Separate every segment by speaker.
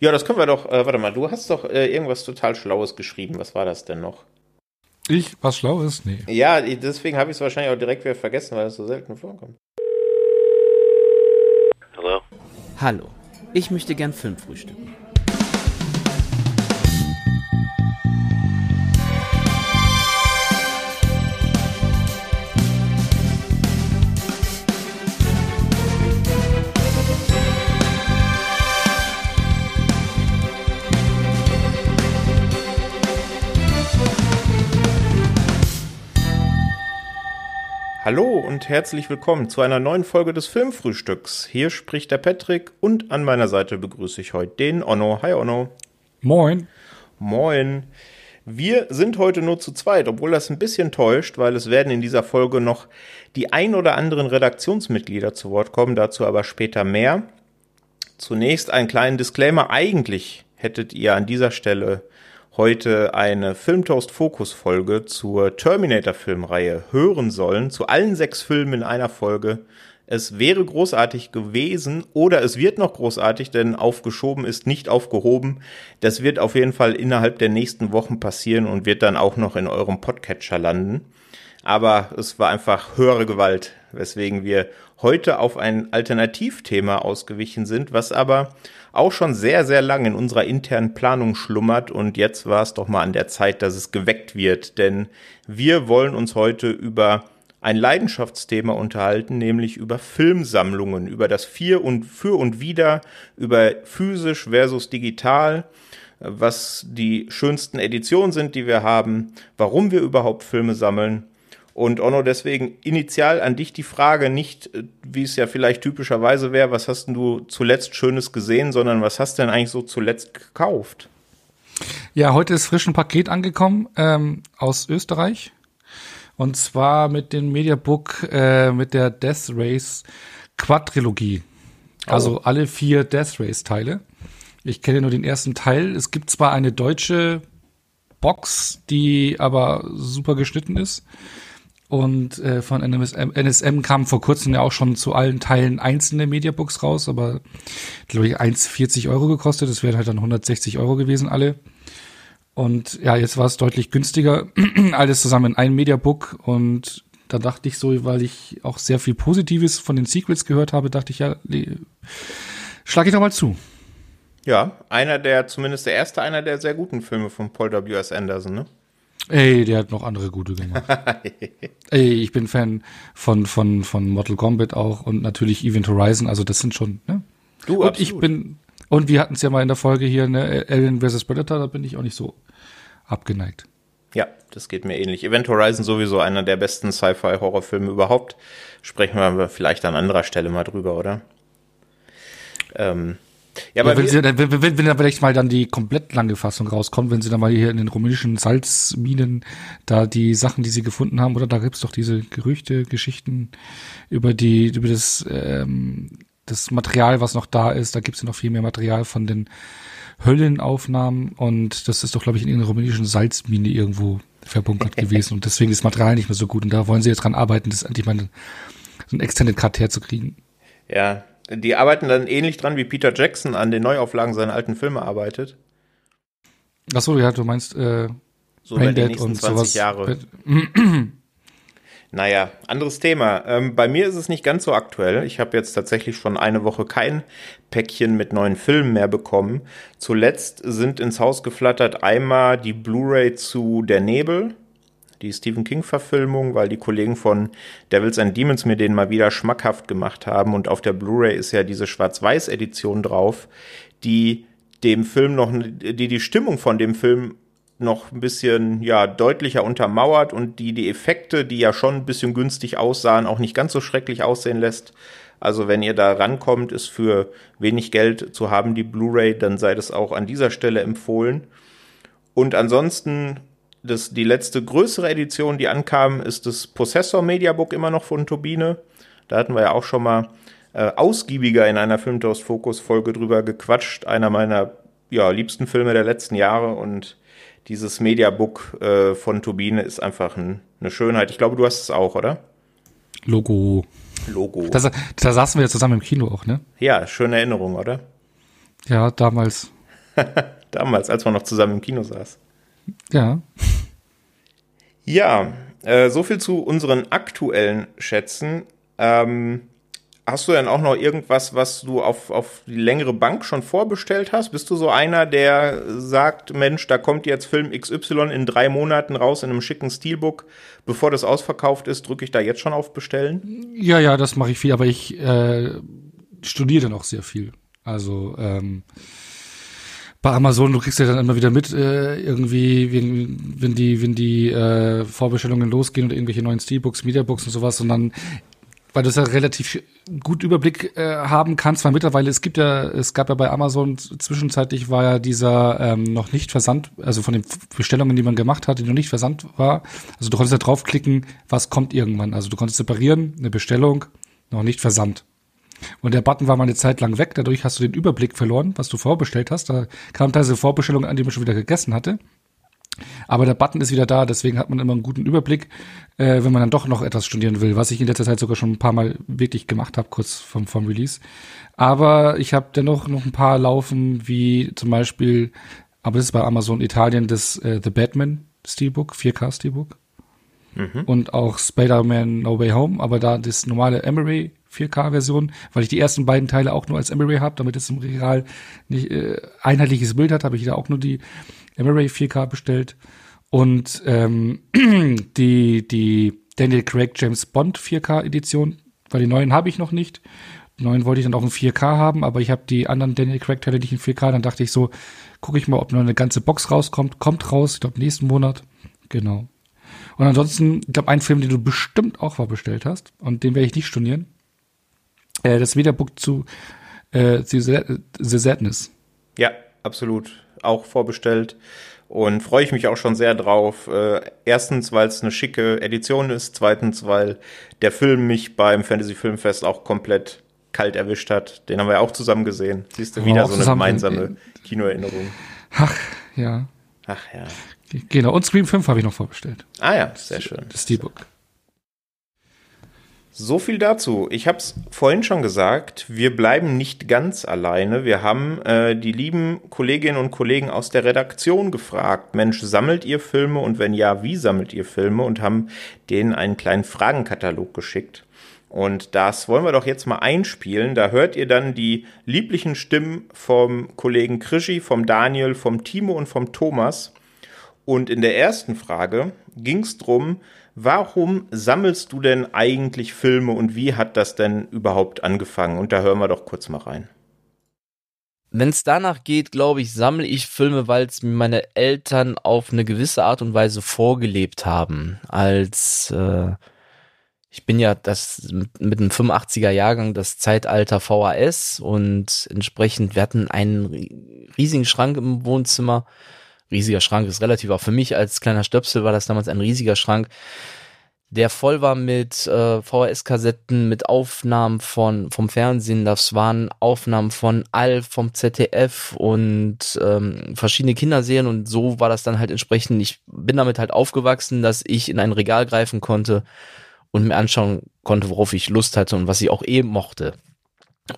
Speaker 1: Ja, das können wir doch. Äh, warte mal, du hast doch äh, irgendwas total Schlaues geschrieben. Was war das denn noch?
Speaker 2: Ich, was Schlaues? Nee.
Speaker 1: Ja, deswegen habe ich es wahrscheinlich auch direkt wieder vergessen, weil es so selten vorkommt.
Speaker 3: Hallo?
Speaker 4: Hallo, ich möchte gern Film frühstücken.
Speaker 1: Hallo und herzlich willkommen zu einer neuen Folge des Filmfrühstücks. Hier spricht der Patrick und an meiner Seite begrüße ich heute den Onno. Hi Onno.
Speaker 2: Moin.
Speaker 1: Moin. Wir sind heute nur zu zweit, obwohl das ein bisschen täuscht, weil es werden in dieser Folge noch die ein oder anderen Redaktionsmitglieder zu Wort kommen, dazu aber später mehr. Zunächst einen kleinen Disclaimer. Eigentlich hättet ihr an dieser Stelle heute eine Filmtoast Fokus Folge zur Terminator Filmreihe hören sollen, zu allen sechs Filmen in einer Folge. Es wäre großartig gewesen oder es wird noch großartig, denn aufgeschoben ist nicht aufgehoben. Das wird auf jeden Fall innerhalb der nächsten Wochen passieren und wird dann auch noch in eurem Podcatcher landen. Aber es war einfach höhere Gewalt, weswegen wir heute auf ein Alternativthema ausgewichen sind, was aber auch schon sehr, sehr lang in unserer internen Planung schlummert. Und jetzt war es doch mal an der Zeit, dass es geweckt wird, denn wir wollen uns heute über ein Leidenschaftsthema unterhalten, nämlich über Filmsammlungen, über das Vier und Für und Wider, über physisch versus digital, was die schönsten Editionen sind, die wir haben, warum wir überhaupt Filme sammeln und Onno, deswegen initial an dich die Frage nicht, äh, wie es ja vielleicht typischerweise wäre, was hast denn du zuletzt Schönes gesehen, sondern was hast du denn eigentlich so zuletzt gekauft?
Speaker 2: Ja, heute ist frisch ein Paket angekommen ähm, aus Österreich. Und zwar mit dem Mediabook äh, mit der Death Race Quadrilogie. Also oh. alle vier Death Race Teile. Ich kenne nur den ersten Teil. Es gibt zwar eine deutsche Box, die aber super geschnitten ist. Und äh, von NSM, NSM kam vor kurzem ja auch schon zu allen Teilen einzelne Mediabooks raus, aber glaube ich 1,40 Euro gekostet. Das wären halt dann 160 Euro gewesen alle. Und ja, jetzt war es deutlich günstiger. Alles zusammen in ein Mediabook. Und da dachte ich so, weil ich auch sehr viel Positives von den Sequels gehört habe, dachte ich ja, schlage ich doch mal zu.
Speaker 1: Ja, einer der, zumindest der erste einer der sehr guten Filme von Paul W.S. Anderson, ne?
Speaker 2: Ey, der hat noch andere gute gemacht. Ey, ich bin Fan von, von, von Mortal Kombat auch und natürlich Event Horizon, also das sind schon, ne? Du, und absolut. ich bin, und wir hatten es ja mal in der Folge hier, ne, Alien vs. Predator, da bin ich auch nicht so abgeneigt.
Speaker 1: Ja, das geht mir ähnlich. Event Horizon sowieso einer der besten Sci-Fi-Horrorfilme überhaupt. Sprechen wir vielleicht an anderer Stelle mal drüber, oder?
Speaker 2: Ähm, ja, aber wenn, sie, wenn, wenn, wenn dann vielleicht mal dann die komplett lange Fassung rauskommt, wenn sie dann mal hier in den rumänischen Salzminen da die Sachen, die sie gefunden haben, oder? Da gibt's doch diese Gerüchte, Geschichten über die, über das, ähm, das Material, was noch da ist, da gibt's ja noch viel mehr Material von den Höllenaufnahmen und das ist doch, glaube ich, in einer rumänischen Salzmine irgendwo verbunkert gewesen und deswegen ist das Material nicht mehr so gut. Und da wollen sie jetzt dran arbeiten, das endlich mal so ein Extended Cut herzukriegen.
Speaker 1: Ja, die arbeiten dann ähnlich dran, wie Peter Jackson an den Neuauflagen seiner alten Filme arbeitet.
Speaker 2: Achso, ja, du meinst äh,
Speaker 1: so Brain Dead und 20 sowas. Jahre. naja, anderes Thema. Ähm, bei mir ist es nicht ganz so aktuell. Ich habe jetzt tatsächlich schon eine Woche kein Päckchen mit neuen Filmen mehr bekommen. Zuletzt sind ins Haus geflattert einmal die Blu-ray zu Der Nebel die Stephen King-Verfilmung, weil die Kollegen von Devils and Demons mir den mal wieder schmackhaft gemacht haben. Und auf der Blu-ray ist ja diese Schwarz-Weiß-Edition drauf, die dem Film noch, die die Stimmung von dem Film noch ein bisschen ja deutlicher untermauert und die die Effekte, die ja schon ein bisschen günstig aussahen, auch nicht ganz so schrecklich aussehen lässt. Also wenn ihr da rankommt, ist für wenig Geld zu haben die Blu-ray, dann sei das auch an dieser Stelle empfohlen. Und ansonsten das, die letzte größere Edition, die ankam, ist das Possessor Mediabook immer noch von Turbine. Da hatten wir ja auch schon mal äh, ausgiebiger in einer Filmtoast Focus Folge drüber gequatscht. Einer meiner ja, liebsten Filme der letzten Jahre und dieses Mediabook äh, von Turbine ist einfach ein, eine Schönheit. Ich glaube, du hast es auch, oder?
Speaker 2: Logo.
Speaker 1: Logo.
Speaker 2: Da, da saßen wir ja zusammen im Kino auch, ne?
Speaker 1: Ja, schöne Erinnerung, oder?
Speaker 2: Ja, damals.
Speaker 1: Damals, als man noch zusammen im Kino saß.
Speaker 2: Ja.
Speaker 1: Ja, äh, so viel zu unseren aktuellen Schätzen. Ähm, hast du denn auch noch irgendwas, was du auf, auf die längere Bank schon vorbestellt hast? Bist du so einer, der sagt, Mensch, da kommt jetzt Film XY in drei Monaten raus in einem schicken Steelbook, bevor das ausverkauft ist, drücke ich da jetzt schon auf Bestellen?
Speaker 2: Ja, ja, das mache ich viel, aber ich äh, studiere dann auch sehr viel. Also ähm, bei Amazon, du kriegst ja dann immer wieder mit, äh, irgendwie, wenn, wenn die, wenn die äh, Vorbestellungen losgehen und irgendwelche neuen Steelbooks, Mediabooks und sowas, und dann, weil du es ja relativ gut Überblick äh, haben kannst, weil mittlerweile, es gibt ja, es gab ja bei Amazon zwischenzeitlich war ja dieser ähm, noch nicht versandt, also von den Bestellungen, die man gemacht hat, die noch nicht versandt war. Also du konntest ja draufklicken, was kommt irgendwann. Also du konntest separieren, eine Bestellung, noch nicht versandt. Und der Button war mal eine Zeit lang weg, dadurch hast du den Überblick verloren, was du vorbestellt hast. Da kam teilweise Vorbestellung an, die man schon wieder gegessen hatte. Aber der Button ist wieder da, deswegen hat man immer einen guten Überblick, äh, wenn man dann doch noch etwas studieren will, was ich in letzter Zeit sogar schon ein paar Mal wirklich gemacht habe, kurz vom, vom Release. Aber ich habe dennoch noch ein paar laufen, wie zum Beispiel, aber das ist bei Amazon Italien, das äh, The Batman Steelbook, 4K Steelbook. Mhm. Und auch Spider-Man No Way Home, aber da das normale Emery 4K-Version, weil ich die ersten beiden Teile auch nur als Emery habe, damit es im Regal nicht äh, einheitliches Bild hat, habe ich da auch nur die Emery 4K bestellt. Und ähm, die, die Daniel Craig James Bond 4K-Edition, weil die neuen habe ich noch nicht. Die neuen wollte ich dann auch in 4K haben, aber ich habe die anderen Daniel Craig-Teile nicht in 4K. Dann dachte ich so, gucke ich mal, ob noch eine ganze Box rauskommt. Kommt raus, ich glaube nächsten Monat. Genau. Und ansonsten, ich glaube, ein Film, den du bestimmt auch vorbestellt hast, und den werde ich nicht stornieren, äh, das Mediabook zu äh, The, The Sadness.
Speaker 1: Ja, absolut. Auch vorbestellt. Und freue ich mich auch schon sehr drauf. Äh, erstens, weil es eine schicke Edition ist. Zweitens, weil der Film mich beim Fantasy Filmfest auch komplett kalt erwischt hat. Den haben wir auch zusammen gesehen. Siehst du, wieder so eine gemeinsame Kinoerinnerung.
Speaker 2: Ach, ja.
Speaker 1: Ach ja.
Speaker 2: Genau. Und Scream 5 habe ich noch vorbestellt.
Speaker 1: Ah ja, sehr schön.
Speaker 2: Das Steelbook.
Speaker 1: So viel dazu. Ich habe es vorhin schon gesagt, wir bleiben nicht ganz alleine. Wir haben äh, die lieben Kolleginnen und Kollegen aus der Redaktion gefragt, Mensch, sammelt ihr Filme und wenn ja, wie sammelt ihr Filme? Und haben denen einen kleinen Fragenkatalog geschickt. Und das wollen wir doch jetzt mal einspielen. Da hört ihr dann die lieblichen Stimmen vom Kollegen Krischi, vom Daniel, vom Timo und vom Thomas. Und in der ersten Frage ging es darum, Warum sammelst du denn eigentlich Filme und wie hat das denn überhaupt angefangen? Und da hören wir doch kurz mal rein.
Speaker 4: Wenn es danach geht, glaube ich, sammle ich Filme, weil es mir meine Eltern auf eine gewisse Art und Weise vorgelebt haben. Als äh, ich bin ja das mit einem 85er Jahrgang das Zeitalter VHS und entsprechend wir hatten einen riesigen Schrank im Wohnzimmer riesiger Schrank ist relativ, auch für mich als kleiner Stöpsel war das damals ein riesiger Schrank, der voll war mit äh, VHS-Kassetten, mit Aufnahmen von vom Fernsehen. Das waren Aufnahmen von Alf, vom ZDF und ähm, verschiedene Kinderserien und so war das dann halt entsprechend. Ich bin damit halt aufgewachsen, dass ich in ein Regal greifen konnte und mir anschauen konnte, worauf ich Lust hatte und was ich auch eben mochte.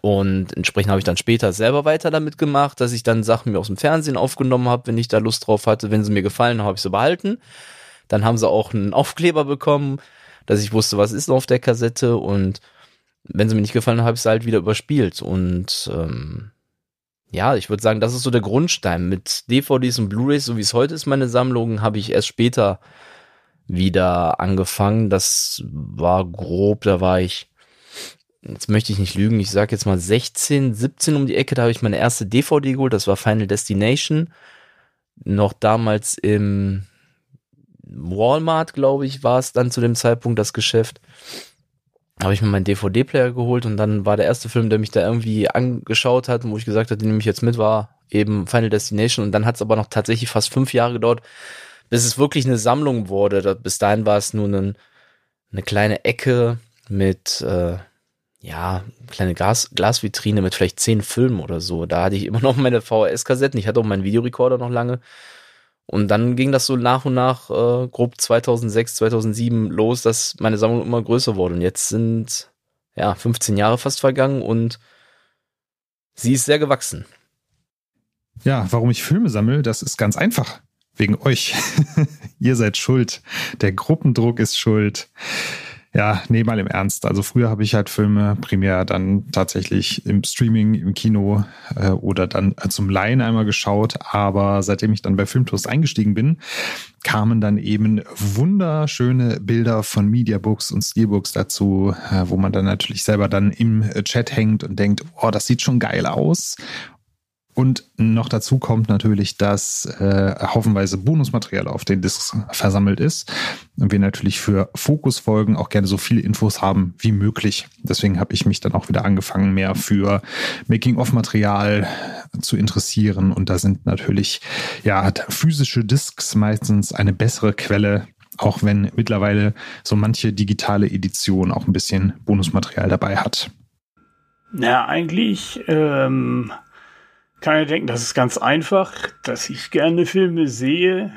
Speaker 4: Und entsprechend habe ich dann später selber weiter damit gemacht, dass ich dann Sachen mir aus dem Fernsehen aufgenommen habe, wenn ich da Lust drauf hatte. Wenn sie mir gefallen, habe ich sie behalten. Dann haben sie auch einen Aufkleber bekommen, dass ich wusste, was ist auf der Kassette. Und wenn sie mir nicht gefallen, habe ich sie halt wieder überspielt. Und ähm, ja, ich würde sagen, das ist so der Grundstein. Mit DVDs und Blu-rays, so wie es heute ist, meine Sammlung, habe ich erst später wieder angefangen. Das war grob, da war ich jetzt möchte ich nicht lügen, ich sag jetzt mal 16, 17 um die Ecke, da habe ich meine erste DVD geholt, das war Final Destination. Noch damals im Walmart, glaube ich, war es dann zu dem Zeitpunkt das Geschäft. Habe ich mir meinen DVD-Player geholt und dann war der erste Film, der mich da irgendwie angeschaut hat, wo ich gesagt hatte, den nehme ich jetzt mit, war eben Final Destination. Und dann hat es aber noch tatsächlich fast fünf Jahre gedauert, bis es wirklich eine Sammlung wurde. Bis dahin war es nur ein, eine kleine Ecke mit äh, ja, kleine Glas, Glasvitrine mit vielleicht zehn Filmen oder so. Da hatte ich immer noch meine VHS-Kassetten. Ich hatte auch meinen Videorekorder noch lange. Und dann ging das so nach und nach äh, grob 2006, 2007 los, dass meine Sammlung immer größer wurde. Und jetzt sind ja 15 Jahre fast vergangen und sie ist sehr gewachsen.
Speaker 3: Ja, warum ich Filme sammle, das ist ganz einfach. Wegen euch. Ihr seid schuld. Der Gruppendruck ist schuld. Ja, nee, mal im Ernst. Also früher habe ich halt Filme primär dann tatsächlich im Streaming, im Kino äh, oder dann zum Laien einmal geschaut. Aber seitdem ich dann bei Filmtoast eingestiegen bin, kamen dann eben wunderschöne Bilder von Mediabooks und Steelbooks dazu, äh, wo man dann natürlich selber dann im Chat hängt und denkt, oh, das sieht schon geil aus. Und noch dazu kommt natürlich, dass äh, haufenweise Bonusmaterial auf den Discs versammelt ist und wir natürlich für Fokusfolgen auch gerne so viele Infos haben wie möglich. Deswegen habe ich mich dann auch wieder angefangen, mehr für Making-of-Material zu interessieren. Und da sind natürlich ja physische Discs meistens eine bessere Quelle auch wenn mittlerweile so manche digitale Edition auch ein bisschen Bonusmaterial dabei hat.
Speaker 5: Na, eigentlich ähm, kann ich denken, das ist ganz einfach, dass ich gerne Filme sehe,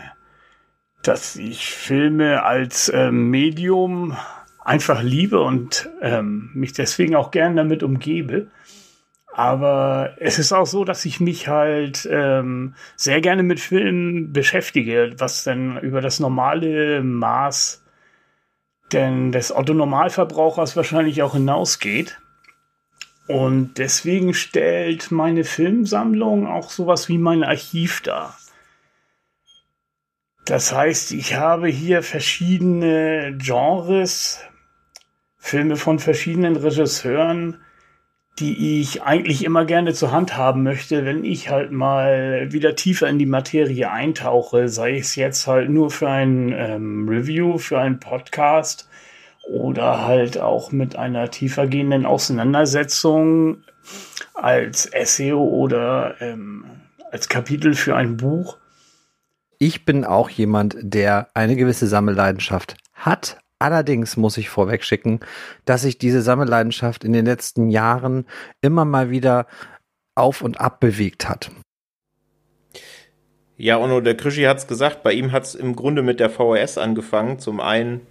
Speaker 5: dass ich Filme als ähm, Medium einfach liebe und ähm, mich deswegen auch gerne damit umgebe. Aber es ist auch so, dass ich mich halt ähm, sehr gerne mit Filmen beschäftige, was dann über das normale Maß denn des Otto-Normalverbrauchers wahrscheinlich auch hinausgeht. Und deswegen stellt meine Filmsammlung auch sowas wie mein Archiv dar. Das heißt, ich habe hier verschiedene Genres, Filme von verschiedenen Regisseuren, die ich eigentlich immer gerne zur Hand haben möchte, wenn ich halt mal wieder tiefer in die Materie eintauche, sei es jetzt halt nur für ein ähm, Review, für einen Podcast oder halt auch mit einer tiefergehenden Auseinandersetzung als Essay oder ähm, als Kapitel für ein Buch.
Speaker 6: Ich bin auch jemand, der eine gewisse Sammelleidenschaft hat. Allerdings muss ich vorweg schicken, dass sich diese Sammelleidenschaft in den letzten Jahren immer mal wieder auf und ab bewegt hat.
Speaker 1: Ja, Onno, der Krischi hat es gesagt, bei ihm hat es im Grunde mit der VHS angefangen. Zum einen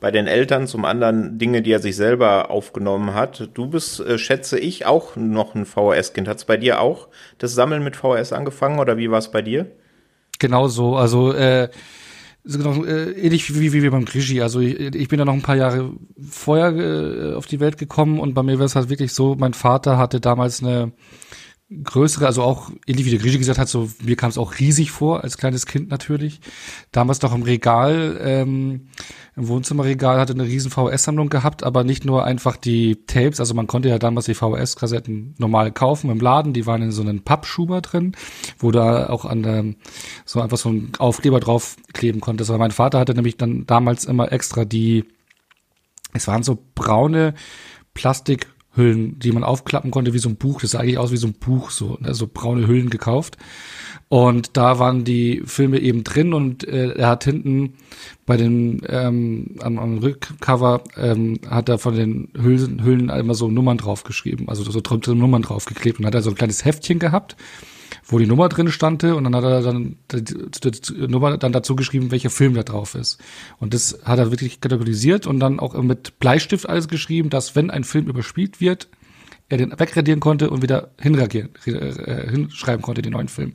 Speaker 1: bei den Eltern, zum anderen Dinge, die er sich selber aufgenommen hat. Du bist, äh, schätze ich, auch noch ein VHS-Kind. Hat es bei dir auch das Sammeln mit VHS angefangen oder wie war es bei dir?
Speaker 2: Genau so. Also äh, genau, äh, ähnlich wie, wie, wie beim Grigi. Also ich, ich bin da noch ein paar Jahre vorher äh, auf die Welt gekommen und bei mir war es halt wirklich so, mein Vater hatte damals eine größere, also auch, ähnlich wie der Grieche gesagt hat, so mir kam es auch riesig vor, als kleines Kind natürlich. Damals noch im Regal, ähm, im Wohnzimmerregal hatte eine riesen VHS-Sammlung gehabt, aber nicht nur einfach die Tapes, also man konnte ja damals die VHS-Kassetten normal kaufen im Laden, die waren in so einem Pappschuber drin, wo da auch an der, so einfach so ein Aufkleber drauf kleben konnte. Aber mein Vater hatte nämlich dann damals immer extra die, es waren so braune Plastik Hüllen, die man aufklappen konnte, wie so ein Buch. Das sah eigentlich aus wie so ein Buch, so, ne, so braune Hüllen gekauft. Und da waren die Filme eben drin und äh, er hat hinten bei den ähm, am, am Rückcover ähm, hat er von den Hüllen, Hüllen immer so Nummern draufgeschrieben, also so, so Nummern draufgeklebt und hat er so ein kleines Heftchen gehabt wo die Nummer drin stand und dann hat er dann die Nummer dann dazu geschrieben, welcher Film da drauf ist. Und das hat er wirklich kategorisiert und dann auch mit Bleistift alles geschrieben, dass wenn ein Film überspielt wird, er den wegradieren konnte und wieder hinradieren, äh, hinschreiben konnte, den neuen Film.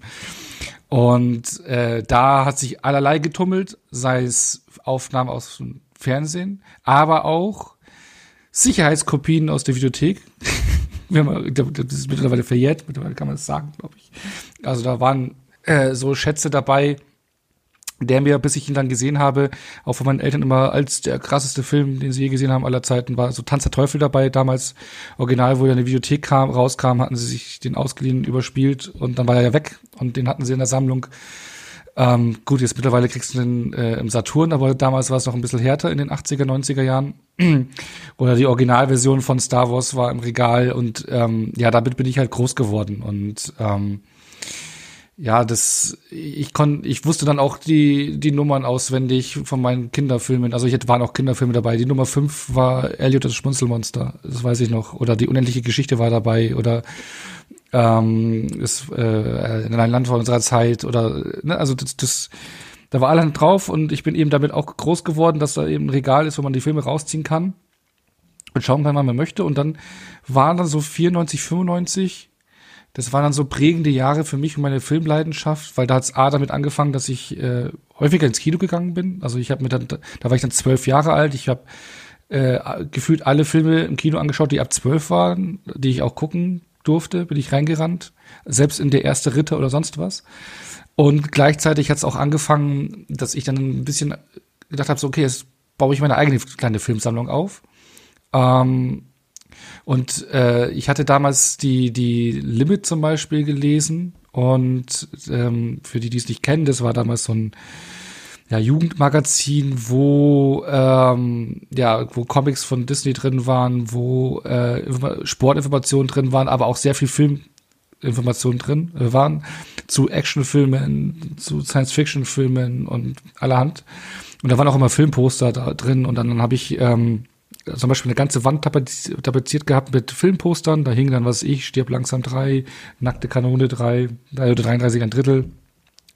Speaker 2: Und äh, da hat sich allerlei getummelt, sei es Aufnahmen aus dem Fernsehen, aber auch Sicherheitskopien aus der Videothek. wenn man, das ist mittlerweile verjährt, mittlerweile kann man das sagen, glaube ich. Also da waren äh, so Schätze dabei, der mir, bis ich ihn dann gesehen habe, auch von meinen Eltern immer als der krasseste Film, den sie je gesehen haben aller Zeiten, war so Tanz der Teufel dabei, damals original, wo er in der Videothek kam, rauskam, hatten sie sich den ausgeliehen, überspielt und dann war er ja weg und den hatten sie in der Sammlung. Ähm, gut, jetzt mittlerweile kriegst du den äh, im Saturn, aber damals war es noch ein bisschen härter in den 80er, 90er Jahren. Oder die Originalversion von Star Wars war im Regal und ähm, ja, damit bin ich halt groß geworden und ähm, ja, das, ich konnte, ich wusste dann auch die, die Nummern auswendig von meinen Kinderfilmen. Also ich waren auch Kinderfilme dabei. Die Nummer fünf war Elliot das Schmunzelmonster. Das weiß ich noch. Oder die unendliche Geschichte war dabei. Oder, ähm, ist, äh, in ein Land vor unserer Zeit. Oder, ne, also das, das, da war allerhand drauf und ich bin eben damit auch groß geworden, dass da eben ein Regal ist, wo man die Filme rausziehen kann und schauen kann, wann man möchte. Und dann waren dann so 94, 95 das waren dann so prägende Jahre für mich und meine Filmleidenschaft, weil da hat's A damit angefangen, dass ich äh, häufiger ins Kino gegangen bin. Also ich habe mir dann, da war ich dann zwölf Jahre alt. Ich habe äh, gefühlt alle Filme im Kino angeschaut, die ab zwölf waren, die ich auch gucken durfte, bin ich reingerannt. Selbst in der erste Ritter oder sonst was. Und gleichzeitig hat es auch angefangen, dass ich dann ein bisschen gedacht habe, so okay, jetzt baue ich meine eigene kleine Filmsammlung auf. Ähm, und äh, ich hatte damals die, die Limit zum Beispiel gelesen. Und ähm, für die, die es nicht kennen, das war damals so ein ja, Jugendmagazin, wo ähm, ja, wo Comics von Disney drin waren, wo äh, Sportinformationen drin waren, aber auch sehr viel Filminformationen drin äh, waren zu Actionfilmen, zu Science-Fiction-Filmen und allerhand. Und da waren auch immer Filmposter da drin und dann, dann habe ich ähm, zum Beispiel eine ganze Wand tapeziert gehabt mit Filmpostern. Da hing dann, was ich, Stirb langsam drei, Nackte Kanone drei, oder 33 ein Drittel,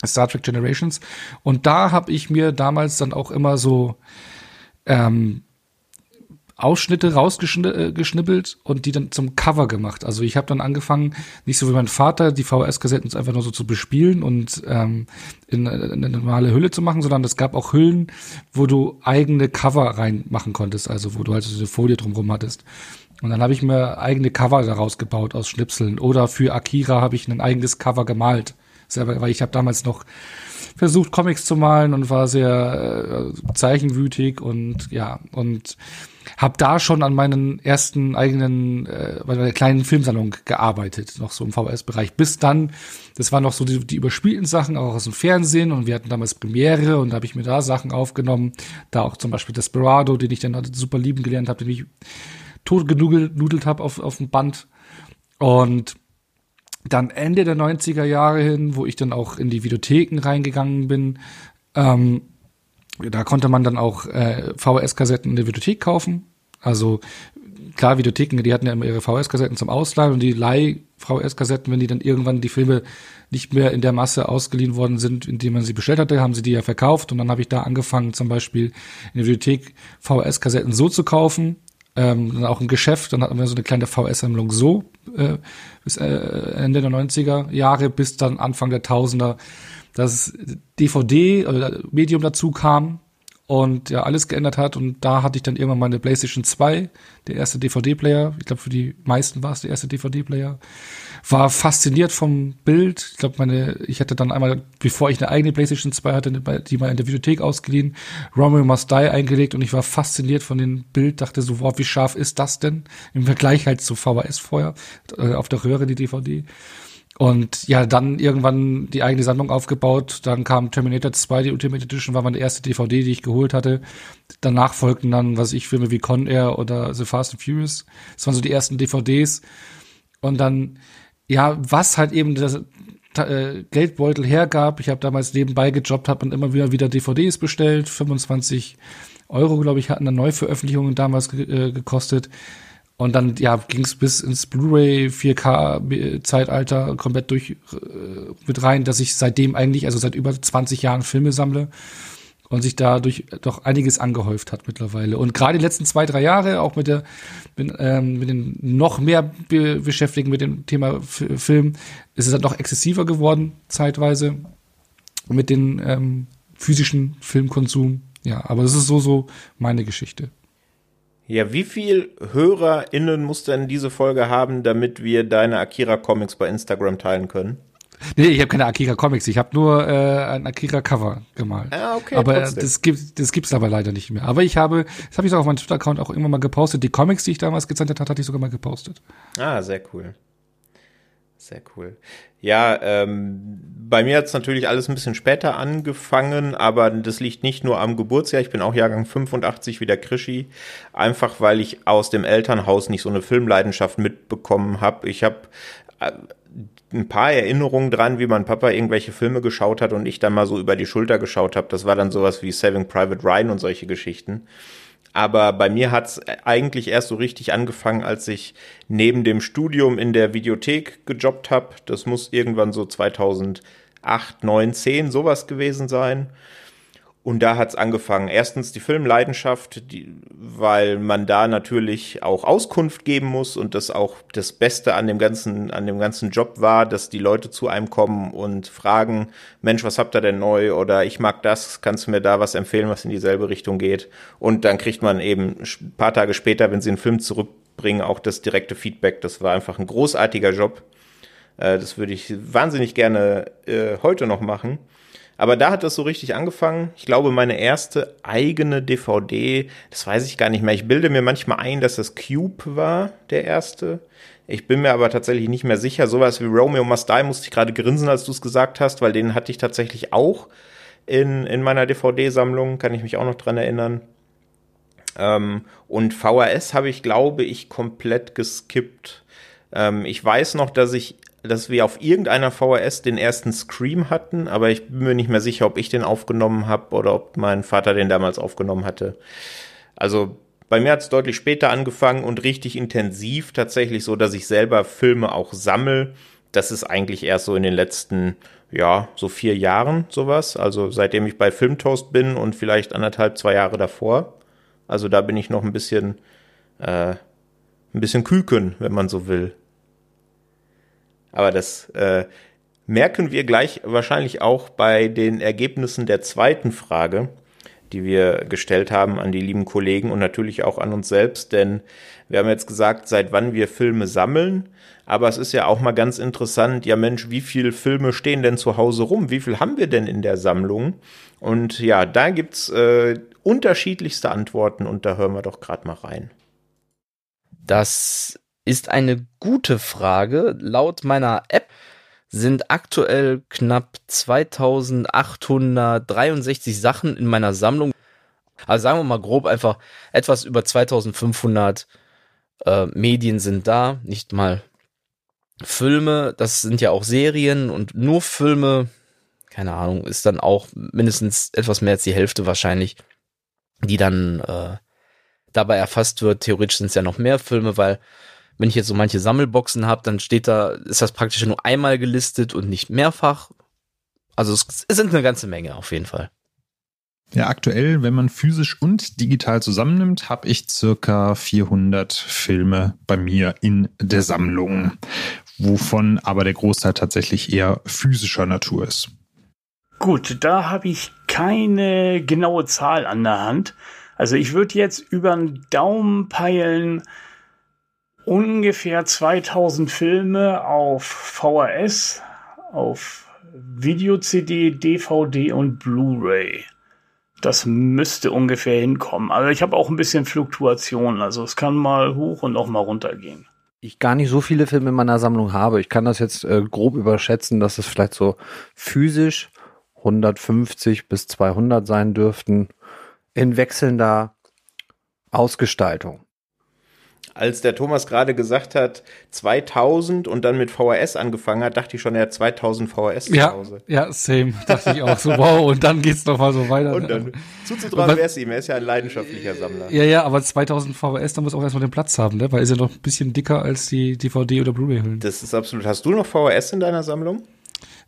Speaker 2: Star Trek Generations. Und da habe ich mir damals dann auch immer so ähm, Ausschnitte rausgeschnibbelt und die dann zum Cover gemacht. Also ich habe dann angefangen, nicht so wie mein Vater, die VHS-Kassetten einfach nur so zu bespielen und ähm, in, in eine normale Hülle zu machen, sondern es gab auch Hüllen, wo du eigene Cover reinmachen konntest, also wo du halt so eine Folie drumherum hattest. Und dann habe ich mir eigene Cover daraus gebaut aus Schnipseln. Oder für Akira habe ich ein eigenes Cover gemalt. Selber, weil ich habe damals noch versucht, Comics zu malen und war sehr äh, zeichenwütig und ja, und habe da schon an meinen ersten eigenen, äh, bei der kleinen Filmsalon gearbeitet, noch so im VHS-Bereich. Bis dann, das waren noch so die, die überspielten Sachen, auch aus dem Fernsehen und wir hatten damals Premiere und da habe ich mir da Sachen aufgenommen. Da auch zum Beispiel Desperado, den ich dann super lieben gelernt habe, den ich tot genudelt habe auf, auf dem Band. Und dann Ende der 90er Jahre hin, wo ich dann auch in die Videotheken reingegangen bin, ähm, da konnte man dann auch äh, VHS-Kassetten in der Videothek kaufen. Also klar, Videotheken, die hatten ja immer ihre VHS-Kassetten zum Ausleihen und die Leih-VHS-Kassetten, wenn die dann irgendwann die Filme nicht mehr in der Masse ausgeliehen worden sind, indem man sie bestellt hatte, haben sie die ja verkauft und dann habe ich da angefangen, zum Beispiel in der Videothek VHS-Kassetten so zu kaufen, ähm, dann auch im Geschäft, dann hatten wir so eine kleine VS-Sammlung so äh, bis äh, Ende der 90er Jahre bis dann Anfang der Tausender das DVD oder Medium dazu kam und ja alles geändert hat. Und da hatte ich dann irgendwann meine PlayStation 2, der erste DVD-Player, ich glaube für die meisten war es der erste DVD-Player, war fasziniert vom Bild. Ich glaube meine, ich hatte dann einmal, bevor ich eine eigene PlayStation 2 hatte, die mal in der Bibliothek ausgeliehen, Romeo Must Die eingelegt und ich war fasziniert von dem Bild, dachte so, wow, wie scharf ist das denn im Vergleich halt zu VHS vorher äh, auf der Röhre die DVD. Und ja, dann irgendwann die eigene Sammlung aufgebaut. Dann kam Terminator 2, die Ultimate Edition, war meine erste DVD, die ich geholt hatte. Danach folgten dann, was ich, Filme wie Con Air oder The Fast and Furious. Das waren so die ersten DVDs. Und dann, ja, was halt eben das äh, Geldbeutel hergab. Ich habe damals nebenbei gejobbt, habe und immer wieder wieder DVDs bestellt. 25 Euro, glaube ich, hatten dann Neuveröffentlichungen damals äh, gekostet. Und dann, ja, ging es bis ins Blu-ray 4K-Zeitalter komplett durch äh, mit rein, dass ich seitdem eigentlich, also seit über 20 Jahren Filme sammle und sich dadurch doch einiges angehäuft hat mittlerweile. Und gerade die letzten zwei, drei Jahre, auch mit der, mit, ähm, mit den noch mehr be beschäftigen mit dem Thema F Film, ist es dann noch exzessiver geworden, zeitweise, mit den ähm, physischen Filmkonsum. Ja, aber das ist so, so meine Geschichte.
Speaker 1: Ja, wie viel HörerInnen muss denn diese Folge haben, damit wir deine Akira Comics bei Instagram teilen können?
Speaker 2: Nee, ich habe keine Akira Comics, ich habe nur äh, ein Akira Cover gemalt.
Speaker 1: Ah, okay.
Speaker 2: Aber trotzdem. das gibt das gibt's aber leider nicht mehr. Aber ich habe, das habe ich auch auf meinem Twitter Account auch immer mal gepostet. Die Comics, die ich damals gezeichnet hatte, hatte ich sogar mal gepostet.
Speaker 1: Ah, sehr cool. Sehr cool. Ja, ähm, bei mir hat es natürlich alles ein bisschen später angefangen, aber das liegt nicht nur am Geburtsjahr. Ich bin auch Jahrgang 85 wie der Krischi. Einfach weil ich aus dem Elternhaus nicht so eine Filmleidenschaft mitbekommen habe. Ich habe äh, ein paar Erinnerungen dran, wie mein Papa irgendwelche Filme geschaut hat und ich dann mal so über die Schulter geschaut habe. Das war dann sowas wie Saving Private Ryan und solche Geschichten. Aber bei mir hat's eigentlich erst so richtig angefangen, als ich neben dem Studium in der Videothek gejobbt habe. Das muss irgendwann so 2008, 9, 10 sowas gewesen sein. Und da hat's angefangen. Erstens die Filmleidenschaft, die, weil man da natürlich auch Auskunft geben muss und das auch das Beste an dem ganzen, an dem ganzen Job war, dass die Leute zu einem kommen und fragen, Mensch, was habt ihr denn neu? Oder ich mag das, kannst du mir da was empfehlen, was in dieselbe Richtung geht? Und dann kriegt man eben ein paar Tage später, wenn sie einen Film zurückbringen, auch das direkte Feedback. Das war einfach ein großartiger Job. Äh, das würde ich wahnsinnig gerne äh, heute noch machen. Aber da hat das so richtig angefangen. Ich glaube, meine erste eigene DVD, das weiß ich gar nicht mehr. Ich bilde mir manchmal ein, dass das Cube war, der erste. Ich bin mir aber tatsächlich nicht mehr sicher. Sowas wie Romeo Must Die musste ich gerade grinsen, als du es gesagt hast, weil den hatte ich tatsächlich auch in, in meiner DVD-Sammlung, kann ich mich auch noch dran erinnern. Ähm, und VHS habe ich, glaube ich, komplett geskippt. Ähm, ich weiß noch, dass ich dass wir auf irgendeiner VHS den ersten Scream hatten, aber ich bin mir nicht mehr sicher, ob ich den aufgenommen habe oder ob mein Vater den damals aufgenommen hatte. Also bei mir hat es deutlich später angefangen und richtig intensiv tatsächlich so, dass ich selber Filme auch sammel. Das ist eigentlich erst so in den letzten, ja, so vier Jahren sowas. Also seitdem ich bei Filmtoast bin und vielleicht anderthalb, zwei Jahre davor. Also da bin ich noch ein bisschen, äh, ein bisschen Küken, wenn man so will. Aber das äh, merken wir gleich wahrscheinlich auch bei den Ergebnissen der zweiten Frage, die wir gestellt haben an die lieben Kollegen und natürlich auch an uns selbst, denn wir haben jetzt gesagt, seit wann wir Filme sammeln, aber es ist ja auch mal ganz interessant, ja Mensch, wie viele Filme stehen denn zu Hause rum? Wie viel haben wir denn in der Sammlung? Und ja, da gibt's äh, unterschiedlichste Antworten und da hören wir doch gerade mal rein.
Speaker 4: Das ist eine gute Frage. Laut meiner App sind aktuell knapp 2863 Sachen in meiner Sammlung. Also sagen wir mal grob einfach etwas über 2500 äh, Medien sind da, nicht mal Filme, das sind ja auch Serien und nur Filme, keine Ahnung, ist dann auch mindestens etwas mehr als die Hälfte wahrscheinlich, die dann äh, dabei erfasst wird. Theoretisch sind es ja noch mehr Filme, weil wenn ich jetzt so manche Sammelboxen habe, dann steht da, ist das praktisch nur einmal gelistet und nicht mehrfach. Also es, es sind eine ganze Menge auf jeden Fall.
Speaker 3: Ja, aktuell, wenn man physisch und digital zusammennimmt, habe ich circa 400 Filme bei mir in der Sammlung, wovon aber der Großteil tatsächlich eher physischer Natur ist.
Speaker 5: Gut, da habe ich keine genaue Zahl an der Hand. Also ich würde jetzt über den Daumen peilen, ungefähr 2000 Filme auf VHS, auf Video-CD, DVD und Blu-ray. Das müsste ungefähr hinkommen. Aber ich habe auch ein bisschen Fluktuation. Also es kann mal hoch und auch mal runter gehen.
Speaker 6: Ich gar nicht so viele Filme in meiner Sammlung habe. Ich kann das jetzt äh, grob überschätzen, dass es vielleicht so physisch 150 bis 200 sein dürften. In wechselnder Ausgestaltung
Speaker 1: als der Thomas gerade gesagt hat, 2000 und dann mit VHS angefangen hat, dachte ich schon, er hat 2000 VHS
Speaker 2: ja,
Speaker 1: zu Hause.
Speaker 2: Ja, same. Dachte ich auch so, wow, und dann geht's noch mal so weiter.
Speaker 1: Und dann zuzutrauen wäre es ihm, er ist ja ein leidenschaftlicher Sammler.
Speaker 2: Ja, ja, aber 2000 VHS, da muss auch erstmal den Platz haben, ne? weil ist ja noch ein bisschen dicker als die DVD oder Blu-ray-Hüllen.
Speaker 1: Das ist absolut. Hast du noch VHS in deiner Sammlung?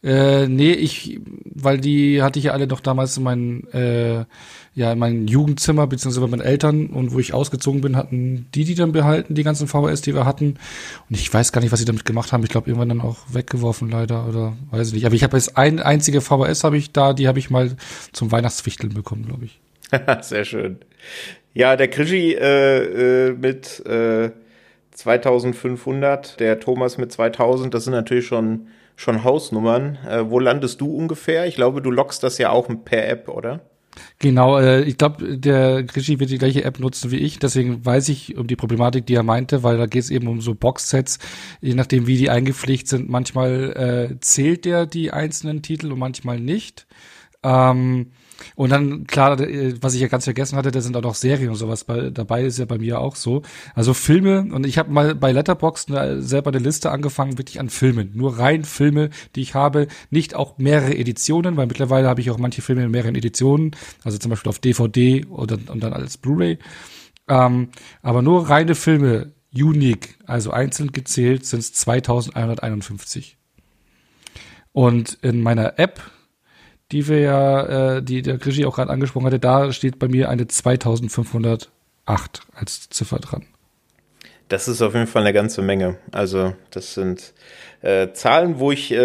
Speaker 2: Äh, nee, ich, weil die hatte ich ja alle noch damals in meinem, äh, ja, in meinem Jugendzimmer, beziehungsweise bei meinen Eltern und wo ich ausgezogen bin, hatten die die dann behalten, die ganzen VHS, die wir hatten. Und ich weiß gar nicht, was sie damit gemacht haben. Ich glaube, irgendwann dann auch weggeworfen, leider, oder weiß ich nicht. Aber ich habe jetzt ein einzige VHS habe ich da, die habe ich mal zum Weihnachtswichteln bekommen, glaube ich.
Speaker 1: Sehr schön. Ja, der Krischi äh, äh, mit äh, 2500, der Thomas mit 2000, das sind natürlich schon schon Hausnummern. Äh, wo landest du ungefähr? Ich glaube, du lockst das ja auch per App, oder?
Speaker 2: Genau, äh, ich glaube, der Krischi wird die gleiche App nutzen wie ich, deswegen weiß ich um die Problematik, die er meinte, weil da geht es eben um so Boxsets, je nachdem wie die eingepflegt sind. Manchmal äh, zählt der die einzelnen Titel und manchmal nicht. Ähm, und dann, klar, äh, was ich ja ganz vergessen hatte, da sind auch noch Serien und sowas bei, dabei, ist ja bei mir auch so. Also Filme, und ich habe mal bei Letterboxd ne, selber eine Liste angefangen, wirklich an Filmen. Nur rein Filme, die ich habe, nicht auch mehrere Editionen, weil mittlerweile habe ich auch manche Filme in mehreren Editionen, also zum Beispiel auf DVD oder, und dann als Blu-ray. Ähm, aber nur reine Filme, unique, also einzeln gezählt, sind es 2151. Und in meiner App die wir ja, äh, die der Regie auch gerade angesprochen hatte, da steht bei mir eine 2508 als Ziffer dran.
Speaker 1: Das ist auf jeden Fall eine ganze Menge. Also das sind äh, Zahlen, wo ich äh,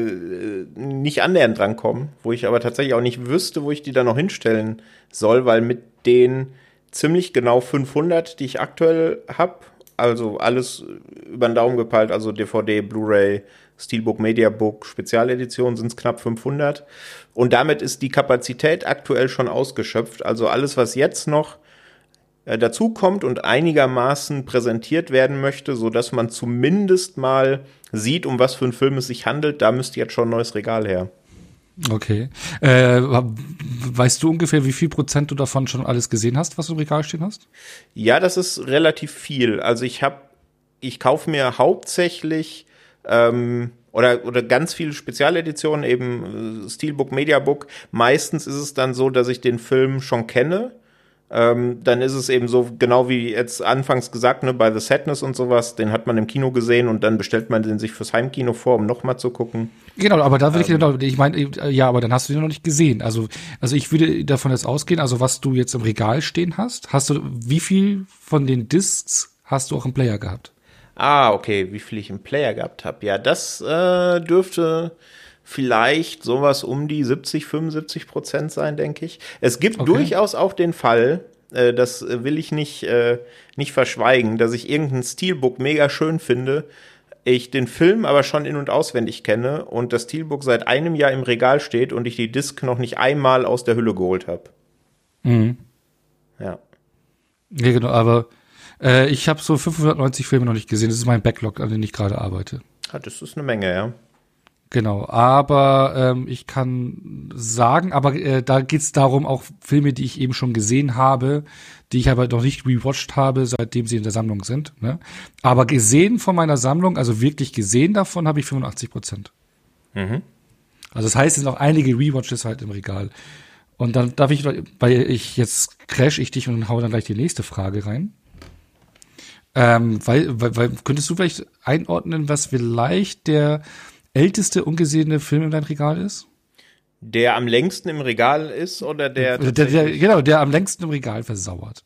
Speaker 1: äh, nicht annähernd drankomme, wo ich aber tatsächlich auch nicht wüsste, wo ich die da noch hinstellen soll, weil mit den ziemlich genau 500, die ich aktuell habe, also alles über den Daumen gepeilt, also DVD, Blu-ray, Steelbook, Mediabook, Spezialedition sind es knapp 500. Und damit ist die Kapazität aktuell schon ausgeschöpft. Also alles, was jetzt noch äh, dazukommt und einigermaßen präsentiert werden möchte, so dass man zumindest mal sieht, um was für einen Film es sich handelt, da müsste jetzt schon ein neues Regal her.
Speaker 2: Okay. Äh, weißt du ungefähr, wie viel Prozent du davon schon alles gesehen hast, was du im Regal stehen hast?
Speaker 1: Ja, das ist relativ viel. Also ich habe, ich kaufe mir hauptsächlich ähm, oder, oder ganz viele Spezialeditionen, eben äh, Steelbook, Mediabook. Meistens ist es dann so, dass ich den Film schon kenne ähm, dann ist es eben so, genau wie jetzt anfangs gesagt, ne, bei The Sadness und sowas, den hat man im Kino gesehen und dann bestellt man den sich fürs Heimkino vor, um nochmal zu gucken.
Speaker 2: Genau, aber da würde ähm, ich, ich meine, äh, ja, aber dann hast du den noch nicht gesehen. Also, also ich würde davon jetzt ausgehen, also was du jetzt im Regal stehen hast, hast du, wie viel von den Discs hast du auch im Player gehabt?
Speaker 1: Ah, okay, wie viel ich im Player gehabt habe. Ja, das äh, dürfte vielleicht sowas um die 70, 75 Prozent sein, denke ich. Es gibt okay. durchaus auch den Fall, äh, das will ich nicht, äh, nicht verschweigen, dass ich irgendein Steelbook mega schön finde, ich den Film aber schon in- und auswendig kenne und das Steelbook seit einem Jahr im Regal steht und ich die Disc noch nicht einmal aus der Hülle geholt habe.
Speaker 2: Mhm.
Speaker 1: Ja.
Speaker 2: Ja, genau, aber äh, ich habe so 590 Filme noch nicht gesehen. Das ist mein Backlog, an dem ich gerade arbeite.
Speaker 1: Ah, das ist eine Menge, ja.
Speaker 2: Genau, aber ähm, ich kann sagen, aber äh, da geht's darum, auch Filme, die ich eben schon gesehen habe, die ich aber noch nicht rewatcht habe, seitdem sie in der Sammlung sind. Ne? Aber gesehen von meiner Sammlung, also wirklich gesehen davon, habe ich 85 Prozent.
Speaker 1: Mhm.
Speaker 2: Also das heißt, es sind noch einige Rewatches halt im Regal. Und dann darf ich, weil ich jetzt crash ich dich und hau dann gleich die nächste Frage rein. Ähm, weil, weil, weil könntest du vielleicht einordnen, was vielleicht der älteste ungesehene Film in deinem Regal ist?
Speaker 1: Der am längsten im Regal ist oder der,
Speaker 2: der, der genau, der am längsten im Regal versauert.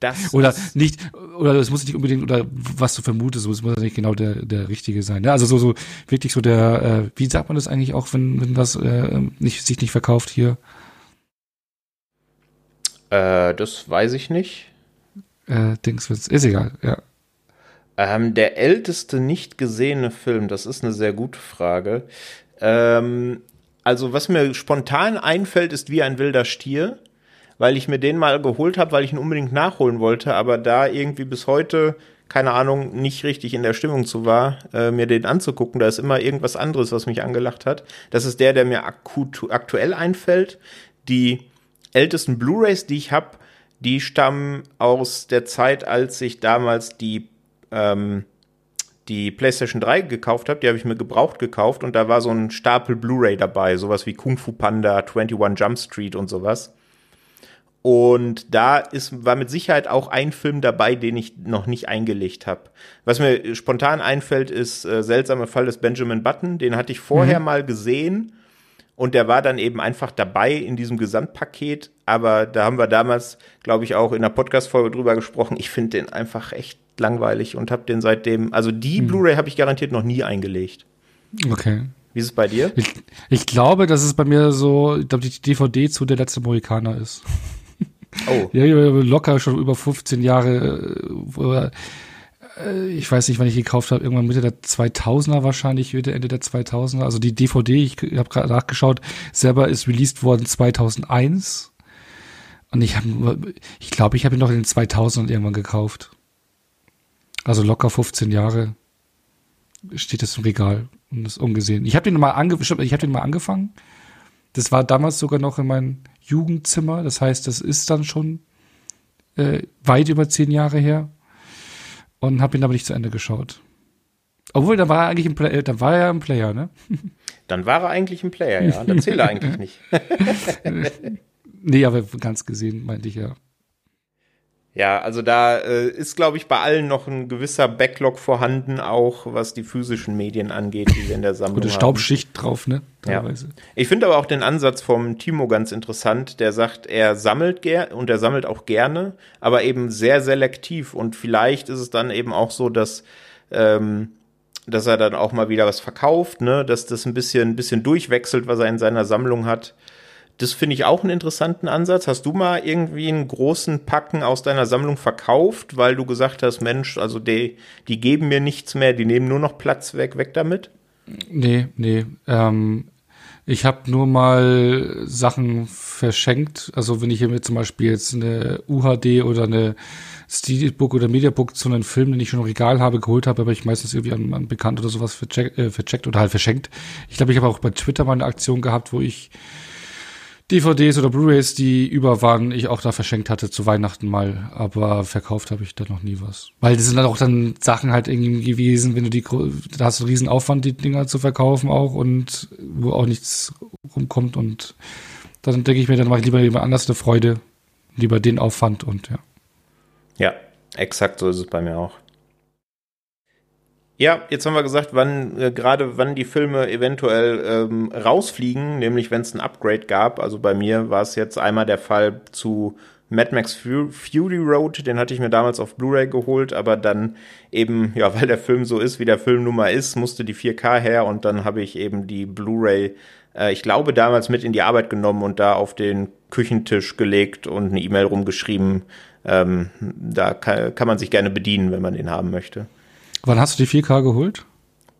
Speaker 1: Das
Speaker 2: oder nicht, oder es muss nicht unbedingt, oder was du vermutest, es muss nicht genau der, der richtige sein. Ne? Also so, so wirklich so der, äh, wie sagt man das eigentlich auch, wenn, wenn was äh, nicht, sich nicht verkauft hier?
Speaker 1: Äh, das weiß ich nicht.
Speaker 2: Äh, Dings, ist egal, ja.
Speaker 1: Ähm, der älteste nicht gesehene Film, das ist eine sehr gute Frage. Ähm, also was mir spontan einfällt, ist wie ein wilder Stier, weil ich mir den mal geholt habe, weil ich ihn unbedingt nachholen wollte, aber da irgendwie bis heute keine Ahnung, nicht richtig in der Stimmung zu war, äh, mir den anzugucken. Da ist immer irgendwas anderes, was mich angelacht hat. Das ist der, der mir akut, aktuell einfällt. Die ältesten Blu-rays, die ich habe, die stammen aus der Zeit, als ich damals die ähm, die PlayStation 3 gekauft habe, die habe ich mir gebraucht gekauft und da war so ein Stapel Blu-ray dabei, sowas wie Kung Fu Panda, 21 Jump Street und sowas. Und da ist, war mit Sicherheit auch ein Film dabei, den ich noch nicht eingelegt habe. Was mir spontan einfällt, ist äh, Seltsame Fall des Benjamin Button. Den hatte ich vorher mhm. mal gesehen und der war dann eben einfach dabei in diesem Gesamtpaket. Aber da haben wir damals, glaube ich, auch in der Podcast-Folge drüber gesprochen. Ich finde den einfach echt langweilig und habe den seitdem, also die hm. Blu-ray habe ich garantiert noch nie eingelegt.
Speaker 2: Okay.
Speaker 1: Wie ist es bei dir?
Speaker 2: Ich, ich glaube, dass es bei mir so, ich glaube, die DVD zu der letzte Mohikaner ist. Oh. Ja, locker schon über 15 Jahre, oder, äh, ich weiß nicht, wann ich gekauft habe, irgendwann Mitte der 2000er wahrscheinlich, Mitte, Ende der 2000er. Also die DVD, ich habe gerade nachgeschaut, selber ist released worden 2001. Und ich habe, ich glaube, ich habe ihn noch in den 2000 irgendwann gekauft. Also locker 15 Jahre steht es im Regal und ist ungesehen. Ich habe den mal ange ich habe den mal angefangen. Das war damals sogar noch in meinem Jugendzimmer. Das heißt, das ist dann schon äh, weit über zehn Jahre her und habe ihn aber nicht zu Ende geschaut. Obwohl, dann war er eigentlich im Play dann war er im Player, ne?
Speaker 1: Dann war er eigentlich im Player, ja. Dann zählt er eigentlich nicht.
Speaker 2: nee, aber ganz gesehen meinte ich ja.
Speaker 1: Ja, also da äh, ist, glaube ich, bei allen noch ein gewisser Backlog vorhanden, auch was die physischen Medien angeht, die wir in der Sammlung
Speaker 2: Gute
Speaker 1: haben.
Speaker 2: Staubschicht drauf, ne?
Speaker 1: Teilweise. Ja. Ich finde aber auch den Ansatz vom Timo ganz interessant. Der sagt, er sammelt gerne und er sammelt auch gerne, aber eben sehr selektiv. Und vielleicht ist es dann eben auch so, dass ähm, dass er dann auch mal wieder was verkauft, ne, dass das ein bisschen, ein bisschen durchwechselt, was er in seiner Sammlung hat. Das finde ich auch einen interessanten Ansatz. Hast du mal irgendwie einen großen Packen aus deiner Sammlung verkauft, weil du gesagt hast, Mensch, also die, die geben mir nichts mehr, die nehmen nur noch Platz weg, weg damit?
Speaker 2: Nee, nee. Ähm, ich habe nur mal Sachen verschenkt. Also wenn ich mit zum Beispiel jetzt eine UHD oder eine Steelbook oder Mediabook zu einem Film, den ich schon im Regal habe, geholt habe, aber ich meistens irgendwie an, an Bekannt oder sowas vercheckt, äh, vercheckt oder halt verschenkt. Ich glaube, ich habe auch bei Twitter mal eine Aktion gehabt, wo ich DVDs oder Blu-rays, die über waren, ich auch da verschenkt hatte zu Weihnachten mal, aber verkauft habe ich da noch nie was. Weil das sind dann auch dann Sachen halt irgendwie gewesen, wenn du die, da hast du einen riesen Aufwand, die Dinger zu verkaufen auch und wo auch nichts rumkommt und dann denke ich mir, dann mache ich lieber jemand anders eine Freude, lieber den Aufwand und ja.
Speaker 1: Ja, exakt so ist es bei mir auch. Ja, jetzt haben wir gesagt, wann äh, gerade wann die Filme eventuell ähm, rausfliegen, nämlich wenn es ein Upgrade gab. Also bei mir war es jetzt einmal der Fall zu Mad Max Fury Road, den hatte ich mir damals auf Blu-ray geholt, aber dann eben, ja, weil der Film so ist, wie der Film nun mal ist, musste die 4K her und dann habe ich eben die Blu-ray, äh, ich glaube, damals mit in die Arbeit genommen und da auf den Küchentisch gelegt und eine E-Mail rumgeschrieben, ähm, da kann, kann man sich gerne bedienen, wenn man den haben möchte.
Speaker 2: Wann hast du die 4K geholt?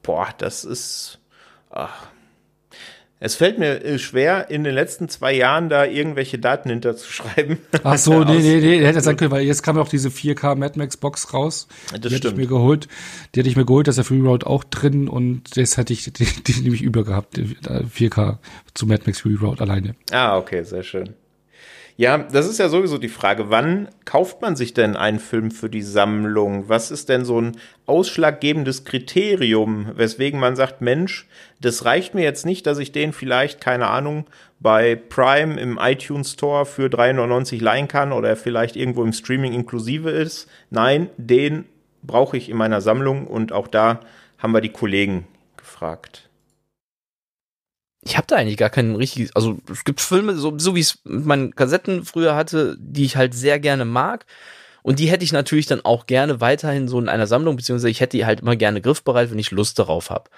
Speaker 1: Boah, das ist. Ach. Es fällt mir äh, schwer, in den letzten zwei Jahren da irgendwelche Daten hinterzuschreiben.
Speaker 2: Ach so, nee, nee, nee, hätte sein können, weil jetzt kam ja auch diese 4K Mad Max Box raus. Das die stimmt. Hatte ich mir geholt. Die hatte ich mir geholt, da ist der Free Road auch drin und das hatte ich die, die nämlich über gehabt, 4K zu Mad Max Free Road alleine.
Speaker 1: Ah, okay, sehr schön. Ja, das ist ja sowieso die Frage, wann kauft man sich denn einen Film für die Sammlung? Was ist denn so ein ausschlaggebendes Kriterium, weswegen man sagt, Mensch, das reicht mir jetzt nicht, dass ich den vielleicht, keine Ahnung, bei Prime im iTunes Store für 3,99 leihen kann oder vielleicht irgendwo im Streaming inklusive ist. Nein, den brauche ich in meiner Sammlung und auch da haben wir die Kollegen gefragt
Speaker 4: ich habe da eigentlich gar keinen richtigen, also es gibt Filme, so, so wie es mit meinen Kassetten früher hatte, die ich halt sehr gerne mag. Und die hätte ich natürlich dann auch gerne weiterhin so in einer Sammlung, beziehungsweise ich hätte die halt immer gerne griffbereit, wenn ich Lust darauf habe.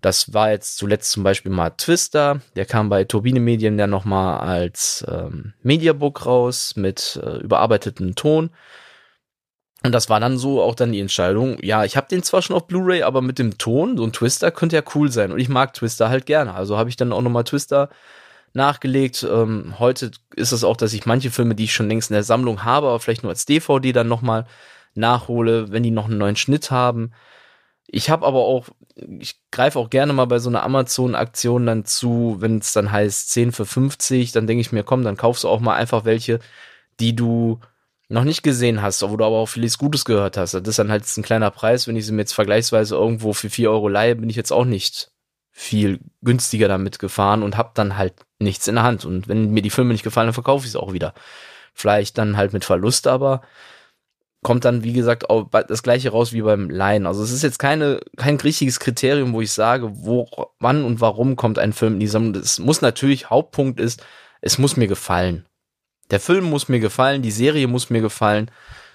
Speaker 4: Das war jetzt zuletzt zum Beispiel mal Twister, der kam bei Turbine Medien ja nochmal als ähm, Mediabook raus mit äh, überarbeiteten Ton. Und das war dann so auch dann die Entscheidung, ja, ich habe den zwar schon auf Blu-ray, aber mit dem Ton, so ein Twister könnte ja cool sein. Und ich mag Twister halt gerne. Also habe ich dann auch nochmal Twister nachgelegt. Ähm, heute ist es auch, dass ich manche Filme, die ich schon längst in der Sammlung habe, aber vielleicht nur als DVD dann nochmal nachhole, wenn die noch einen neuen Schnitt haben. Ich habe aber auch, ich greife auch gerne mal bei so einer Amazon-Aktion dann zu, wenn es dann heißt 10 für 50, dann denke ich mir, komm, dann kaufst du auch mal einfach welche, die du noch nicht gesehen hast, wo du aber auch vieles Gutes gehört hast. Das ist dann halt ein kleiner Preis. Wenn ich sie mir jetzt vergleichsweise irgendwo für vier Euro leihe, bin ich jetzt auch nicht viel günstiger damit gefahren und habe dann halt nichts in der Hand. Und wenn mir die Filme nicht gefallen, dann verkaufe ich sie auch wieder. Vielleicht dann halt mit Verlust, aber kommt dann, wie gesagt, auch das gleiche raus wie beim Leihen. Also es ist jetzt keine, kein richtiges Kriterium, wo ich sage, wo, wann und warum kommt ein Film in die Sammlung. Das muss natürlich, Hauptpunkt ist, es muss mir gefallen. Der Film muss mir gefallen, die Serie muss mir gefallen,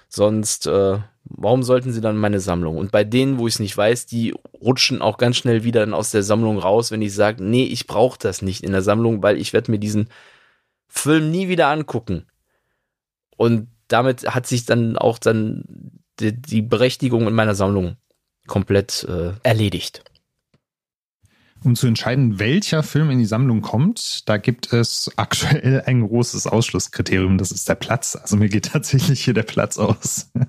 Speaker 4: sonst äh, warum sollten sie dann meine Sammlung? Und bei denen, wo ich es nicht weiß, die rutschen auch ganz schnell wieder dann aus der Sammlung raus, wenn ich sage, nee, ich brauche das nicht in der Sammlung, weil ich werde mir diesen Film nie wieder angucken. Und damit hat sich dann auch dann die, die Berechtigung in meiner Sammlung komplett äh, erledigt.
Speaker 3: Um zu entscheiden, welcher Film in die Sammlung kommt, da gibt es aktuell ein großes Ausschlusskriterium, das ist der Platz. Also mir geht tatsächlich hier der Platz aus.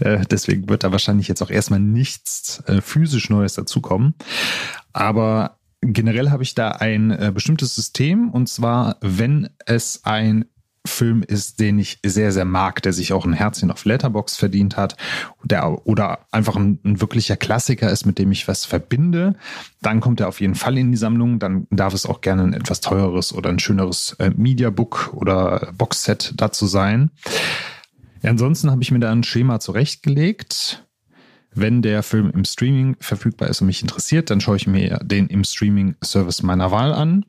Speaker 3: Äh, deswegen wird da wahrscheinlich jetzt auch erstmal nichts äh, physisch Neues dazukommen. Aber generell habe ich da ein äh, bestimmtes System und zwar, wenn es ein Film ist, den ich sehr, sehr mag, der sich auch ein Herzchen auf Letterbox verdient hat, der, oder einfach ein, ein, wirklicher Klassiker ist, mit dem ich was verbinde, dann kommt er auf jeden Fall in die Sammlung. Dann darf es auch gerne ein etwas teureres oder ein schöneres äh, Mediabook oder Boxset dazu sein. Ansonsten habe ich mir da ein Schema zurechtgelegt. Wenn der Film im Streaming verfügbar ist und mich interessiert, dann schaue ich mir den im Streaming-Service meiner Wahl an.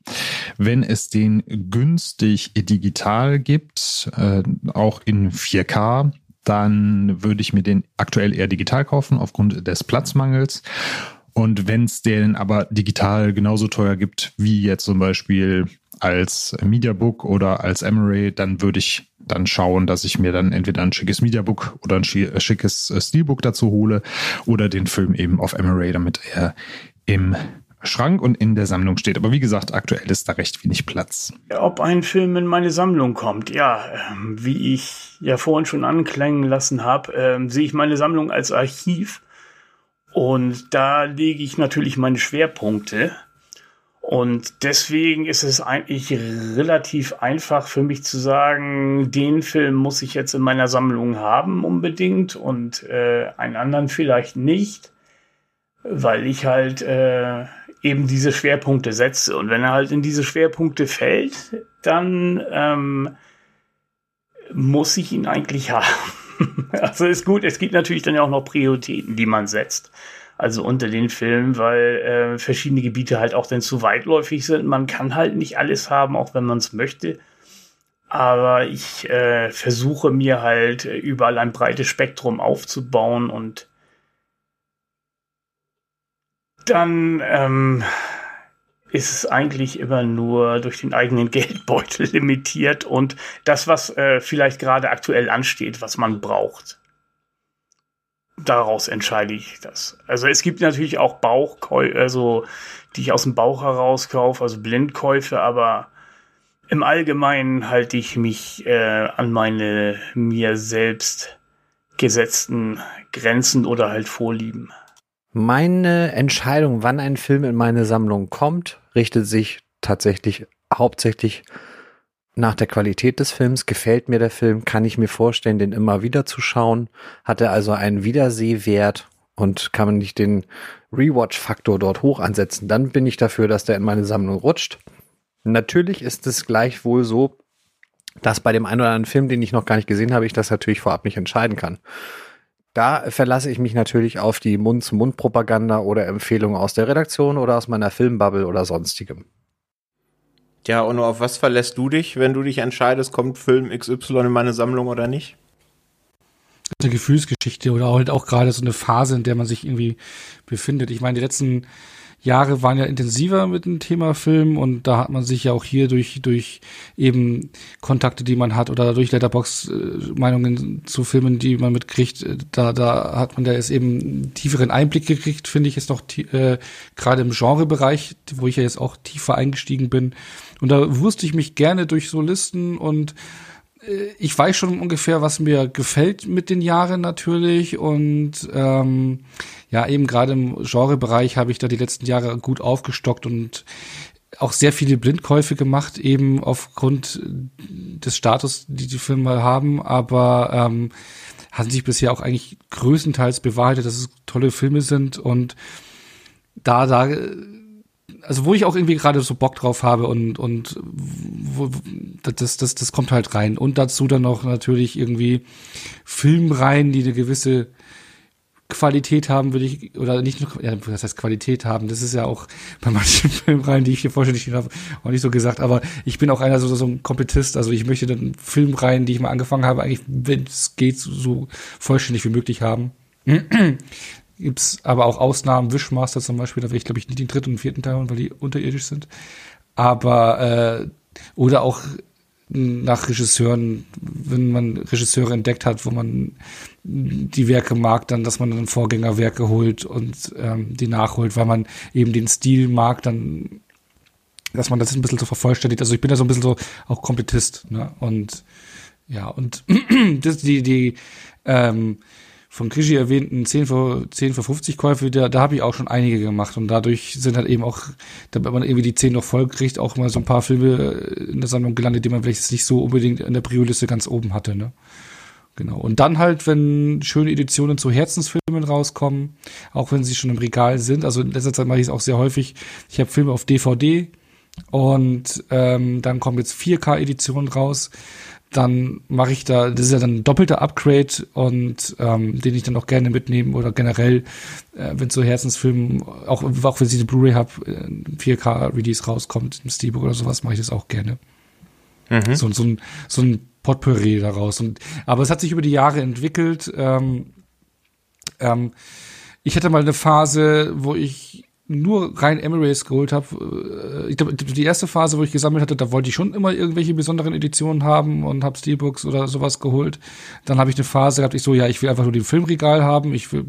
Speaker 3: Wenn es den günstig digital gibt, äh, auch in 4K, dann würde ich mir den aktuell eher digital kaufen aufgrund des Platzmangels. Und wenn es den aber digital genauso teuer gibt wie jetzt zum Beispiel als Mediabook oder als Emery, dann würde ich dann schauen, dass ich mir dann entweder ein schickes Mediabook oder ein schickes äh, Steelbook dazu hole oder den Film eben auf Emery, damit er im Schrank und in der Sammlung steht. Aber wie gesagt, aktuell ist da recht wenig Platz.
Speaker 5: Ob ein Film in meine Sammlung kommt, ja, ähm, wie ich ja vorhin schon anklängen lassen habe, äh, sehe ich meine Sammlung als Archiv und da lege ich natürlich meine Schwerpunkte. Und deswegen ist es eigentlich relativ einfach für mich zu sagen, den Film muss ich jetzt in meiner Sammlung haben unbedingt und äh, einen anderen vielleicht nicht, weil ich halt äh, eben diese Schwerpunkte setze. Und wenn er halt in diese Schwerpunkte fällt, dann ähm, muss ich ihn eigentlich haben. also ist gut, es gibt natürlich dann ja auch noch Prioritäten, die man setzt. Also unter den Filmen, weil äh, verschiedene Gebiete halt auch dann zu weitläufig sind. Man kann halt nicht alles haben, auch wenn man es möchte. Aber ich äh, versuche mir halt überall ein breites Spektrum aufzubauen und dann ähm, ist es eigentlich immer nur durch den eigenen Geldbeutel limitiert und das, was äh, vielleicht gerade aktuell ansteht, was man braucht. Daraus entscheide ich das. Also es gibt natürlich auch Bauchkäufe, also die ich aus dem Bauch heraus kaufe, also Blindkäufe, aber im Allgemeinen halte ich mich äh, an meine mir selbst gesetzten Grenzen oder halt Vorlieben.
Speaker 6: Meine Entscheidung, wann ein Film in meine Sammlung kommt, richtet sich tatsächlich hauptsächlich nach der Qualität des Films. Gefällt mir der Film? Kann ich mir vorstellen, den immer wieder zu schauen? Hat er also einen Wiedersehwert und kann man nicht den Rewatch-Faktor dort hoch ansetzen? Dann bin ich dafür, dass der in meine Sammlung rutscht. Natürlich ist es gleichwohl so, dass bei dem einen oder anderen Film, den ich noch gar nicht gesehen habe, ich das natürlich vorab nicht entscheiden kann. Da verlasse ich mich natürlich auf die Mund-zu-Mund-Propaganda oder Empfehlungen aus der Redaktion oder aus meiner Filmbubble oder sonstigem.
Speaker 1: Ja, und auf was verlässt du dich, wenn du dich entscheidest, kommt Film XY in meine Sammlung oder nicht?
Speaker 2: Eine Gefühlsgeschichte oder halt auch gerade so eine Phase, in der man sich irgendwie befindet. Ich meine, die letzten Jahre waren ja intensiver mit dem Thema Film und da hat man sich ja auch hier durch, durch eben Kontakte, die man hat oder durch Letterbox-Meinungen zu Filmen, die man mitkriegt, da, da hat man da jetzt eben tieferen Einblick gekriegt, finde ich, jetzt noch äh, gerade im Genrebereich, wo ich ja jetzt auch tiefer eingestiegen bin. Und da wusste ich mich gerne durch so Listen und äh, ich weiß schon ungefähr, was mir gefällt mit den Jahren natürlich. Und ähm, ja, eben gerade im Genrebereich habe ich da die letzten Jahre gut aufgestockt und auch sehr viele Blindkäufe gemacht, eben aufgrund des Status, die die Filme haben, aber ähm, haben sich bisher auch eigentlich größtenteils bewahrheitet, dass es tolle Filme sind. Und da, da, also wo ich auch irgendwie gerade so Bock drauf habe und, und wo, das, das, das kommt halt rein. Und dazu dann noch natürlich irgendwie Filmreihen, die eine gewisse Qualität haben, würde ich, oder nicht nur, ja, das heißt Qualität haben, das ist ja auch bei manchen Filmreihen, die ich hier vorstellig habe, auch nicht so gesagt, aber ich bin auch einer so, so ein Kompetist, also ich möchte dann Filmreihen, die ich mal angefangen habe, eigentlich, wenn es geht, so vollständig wie möglich haben. Gibt's aber auch Ausnahmen, Wishmaster zum Beispiel, da will ich glaube ich nicht den dritten und vierten Teil, weil die unterirdisch sind. Aber, äh, oder auch nach Regisseuren, wenn man Regisseure entdeckt hat, wo man die Werke mag, dann, dass man dann Vorgängerwerke holt und ähm, die nachholt, weil man eben den Stil mag, dann, dass man das ein bisschen so vervollständigt. Also ich bin da so ein bisschen so auch Kompetist, ne? Und ja, und das, die, die, ähm, von Krischi erwähnten 10 für, 10 für 50 Käufe, da, da habe ich auch schon einige gemacht und dadurch sind halt eben auch, damit man irgendwie die 10 noch voll kriegt, auch mal so ein paar Filme in der Sammlung gelandet, die man vielleicht nicht so unbedingt in der Prio-Liste ganz oben hatte, ne? Genau. Und dann halt, wenn schöne Editionen zu Herzensfilmen rauskommen, auch wenn sie schon im Regal sind, also in letzter Zeit mache ich es auch sehr häufig, ich habe Filme auf DVD und ähm, dann kommen jetzt 4K-Editionen raus dann mache ich da, das ist ja dann ein doppelter Upgrade und ähm, den ich dann auch gerne mitnehmen oder generell, äh, wenn so Herzensfilm, auch, auch wenn ich eine Blu-ray habe, 4K-Release rauskommt im Steelbook oder sowas, mache ich das auch gerne. Mhm. So, so, ein, so ein Potpourri daraus. Und, aber es hat sich über die Jahre entwickelt. Ähm, ähm, ich hatte mal eine Phase, wo ich nur rein Emirates geholt habe. Äh, ich glaube, die erste Phase, wo ich gesammelt hatte, da wollte ich schon immer irgendwelche besonderen Editionen haben und habe Steelbooks oder sowas geholt. Dann habe ich eine Phase gehabt, ich so, ja, ich will einfach nur den Filmregal haben, ich will,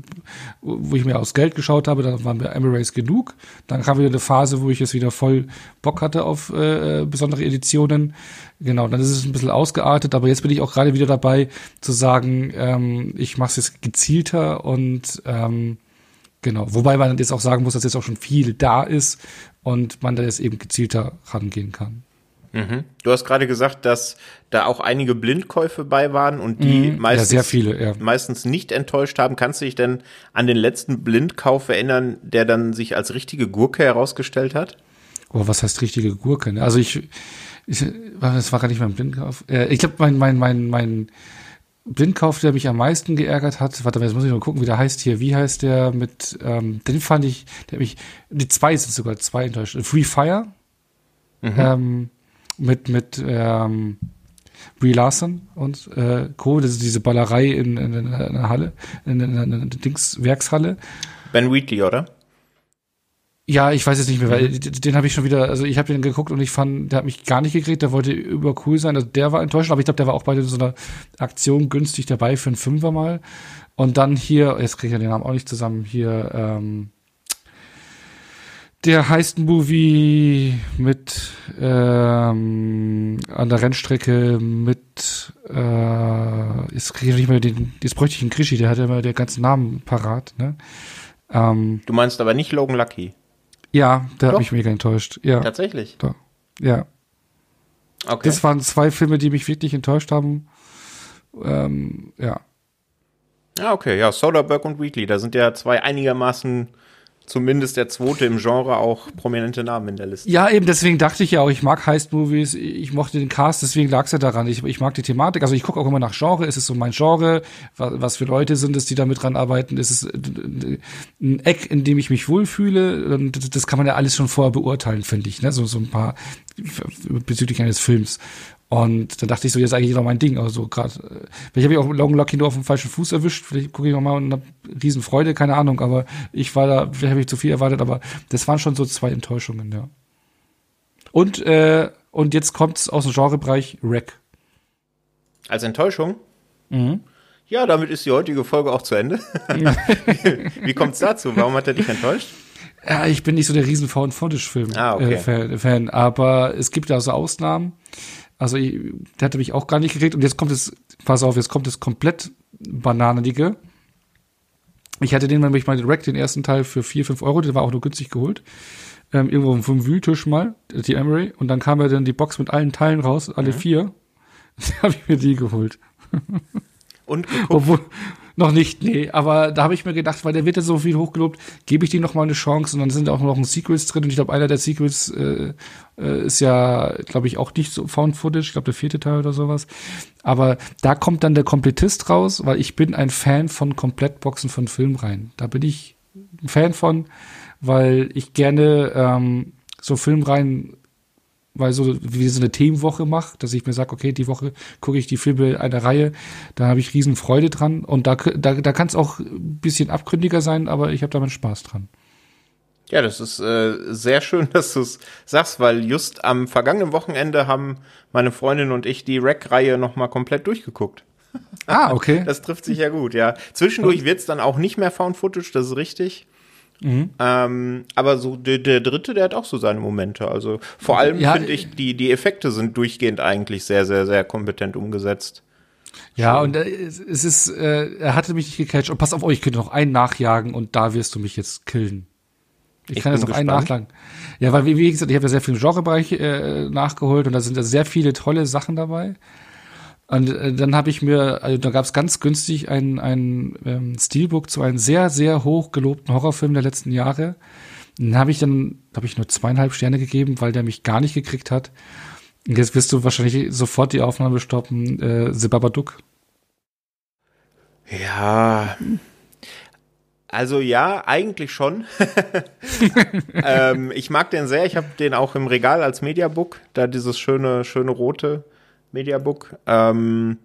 Speaker 2: wo ich mir aus Geld geschaut habe, dann waren mir Emirates genug. Dann kam wieder eine Phase, wo ich jetzt wieder voll Bock hatte auf äh, besondere Editionen. Genau, dann ist es ein bisschen ausgeartet, aber jetzt bin ich auch gerade wieder dabei zu sagen, ähm, ich mache es jetzt gezielter und ähm, Genau, wobei man jetzt auch sagen muss, dass jetzt auch schon viel da ist und man da jetzt eben gezielter rangehen kann.
Speaker 1: Mhm. Du hast gerade gesagt, dass da auch einige Blindkäufe bei waren und die mhm. meistens,
Speaker 2: ja, viele, ja.
Speaker 1: meistens nicht enttäuscht haben. Kannst du dich denn an den letzten Blindkauf erinnern, der dann sich als richtige Gurke herausgestellt hat?
Speaker 2: Oh, was heißt richtige Gurke? Also ich, ich das war gar nicht mein Blindkauf. Äh, ich glaube, mein, mein, mein, mein Blindkauf, der mich am meisten geärgert hat, warte mal, jetzt muss ich mal gucken, wie der heißt hier. Wie heißt der mit, ähm, den fand ich, der mich, die zwei sind sogar zwei enttäuscht. Free Fire. Mhm. Ähm, mit, mit, ähm, Brie Larson und äh, Co. Das ist diese Ballerei in, in, in einer Halle, in, in einer Dings Werkshalle.
Speaker 1: Ben Wheatley, oder?
Speaker 2: Ja, ich weiß jetzt nicht mehr, weil mhm. den, habe ich schon wieder, also ich habe den geguckt und ich fand, der hat mich gar nicht gekriegt, der wollte übercool sein, also der war enttäuscht, aber ich glaube, der war auch bei so einer Aktion günstig dabei für einen Fünfer mal. Und dann hier, jetzt kriege ich ja den Namen auch nicht zusammen, hier, ähm, der heißt Movie mit ähm, an der Rennstrecke mit äh, jetzt kriege ich nicht mehr den, jetzt bräuchte ich einen Krischi, der hat ja immer den ganzen Namen parat, ne?
Speaker 1: Ähm, du meinst aber nicht Logan Lucky?
Speaker 2: Ja, der Doch. hat mich mega enttäuscht. Ja.
Speaker 1: Tatsächlich?
Speaker 2: Doch. Ja. Okay. Das waren zwei Filme, die mich wirklich enttäuscht haben. Ähm, ja.
Speaker 1: Ah, okay. Ja, Soderbergh und Wheatley, da sind ja zwei einigermaßen zumindest der zweite im Genre auch prominente Namen in der Liste.
Speaker 2: Ja, eben, deswegen dachte ich ja auch, ich mag Heist-Movies, ich mochte den Cast, deswegen lag es ja daran. Ich, ich mag die Thematik, also ich gucke auch immer nach Genre, ist es so mein Genre, was, was für Leute sind es, die da mit dran arbeiten, ist es äh, ein Eck, in dem ich mich wohlfühle, das kann man ja alles schon vorher beurteilen, finde ich, ne? so, so ein paar bezüglich eines Films. Und dann dachte ich so, jetzt eigentlich noch mein Ding. Also gerade, äh, ich habe ja auch Long Lucky nur auf dem falschen Fuß erwischt. Vielleicht gucke ich nochmal und habe Riesenfreude, keine Ahnung. Aber ich war da, vielleicht habe ich zu viel erwartet, aber das waren schon so zwei Enttäuschungen, ja. Und, äh, und jetzt kommt's aus dem Genrebereich Rack.
Speaker 1: Als Enttäuschung? Mhm. Ja, damit ist die heutige Folge auch zu Ende. Wie kommt's dazu? Warum hat er dich enttäuscht?
Speaker 2: Ja, ich bin nicht so der riesen Found Footage-Film
Speaker 1: ah, okay.
Speaker 2: äh, Fan, aber es gibt da so Ausnahmen. Also ich, der hatte mich auch gar nicht gekriegt und jetzt kommt es, pass auf, jetzt kommt es komplett bananenige. Ich hatte den nämlich mal direkt den ersten Teil für vier fünf Euro, der war auch nur günstig geholt. Ähm, irgendwo vom Wühltisch mal, die Emery, und dann kam ja dann die Box mit allen Teilen raus, alle mhm. vier. Da habe ich mir die geholt.
Speaker 1: Und
Speaker 2: geguckt. Obwohl, noch nicht, nee. Aber da habe ich mir gedacht, weil der wird ja so viel hochgelobt, gebe ich die noch mal eine Chance. Und dann sind auch noch ein Sequels drin. Und ich glaube, einer der Sequels äh, äh, ist ja, glaube ich, auch nicht so Found Footage. Ich glaube, der vierte Teil oder sowas. Aber da kommt dann der Komplettist raus, weil ich bin ein Fan von Komplettboxen von Filmreihen. Da bin ich ein Fan von, weil ich gerne ähm, so Filmreihen weil so wie so eine Themenwoche mache, dass ich mir sage, okay, die Woche gucke ich die Filme einer Reihe, da habe ich riesen Freude dran und da, da, da kann es auch ein bisschen abgründiger sein, aber ich habe damit Spaß dran.
Speaker 1: Ja, das ist äh, sehr schön, dass du es sagst, weil just am vergangenen Wochenende haben meine Freundin und ich die Rack-Reihe nochmal komplett durchgeguckt.
Speaker 2: Ah, okay.
Speaker 1: das trifft sich ja gut, ja. Zwischendurch wird's dann auch nicht mehr Found Footage, das ist richtig. Mhm. Ähm, aber so der, der dritte, der hat auch so seine Momente. Also vor allem ja, finde ich, die, die Effekte sind durchgehend eigentlich sehr, sehr, sehr kompetent umgesetzt.
Speaker 2: Ja, Schön. und äh, es ist, äh, er hatte mich nicht gecatcht. Und pass auf, oh, ich könnte noch einen nachjagen und da wirst du mich jetzt killen. Ich, ich kann jetzt noch gespannt. einen nachlagen. Ja, weil wie, wie gesagt, ich habe ja sehr viel im Genrebereich äh, nachgeholt und da sind da sehr viele tolle Sachen dabei. Und äh, dann habe ich mir, also da gab es ganz günstig ein, ein ähm, Steelbook zu einem sehr, sehr hoch gelobten Horrorfilm der letzten Jahre. Den habe ich dann, habe ich nur zweieinhalb Sterne gegeben, weil der mich gar nicht gekriegt hat. Jetzt wirst du wahrscheinlich sofort die Aufnahme stoppen, äh, The Babadook.
Speaker 1: Ja. Also ja, eigentlich schon. ähm, ich mag den sehr. Ich habe den auch im Regal als Mediabook. Da dieses schöne, schöne rote Mediabook. Ähm,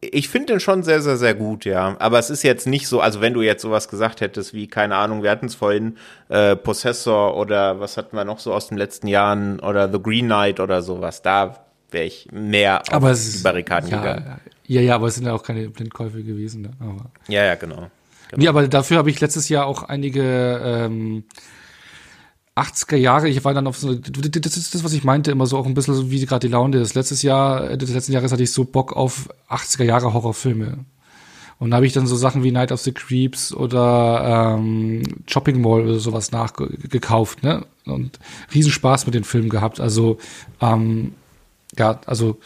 Speaker 1: ich finde den schon sehr, sehr, sehr gut, ja. Aber es ist jetzt nicht so, also wenn du jetzt sowas gesagt hättest wie, keine Ahnung, wir hatten es vorhin, äh, Possessor oder was hatten wir noch so aus den letzten Jahren oder The Green Knight oder sowas, da wäre ich mehr auf
Speaker 2: Aber
Speaker 1: die
Speaker 2: es ist,
Speaker 1: Barrikaden
Speaker 2: ja,
Speaker 1: gegangen.
Speaker 2: ja, ja, aber es sind ja auch keine Blindkäufe gewesen. Ne? Aber,
Speaker 1: Ja, ja, genau.
Speaker 2: Nee, aber dafür habe ich letztes Jahr auch einige ähm, 80er Jahre, ich war dann auf so, das ist das, was ich meinte, immer so auch ein bisschen so wie gerade die Laune ist. Letztes Jahr, des letzten Jahres hatte ich so Bock auf 80er Jahre Horrorfilme. Und da habe ich dann so Sachen wie Night of the Creeps oder ähm, Shopping Mall oder sowas nachgekauft, ne? Und Riesenspaß mit den Filmen gehabt. Also, ähm, ja, also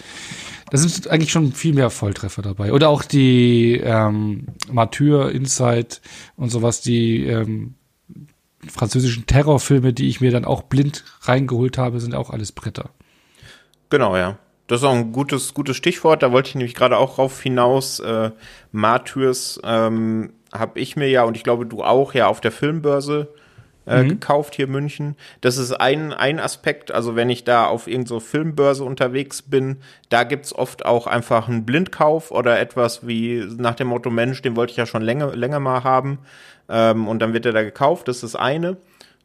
Speaker 2: da sind eigentlich schon viel mehr Volltreffer dabei. Oder auch die ähm, Martyr, Inside und sowas, die ähm, französischen Terrorfilme, die ich mir dann auch blind reingeholt habe, sind auch alles Bretter.
Speaker 1: Genau, ja. Das ist auch ein gutes, gutes Stichwort. Da wollte ich nämlich gerade auch rauf hinaus. Äh, Martyrs ähm, habe ich mir ja, und ich glaube du auch, ja auf der Filmbörse äh, gekauft hier in München. Das ist ein, ein Aspekt. Also wenn ich da auf irgendeine so Filmbörse unterwegs bin, da gibt's oft auch einfach einen Blindkauf oder etwas wie nach dem Motto, Mensch, den wollte ich ja schon länger, länger mal haben. Ähm, und dann wird er da gekauft. Das ist das eine.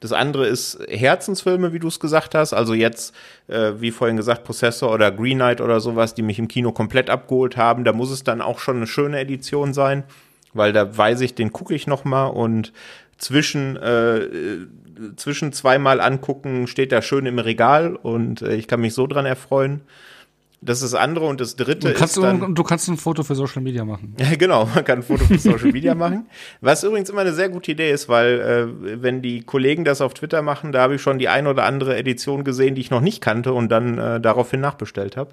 Speaker 1: Das andere ist Herzensfilme, wie du es gesagt hast. Also jetzt, äh, wie vorhin gesagt, Possessor oder Green Knight oder sowas, die mich im Kino komplett abgeholt haben. Da muss es dann auch schon eine schöne Edition sein, weil da weiß ich, den gucke ich noch mal und zwischen äh, zwischen zweimal angucken steht da schön im Regal und äh, ich kann mich so dran erfreuen. Das ist das andere und das dritte
Speaker 2: Und kannst
Speaker 1: ist dann
Speaker 2: du, du kannst ein Foto für Social Media machen.
Speaker 1: ja, genau, man kann ein Foto für Social Media machen. Was übrigens immer eine sehr gute Idee ist, weil äh, wenn die Kollegen das auf Twitter machen, da habe ich schon die ein oder andere Edition gesehen, die ich noch nicht kannte und dann äh, daraufhin nachbestellt habe.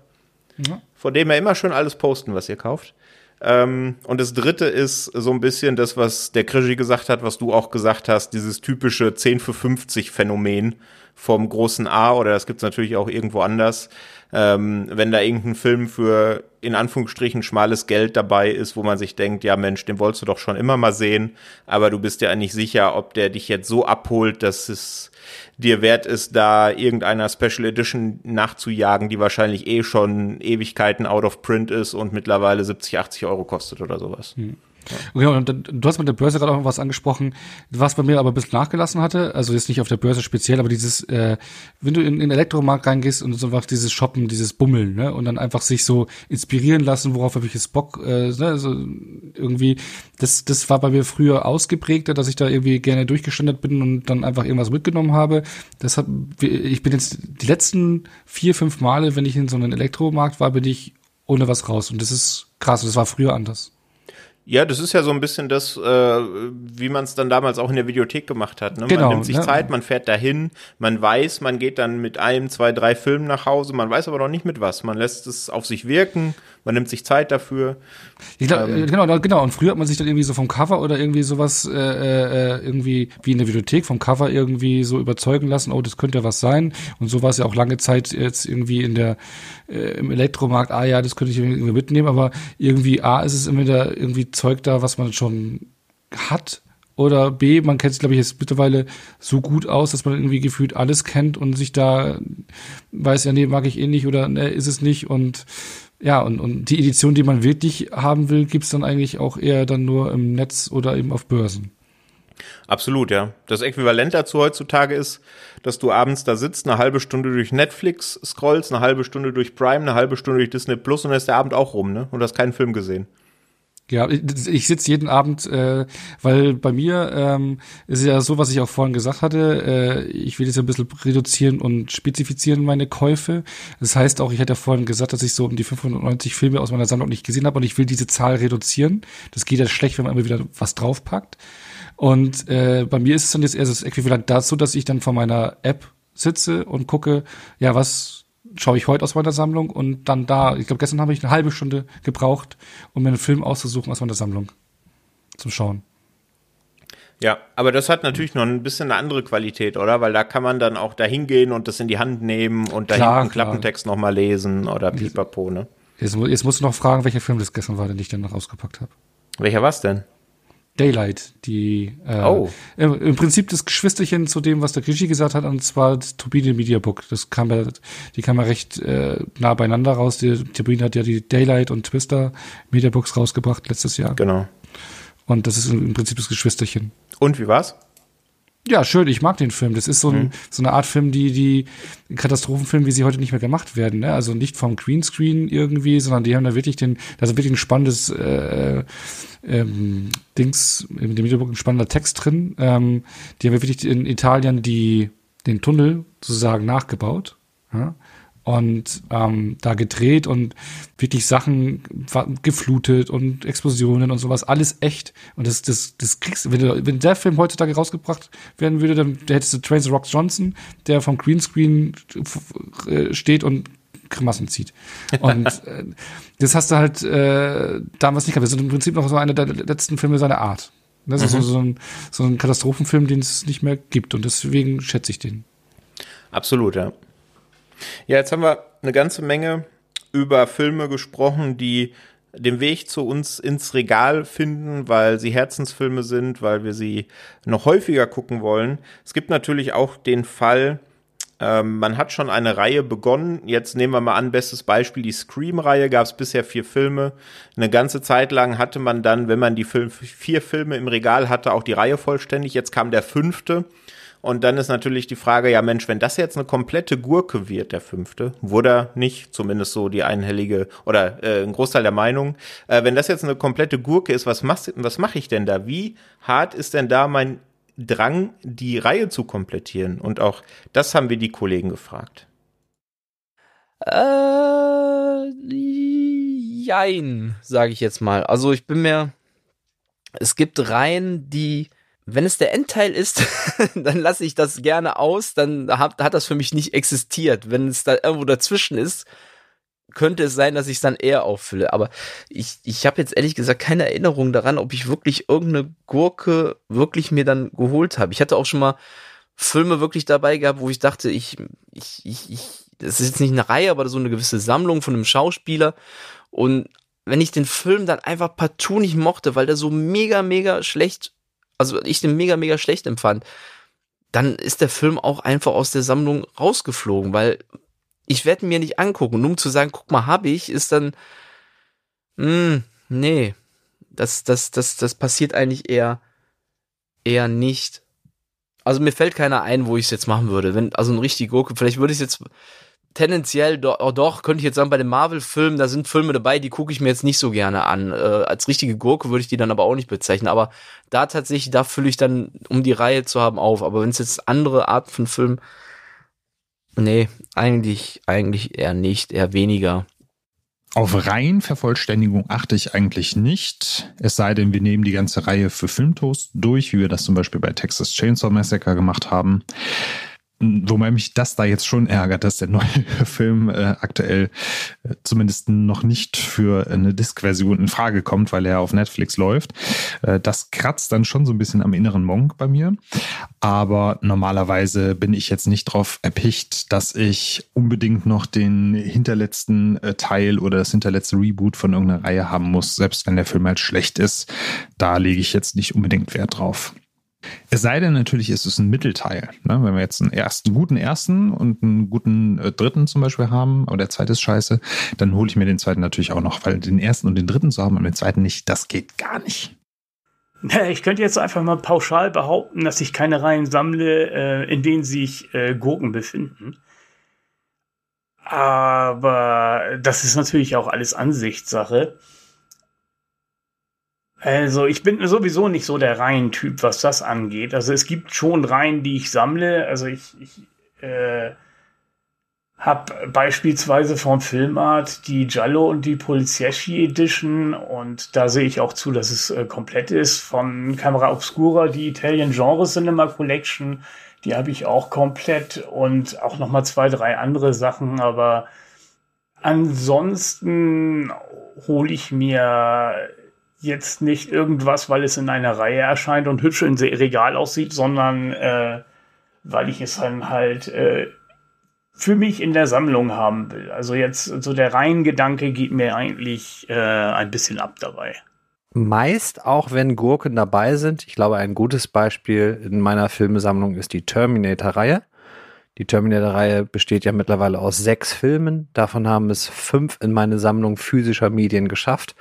Speaker 2: Ja.
Speaker 1: Von dem her immer schön alles posten, was ihr kauft. Ähm, und das dritte ist so ein bisschen das, was der Krischi gesagt hat, was du auch gesagt hast, dieses typische 10 für 50 Phänomen vom großen A oder das gibt's natürlich auch irgendwo anders. Ähm, wenn da irgendein Film für in Anführungsstrichen schmales Geld dabei ist, wo man sich denkt, ja Mensch, den wolltest du doch schon immer mal sehen, aber du bist ja nicht sicher, ob der dich jetzt so abholt, dass es dir wert ist, da irgendeiner Special Edition nachzujagen, die wahrscheinlich eh schon Ewigkeiten out of print ist und mittlerweile 70, 80 Euro kostet oder sowas.
Speaker 2: Okay, und du hast mit der Börse gerade auch was angesprochen, was bei mir aber ein bisschen nachgelassen hatte. Also jetzt nicht auf der Börse speziell, aber dieses, äh, wenn du in, den Elektromarkt reingehst und so einfach dieses Shoppen, dieses Bummeln, ne, und dann einfach sich so inspirieren lassen, worauf habe ich jetzt Bock, äh, ne, also irgendwie, das, das war bei mir früher ausgeprägter, dass ich da irgendwie gerne durchgestandet bin und dann einfach irgendwas mitgenommen habe. Deshalb, ich bin jetzt die letzten vier, fünf Male, wenn ich in so einem Elektromarkt war, bin ich ohne was raus. Und das ist krass, das war früher anders.
Speaker 1: Ja, das ist ja so ein bisschen das, äh, wie man es dann damals auch in der Videothek gemacht hat. Ne?
Speaker 2: Genau,
Speaker 1: man nimmt sich
Speaker 2: ne?
Speaker 1: Zeit, man fährt dahin, man weiß, man geht dann mit einem, zwei, drei Filmen nach Hause, man weiß aber noch nicht mit was. Man lässt es auf sich wirken, man nimmt sich Zeit dafür.
Speaker 2: Ich glaub, äh, genau, genau. Und früher hat man sich dann irgendwie so vom Cover oder irgendwie sowas äh, äh, irgendwie wie in der Videothek vom Cover irgendwie so überzeugen lassen. Oh, das könnte ja was sein. Und so war es ja auch lange Zeit jetzt irgendwie in der äh, im Elektromarkt. Ah ja, das könnte ich irgendwie mitnehmen. Aber irgendwie A ist es immer da irgendwie Zeug da, was man schon hat. Oder B, man kennt es, glaube ich, jetzt mittlerweile so gut aus, dass man irgendwie gefühlt alles kennt und sich da weiß, ja, nee, mag ich eh nicht oder ne, ist es nicht. Und ja, und, und die Edition, die man wirklich haben will, gibt's dann eigentlich auch eher dann nur im Netz oder eben auf Börsen.
Speaker 1: Absolut, ja. Das Äquivalent dazu heutzutage ist, dass du abends da sitzt, eine halbe Stunde durch Netflix scrollst, eine halbe Stunde durch Prime, eine halbe Stunde durch Disney Plus und dann ist der Abend auch rum, ne? Und hast keinen Film gesehen.
Speaker 2: Ja, ich, ich sitze jeden Abend, äh, weil bei mir ähm, ist ja so, was ich auch vorhin gesagt hatte, äh, ich will jetzt ein bisschen reduzieren und spezifizieren meine Käufe. Das heißt auch, ich hatte ja vorhin gesagt, dass ich so um die 590 Filme aus meiner Sammlung nicht gesehen habe und ich will diese Zahl reduzieren. Das geht ja schlecht, wenn man immer wieder was draufpackt. Und äh, bei mir ist es dann jetzt eher das Äquivalent dazu, dass ich dann vor meiner App sitze und gucke, ja, was schaue ich heute aus meiner Sammlung und dann da, ich glaube, gestern habe ich eine halbe Stunde gebraucht, um mir einen Film auszusuchen aus meiner Sammlung zum Schauen.
Speaker 1: Ja, aber das hat natürlich noch ein bisschen eine andere Qualität, oder? Weil da kann man dann auch da hingehen und das in die Hand nehmen und da hinten Klappentext nochmal lesen oder pipapo, ne?
Speaker 2: Jetzt, jetzt musst du noch fragen, welcher Film das gestern war, den ich dann noch rausgepackt habe.
Speaker 1: Welcher was denn?
Speaker 2: Daylight, die äh,
Speaker 1: Oh.
Speaker 2: im, im Prinzip das Geschwisterchen zu dem, was der Krischi gesagt hat, und zwar das Turbine Media Book. Das kam ja, die kam ja recht äh, nah beieinander raus. Die Turbine hat ja die Daylight und Twister Media Books rausgebracht letztes Jahr.
Speaker 1: Genau.
Speaker 2: Und das ist im Prinzip das Geschwisterchen.
Speaker 1: Und wie war's?
Speaker 2: Ja, schön, ich mag den Film. Das ist so, ein, so eine Art Film, die, die Katastrophenfilm, wie sie heute nicht mehr gemacht werden. Ne? Also nicht vom Greenscreen irgendwie, sondern die haben da wirklich den, da ist wirklich ein spannendes äh, ähm, Dings, in dem Videobook ein spannender Text drin. Ähm, die haben wirklich in Italien die, den Tunnel sozusagen nachgebaut. Ja? Und ähm, da gedreht und wirklich Sachen geflutet und Explosionen und sowas, alles echt. Und das, das, das kriegst du, wenn, du, wenn der Film heutzutage rausgebracht werden würde, dann da hättest du Tracy Rock Johnson, der vom Greenscreen äh, steht und Grimassen zieht. Und äh, das hast du halt äh, damals nicht gehabt. Das ist im Prinzip noch so einer der letzten Filme seiner Art. Das ist so, so, ein, so ein Katastrophenfilm, den es nicht mehr gibt. Und deswegen schätze ich den.
Speaker 1: Absolut, ja. Ja, jetzt haben wir eine ganze Menge über Filme gesprochen, die den Weg zu uns ins Regal finden, weil sie Herzensfilme sind, weil wir sie noch häufiger gucken wollen. Es gibt natürlich auch den Fall, ähm, man hat schon eine Reihe begonnen. Jetzt nehmen wir mal an, bestes Beispiel, die Scream-Reihe gab es bisher vier Filme. Eine ganze Zeit lang hatte man dann, wenn man die Film, vier Filme im Regal hatte, auch die Reihe vollständig. Jetzt kam der fünfte. Und dann ist natürlich die Frage, ja Mensch, wenn das jetzt eine komplette Gurke wird, der fünfte, wurde nicht, zumindest so die einhellige oder äh, ein Großteil der Meinung, äh, wenn das jetzt eine komplette Gurke ist, was, was mache ich denn da? Wie hart ist denn da mein Drang, die Reihe zu komplettieren? Und auch das haben wir die Kollegen gefragt.
Speaker 4: Äh, jein, sage ich jetzt mal. Also ich bin mir, es gibt Reihen, die, wenn es der Endteil ist, dann lasse ich das gerne aus, dann hat, hat das für mich nicht existiert. Wenn es da irgendwo dazwischen ist, könnte es sein, dass ich es dann eher auffülle. Aber ich, ich habe jetzt ehrlich gesagt keine Erinnerung daran, ob ich wirklich irgendeine Gurke wirklich mir dann geholt habe. Ich hatte auch schon mal Filme wirklich dabei gehabt, wo ich dachte, ich, ich, ich, ich, das ist jetzt nicht eine Reihe, aber so eine gewisse Sammlung von einem Schauspieler. Und wenn ich den Film dann einfach partout nicht mochte, weil der so mega, mega schlecht, also ich den mega, mega schlecht empfand, dann ist der Film auch einfach aus der Sammlung rausgeflogen, weil ich werde mir nicht angucken. Und um zu sagen, guck mal, hab ich, ist dann, mh, nee, das, das, das, das passiert eigentlich eher, eher nicht. Also mir fällt keiner ein, wo ich es jetzt machen würde. Wenn, also ein richtig Gurke, vielleicht würde ich es jetzt tendenziell doch, oh doch, könnte ich jetzt sagen, bei den Marvel-Filmen, da sind Filme dabei, die gucke ich mir jetzt nicht so gerne an. Äh, als richtige Gurke würde ich die dann aber auch nicht bezeichnen. Aber da tatsächlich, da fülle ich dann, um die Reihe zu haben, auf. Aber wenn es jetzt andere Arten von Filmen, nee, eigentlich, eigentlich eher nicht, eher weniger.
Speaker 3: Auf Reihenvervollständigung achte ich eigentlich nicht. Es sei denn, wir nehmen die ganze Reihe für Filmtoast durch, wie wir das zum Beispiel bei Texas Chainsaw Massacre gemacht haben. Wobei mich das da jetzt schon ärgert, dass der neue Film äh, aktuell äh, zumindest noch nicht für eine Disk-Version in Frage kommt, weil er auf Netflix läuft. Äh, das kratzt dann schon so ein bisschen am inneren Monk bei mir. Aber normalerweise bin ich jetzt nicht drauf erpicht, dass ich unbedingt noch den hinterletzten äh, Teil oder das hinterletzte Reboot von irgendeiner Reihe haben muss, selbst wenn der Film halt schlecht ist. Da lege ich jetzt nicht unbedingt Wert drauf. Es sei denn, natürlich ist es ein Mittelteil. Ne? Wenn wir jetzt einen ersten, guten ersten und einen guten äh, dritten zum Beispiel haben, aber der zweite ist scheiße, dann hole ich mir den zweiten natürlich auch noch, weil den ersten und den dritten zu haben und den zweiten nicht, das geht gar nicht.
Speaker 5: Ich könnte jetzt einfach mal pauschal behaupten, dass ich keine Reihen sammle, äh, in denen sich äh, Gurken befinden. Aber das ist natürlich auch alles Ansichtssache. Also ich bin sowieso nicht so der Reihentyp, was das angeht. Also es gibt schon Reihen, die ich sammle. Also ich, ich äh, habe beispielsweise von Filmart die Giallo und die Polizieschi Edition und da sehe ich auch zu, dass es äh, komplett ist. Von Camera Obscura die Italian Genre Cinema Collection, die habe ich auch komplett und auch noch mal zwei, drei andere Sachen. Aber ansonsten hole ich mir jetzt nicht irgendwas, weil es in einer Reihe erscheint und hübsch im Regal aussieht, sondern äh, weil ich es dann halt äh, für mich in der Sammlung haben will. Also jetzt so der Reihengedanke geht mir eigentlich äh, ein bisschen ab dabei.
Speaker 6: Meist auch wenn Gurken dabei sind. Ich glaube, ein gutes Beispiel in meiner Filmesammlung ist die Terminator-Reihe. Die Terminator-Reihe besteht ja mittlerweile aus sechs Filmen. Davon haben es fünf in meine Sammlung physischer Medien geschafft.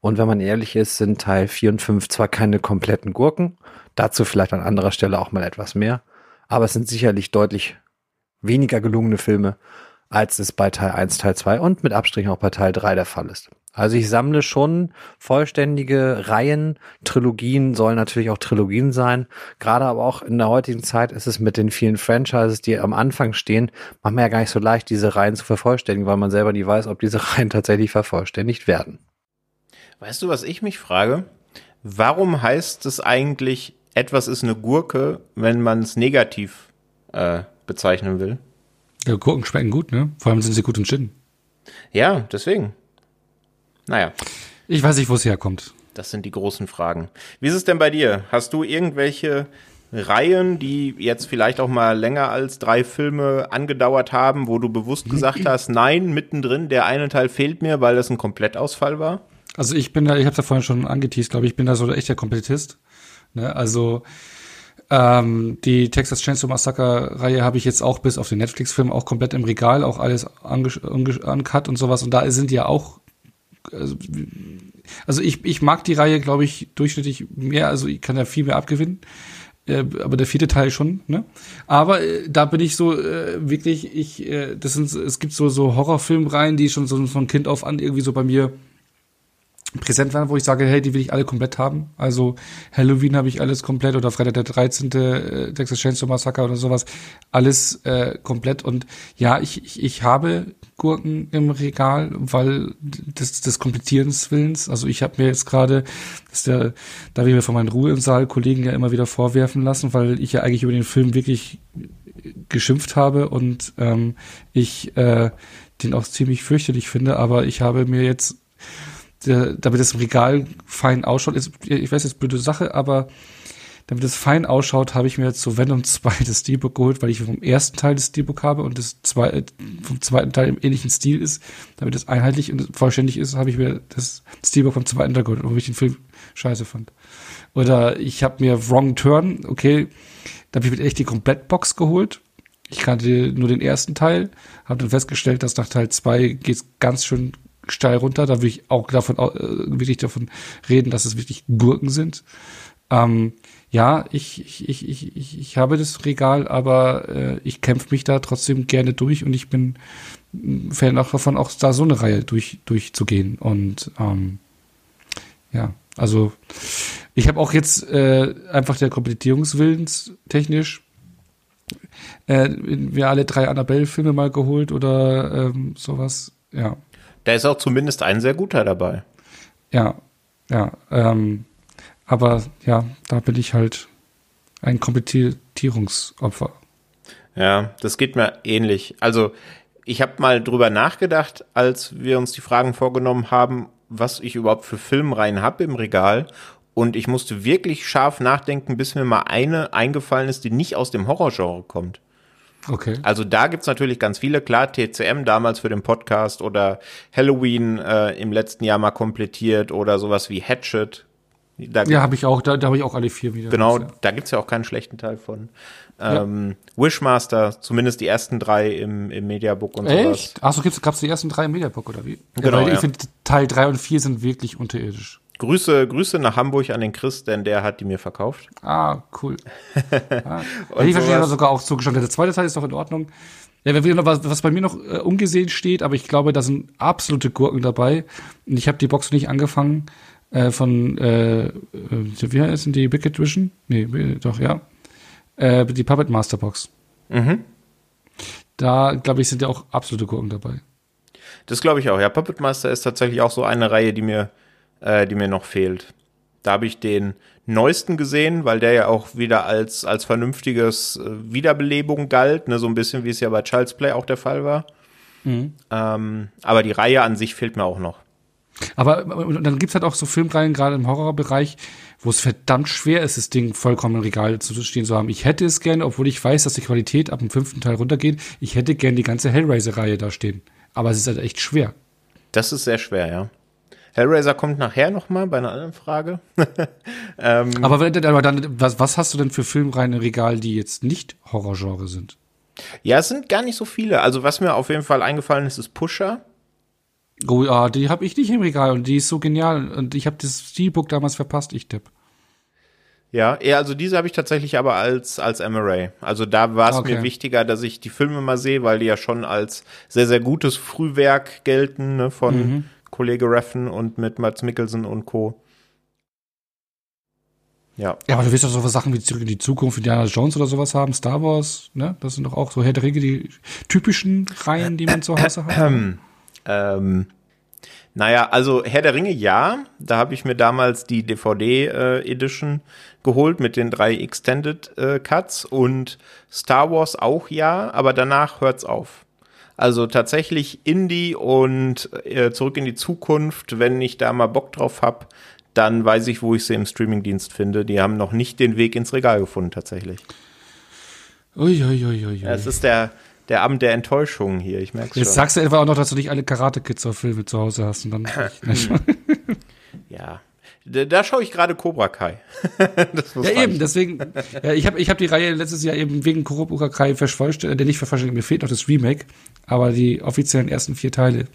Speaker 6: Und wenn man ehrlich ist, sind Teil 4 und 5 zwar keine kompletten Gurken, dazu vielleicht an anderer Stelle auch mal etwas mehr, aber es sind sicherlich deutlich weniger gelungene Filme, als es bei Teil 1, Teil 2 und mit Abstrichen auch bei Teil 3 der Fall ist. Also ich sammle schon vollständige Reihen. Trilogien sollen natürlich auch Trilogien sein. Gerade aber auch in der heutigen Zeit ist es mit den vielen Franchises, die am Anfang stehen, manchmal ja gar nicht so leicht, diese Reihen zu vervollständigen, weil man selber nie weiß, ob diese Reihen tatsächlich vervollständigt werden.
Speaker 1: Weißt du, was ich mich frage? Warum heißt es eigentlich, etwas ist eine Gurke, wenn man es negativ äh, bezeichnen will?
Speaker 2: Ja, Gurken schmecken gut, ne? Vor allem sind sie gut in Gin.
Speaker 1: Ja, deswegen. Naja.
Speaker 2: Ich weiß nicht, wo es herkommt.
Speaker 1: Das sind die großen Fragen. Wie ist es denn bei dir? Hast du irgendwelche Reihen, die jetzt vielleicht auch mal länger als drei Filme angedauert haben, wo du bewusst gesagt hast, nein, mittendrin, der eine Teil fehlt mir, weil das ein Komplettausfall war?
Speaker 2: Also ich bin da, ich habe ja vorhin schon angeteased, glaube ich, ich bin da so echt der Komplettist. Ne? Also ähm, die Texas Chainsaw Massacre Reihe habe ich jetzt auch bis auf den Netflix-Film auch komplett im Regal, auch alles uncut und sowas. Und da sind ja auch also, also ich, ich mag die Reihe, glaube ich, durchschnittlich mehr, also ich kann da viel mehr abgewinnen. Äh, aber der vierte Teil schon, ne? Aber äh, da bin ich so äh, wirklich, ich, äh, das sind, es gibt so so Horrorfilmreihen, die schon so von Kind auf an irgendwie so bei mir präsent waren, wo ich sage, hey, die will ich alle komplett haben. Also Halloween habe ich alles komplett oder Freitag der 13. Äh, Texas Chainsaw Massacre oder sowas. Alles äh, komplett. Und ja, ich, ich, ich habe Gurken im Regal, weil des, des Komplettierens Willens. Also ich habe mir jetzt gerade, das ist der, da wir mir von meinen Ruhe im Saal Kollegen ja immer wieder vorwerfen lassen, weil ich ja eigentlich über den Film wirklich geschimpft habe und ähm, ich äh, den auch ziemlich fürchterlich finde, aber ich habe mir jetzt der, damit das Regal fein ausschaut, ist, ich weiß jetzt blöde Sache, aber damit es fein ausschaut, habe ich mir so Venom 2 das Steelbook geholt, weil ich vom ersten Teil das Steelbook habe und das zwei, vom zweiten Teil im ähnlichen Stil ist. Damit es einheitlich und vollständig ist, habe ich mir das Steelbook vom zweiten Teil geholt, obwohl ich den Film scheiße fand. Oder ich habe mir Wrong Turn, okay, da habe ich mir echt die Komplettbox geholt. Ich kannte nur den ersten Teil, habe dann festgestellt, dass nach Teil 2 geht es ganz schön steil runter. Da will ich auch davon, äh, wirklich davon reden, dass es wirklich Gurken sind. Ähm, ja, ich, ich, ich, ich, ich, ich habe das Regal, aber äh, ich kämpfe mich da trotzdem gerne durch und ich bin Fan auch davon, auch da so eine Reihe durch, durchzugehen. Und ähm, ja, also ich habe auch jetzt äh, einfach der Komplettierungswillens technisch äh, wir alle drei Annabelle-Filme mal geholt oder ähm, sowas. Ja,
Speaker 1: da ist auch zumindest ein sehr guter dabei.
Speaker 2: Ja, ja. Ähm, aber ja, da bin ich halt ein Komplettierungsopfer.
Speaker 1: Ja, das geht mir ähnlich. Also ich habe mal drüber nachgedacht, als wir uns die Fragen vorgenommen haben, was ich überhaupt für Filmreihen habe im Regal. Und ich musste wirklich scharf nachdenken, bis mir mal eine eingefallen ist, die nicht aus dem Horrorgenre kommt.
Speaker 2: Okay.
Speaker 1: Also da gibt's natürlich ganz viele, klar, TCM damals für den Podcast oder Halloween äh, im letzten Jahr mal komplettiert oder sowas wie Hatchet.
Speaker 2: Da ja, habe ich auch, da, da habe ich auch alle vier wieder.
Speaker 1: Genau, ja. da gibt's ja auch keinen schlechten Teil von. Ähm, ja. Wishmaster, zumindest die ersten drei im, im Mediabook und
Speaker 2: Echt? sowas. Achso, gab's die ersten drei im Mediabook oder wie?
Speaker 1: Genau. Ja,
Speaker 2: ich finde Teil drei und vier sind wirklich unterirdisch.
Speaker 1: Grüße, Grüße nach Hamburg an den Chris, denn der hat die mir verkauft.
Speaker 2: Ah, cool. ah. ich verstehe sogar auch zugeschaut. Der zweite Teil ist doch in Ordnung. Ja, was, was bei mir noch äh, ungesehen steht, aber ich glaube, da sind absolute Gurken dabei. Und ich habe die Box nicht angefangen äh, von, äh, äh wie heißt die Wicked Vision? Nee, doch, ja. Äh, die Puppet Master Box. Mhm. Da, glaube ich, sind ja auch absolute Gurken dabei.
Speaker 1: Das glaube ich auch, ja. Puppet Master ist tatsächlich auch so eine Reihe, die mir äh, die mir noch fehlt. Da habe ich den neuesten gesehen, weil der ja auch wieder als, als vernünftiges äh, Wiederbelebung galt, ne, so ein bisschen wie es ja bei Child's Play auch der Fall war. Mhm. Ähm, aber die Reihe an sich fehlt mir auch noch.
Speaker 2: Aber dann gibt's halt auch so Filmreihen, gerade im Horrorbereich, wo es verdammt schwer ist, das Ding vollkommen im Regal zu stehen zu haben. Ich hätte es gerne, obwohl ich weiß, dass die Qualität ab dem fünften Teil runtergeht, ich hätte gern die ganze Hellraiser-Reihe da stehen. Aber es ist halt echt schwer.
Speaker 1: Das ist sehr schwer, ja. Hellraiser kommt nachher nochmal bei einer anderen Frage. ähm,
Speaker 2: aber, aber dann, was, was hast du denn für Filmreihen im Regal, die jetzt nicht Horrorgenre sind?
Speaker 1: Ja, es sind gar nicht so viele. Also was mir auf jeden Fall eingefallen ist, ist Pusher.
Speaker 2: Oh ja, die habe ich nicht im Regal und die ist so genial. Und ich habe das Steelbook damals verpasst, ich tipp.
Speaker 1: Ja, eher, also diese habe ich tatsächlich aber als, als MRA. Also da war es
Speaker 2: Okay.
Speaker 1: mir wichtiger, dass ich die Filme mal sehe, weil die ja schon als sehr, sehr gutes Frühwerk gelten, ne, von
Speaker 2: Mhm.
Speaker 1: Kollege Reffen und mit Mats Mikkelsen und Co. Ja.
Speaker 2: Ja, aber du willst doch so Sachen wie Zurück in die Zukunft, Indiana Jones oder sowas haben, Star Wars, ne? Das sind doch auch so Herr der Ringe, die typischen Reihen, die man zu Hause hat.
Speaker 1: Ähm, naja, also Herr der Ringe, ja. Da habe ich mir damals die DVD-Edition geholt mit den drei Extended äh, Cuts und Star Wars auch ja, aber danach hört's auf. Also tatsächlich Indie und äh, zurück in die Zukunft, wenn ich da mal Bock drauf hab, dann weiß ich, wo ich sie im Streamingdienst finde. Die haben noch nicht den Weg ins Regal gefunden, tatsächlich.
Speaker 2: Uiuiuiui. Ui,
Speaker 1: es ist der, der Abend der Enttäuschung hier, ich merk's
Speaker 2: Jetzt
Speaker 1: schon.
Speaker 2: sagst du etwa auch noch, dass du nicht alle Karate-Kids-Filme zu Hause hast und dann.
Speaker 1: Ja, da, da schaue ich gerade Cobra Kai.
Speaker 2: ja, eben, deswegen, ja, ich habe ich hab die Reihe letztes Jahr eben wegen Kurobuka Kai vervollständigt, äh, nicht vervollständigt, mir fehlt noch das Remake, aber die offiziellen ersten vier Teile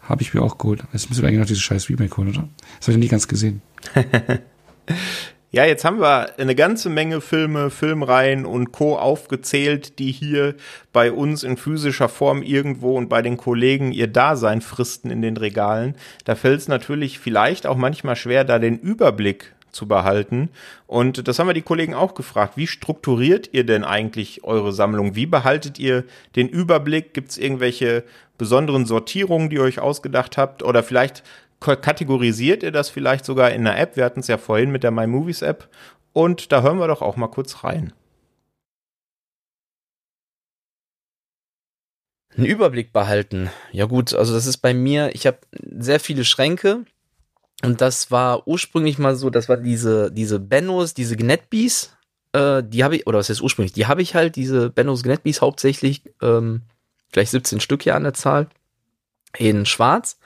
Speaker 2: habe ich mir auch geholt. Jetzt müssen wir eigentlich noch dieses scheiß Remake holen, oder? Das habe ich nie ganz gesehen.
Speaker 1: Ja, jetzt haben wir eine ganze Menge Filme, Filmreihen und Co. aufgezählt, die hier bei uns in physischer Form irgendwo und bei den Kollegen ihr Dasein fristen in den Regalen. Da fällt es natürlich vielleicht auch manchmal schwer, da den Überblick zu behalten. Und das haben wir die Kollegen auch gefragt. Wie strukturiert ihr denn eigentlich eure Sammlung? Wie behaltet ihr den Überblick? Gibt es irgendwelche besonderen Sortierungen, die ihr euch ausgedacht habt? Oder vielleicht kategorisiert ihr das vielleicht sogar in einer App? Wir hatten es ja vorhin mit der My Movies App. Und da hören wir doch auch mal kurz rein.
Speaker 4: Einen Überblick behalten. Ja gut, also das ist bei mir, ich habe sehr viele Schränke und das war ursprünglich mal so, das war diese, diese Bennos, diese Gnetbees, äh, die habe ich, oder was heißt ursprünglich, die habe ich halt, diese Bennos Gnetbees hauptsächlich, ähm, vielleicht 17 Stück hier an der Zahl, in schwarz.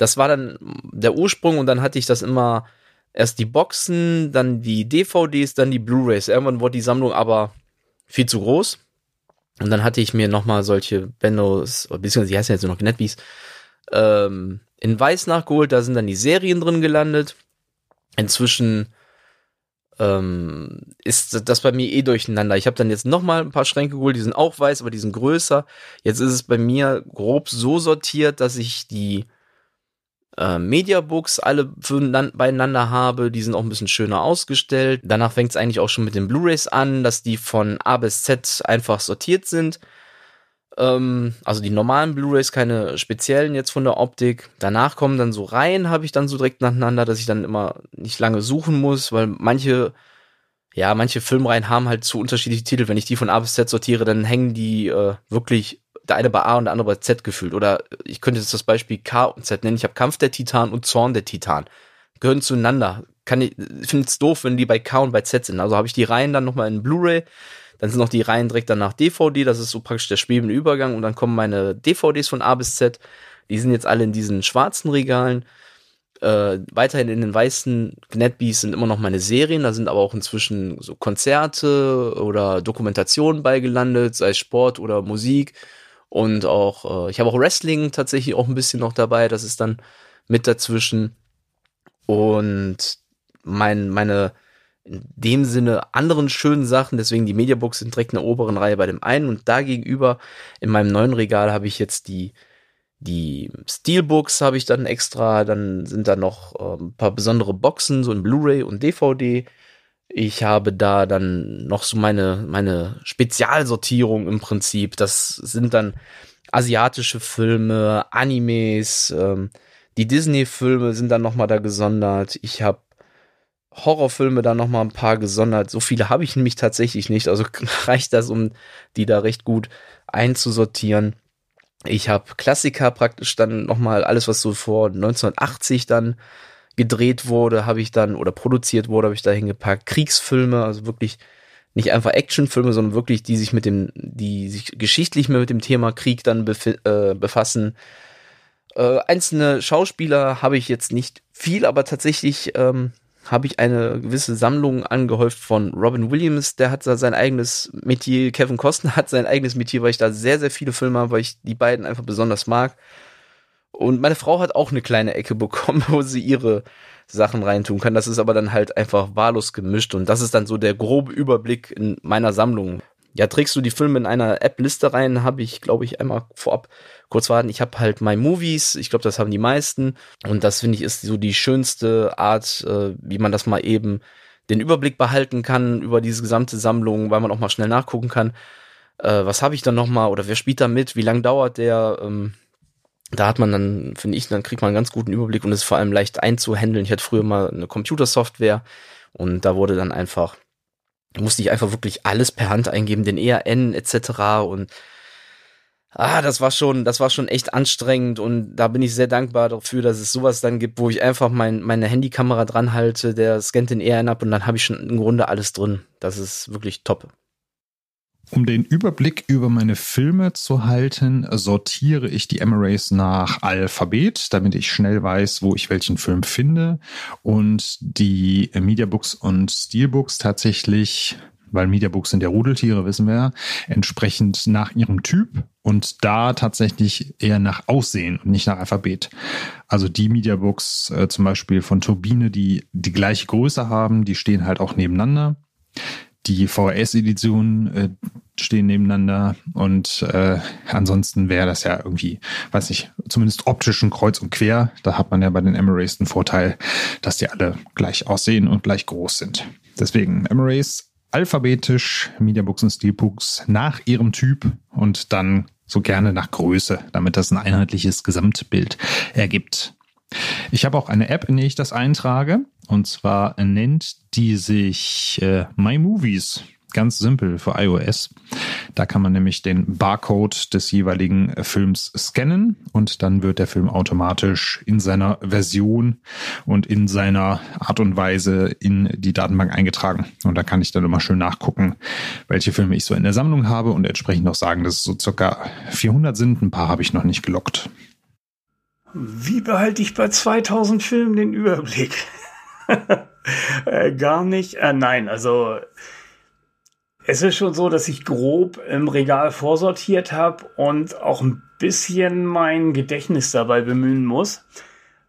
Speaker 4: Das war dann der Ursprung und dann hatte ich das immer erst die Boxen, dann die DVDs, dann die Blu-rays. Irgendwann wurde die Sammlung aber viel zu groß. Und dann hatte ich mir nochmal solche Bennos, oder beziehungsweise die heißen jetzt nur noch Gnetbees, ähm, in Weiß nachgeholt. Da sind dann die Serien drin gelandet. Inzwischen ähm, ist das bei mir eh durcheinander. Ich habe dann jetzt nochmal ein paar Schränke geholt, die sind auch weiß, aber die sind größer. Jetzt ist es bei mir grob so sortiert, dass ich die äh, Mediabooks alle beieinander habe. Die sind auch ein bisschen schöner ausgestellt. Danach fängt es eigentlich auch schon mit den Blu-rays an, dass die von A bis Z einfach sortiert sind. Ähm, also die normalen Blu-rays, keine speziellen jetzt von der Optik. Danach kommen dann so Reihen, habe ich dann so direkt nacheinander, dass ich dann immer nicht lange suchen muss, weil manche ja, manche Filmreihen haben halt zu unterschiedliche Titel. Wenn ich die von A bis Z sortiere, dann hängen die äh, wirklich der eine bei A und der andere bei Z gefühlt. Oder ich könnte jetzt das Beispiel K und Z nennen. Ich habe Kampf der Titan und Zorn der Titan. Gehören zueinander. Kann ich finde es doof, wenn die bei K und bei Z sind. Also habe ich die Reihen dann nochmal in Blu-ray. Dann sind noch die Reihen direkt danach DVD. Das ist so praktisch der schwebende Übergang. Und dann kommen meine DVDs von A bis Z. Die sind jetzt alle in diesen schwarzen Regalen. Äh, weiterhin in den weißen Gnetbees sind immer noch meine Serien, da sind aber auch inzwischen so Konzerte oder Dokumentationen beigelandet, sei es Sport oder Musik. Und auch, äh, ich habe auch Wrestling tatsächlich auch ein bisschen noch dabei, das ist dann mit dazwischen. Und mein, meine in dem Sinne anderen schönen Sachen, deswegen die Mediabooks sind direkt in der oberen Reihe bei dem einen und da gegenüber in meinem neuen Regal habe ich jetzt die die Steelbooks habe ich dann extra, dann sind da noch äh, ein paar besondere Boxen, so in Blu-ray und DVD. Ich habe da dann noch so meine, meine Spezialsortierung im Prinzip. Das sind dann asiatische Filme, Animes, ähm, die Disney-Filme sind dann nochmal da gesondert. Ich habe Horrorfilme da nochmal ein paar gesondert. So viele habe ich nämlich tatsächlich nicht. Also reicht das, um die da recht gut einzusortieren. Ich habe Klassiker praktisch dann nochmal alles, was so vor 1980 dann gedreht wurde, habe ich dann oder produziert wurde, habe ich da hingepackt. Kriegsfilme, also wirklich nicht einfach Actionfilme, sondern wirklich die sich mit dem, die sich geschichtlich mehr mit dem Thema Krieg dann äh, befassen. Äh, einzelne Schauspieler habe ich jetzt nicht viel, aber tatsächlich ähm, habe ich eine gewisse Sammlung angehäuft von Robin Williams, der hat da sein eigenes Metier, Kevin Costner hat sein eigenes Metier, weil ich da sehr, sehr viele Filme habe, weil ich die beiden einfach besonders mag. Und meine Frau hat auch eine kleine Ecke bekommen, wo sie ihre Sachen reintun kann. Das ist aber dann halt einfach wahllos gemischt und das ist dann so der grobe Überblick in meiner Sammlung. Ja, trägst du die Filme in einer App-Liste rein, habe ich, glaube ich, einmal vorab kurz warten. Ich habe halt My Movies, ich glaube, das haben die meisten und das finde ich ist so die schönste Art, äh, wie man das mal eben den Überblick behalten kann über diese gesamte Sammlung, weil man auch mal schnell nachgucken kann, äh, was habe ich dann noch mal oder wer spielt da mit, wie lang dauert der, ähm, da hat man dann, finde ich, dann kriegt man einen ganz guten Überblick und ist vor allem leicht einzuhändeln. Ich hatte früher mal eine Computersoftware und da wurde dann einfach, musste ich einfach wirklich alles per Hand eingeben, den ERN etc. und ah, das war schon, das war schon echt anstrengend und da bin ich sehr dankbar dafür, dass es sowas dann gibt, wo ich einfach mein, meine Handykamera dran halte, der scannt den ERN ab und dann habe ich schon im Grunde alles drin. Das ist wirklich top.
Speaker 3: Um den Überblick über meine Filme zu halten, sortiere ich die Emirates nach Alphabet, damit ich schnell weiß, wo ich welchen Film finde. Und die Mediabooks und Steelbooks tatsächlich, weil Mediabooks sind ja Rudeltiere, wissen wir, entsprechend nach ihrem Typ und da tatsächlich eher nach Aussehen und nicht nach Alphabet. Also die Mediabooks äh, zum Beispiel von Turbine, die die gleiche Größe haben, die stehen halt auch nebeneinander die VHS-Editionen äh, stehen nebeneinander und äh, ansonsten wäre das ja irgendwie, weiß nicht, zumindest optisch ein Kreuz und Quer. Da hat man ja bei den Emirates den Vorteil, dass die alle gleich aussehen und gleich groß sind. Deswegen Emirates alphabetisch, Mediabooks und Steelbooks nach ihrem Typ und dann so gerne nach Größe, damit das ein einheitliches Gesamtbild ergibt. Ich habe auch eine App, in der ich das eintrage. Und zwar nennt die sich äh, My Movies. Ganz simpel für iOS. Da kann man nämlich den Barcode des jeweiligen Films scannen und dann wird der Film automatisch in seiner Version und in seiner Art und Weise in die Datenbank eingetragen. Und da kann ich dann immer schön nachgucken, welche Filme ich so in der Sammlung habe und entsprechend auch sagen, dass es so circa 400 sind. Ein paar habe ich noch nicht gelockt.
Speaker 5: Wie behalte ich bei 2000 Filmen den Überblick? äh, gar nicht. Äh, nein, also es ist schon so, dass ich grob im Regal vorsortiert habe und auch ein bisschen mein Gedächtnis dabei bemühen muss,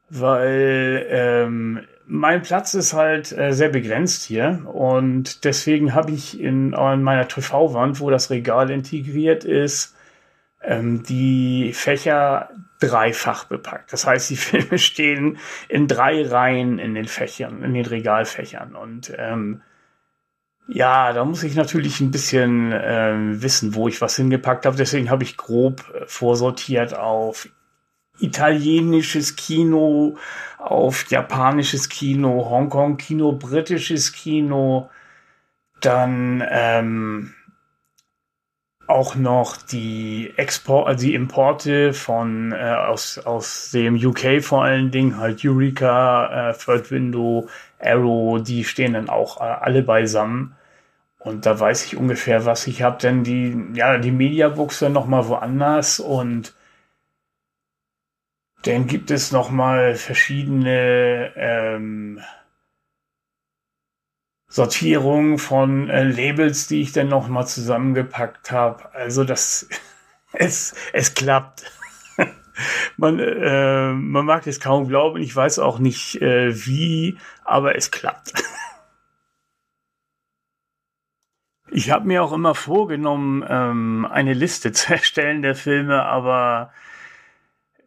Speaker 5: weil ähm, mein Platz ist halt äh, sehr begrenzt hier und deswegen habe ich in, in meiner TV-Wand, wo das Regal integriert ist, ähm, die Fächer dreifach bepackt. Das heißt, die Filme stehen in drei Reihen in den Fächern, in den Regalfächern. Und ähm, ja, da muss ich natürlich ein bisschen ähm, wissen, wo ich was hingepackt habe. Deswegen habe ich grob äh, vorsortiert auf italienisches Kino, auf japanisches Kino, Hongkong-Kino, britisches Kino, dann ähm, auch noch die Export, also die Importe von äh, aus, aus dem UK vor allen Dingen, halt Eureka, äh, Third Window, Arrow, die stehen dann auch äh, alle beisammen. Und da weiß ich ungefähr, was ich habe, denn die, ja, die Mediabooks dann nochmal woanders und dann gibt es nochmal verschiedene ähm, Sortierung von äh, Labels, die ich dann noch mal zusammengepackt habe. Also das es es klappt. man äh, man mag es kaum glauben. Ich weiß auch nicht äh, wie, aber es klappt. ich habe mir auch immer vorgenommen, ähm, eine Liste zu erstellen der Filme, aber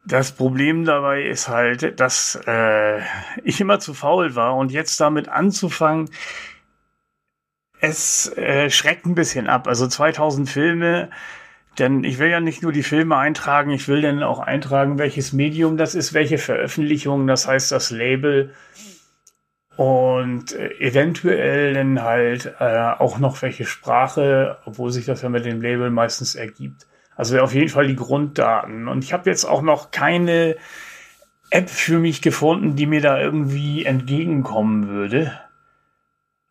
Speaker 5: das Problem dabei ist halt, dass äh, ich immer zu faul war und jetzt damit anzufangen, es äh, schreckt ein bisschen ab. Also 2000 Filme, denn ich will ja nicht nur die Filme eintragen, ich will dann auch eintragen, welches Medium das ist, welche Veröffentlichung, das heißt das Label und äh, eventuell dann halt äh, auch noch welche Sprache, obwohl sich das ja mit dem Label meistens ergibt. Also auf jeden Fall die Grunddaten. Und ich habe jetzt auch noch keine App für mich gefunden, die mir da irgendwie entgegenkommen würde.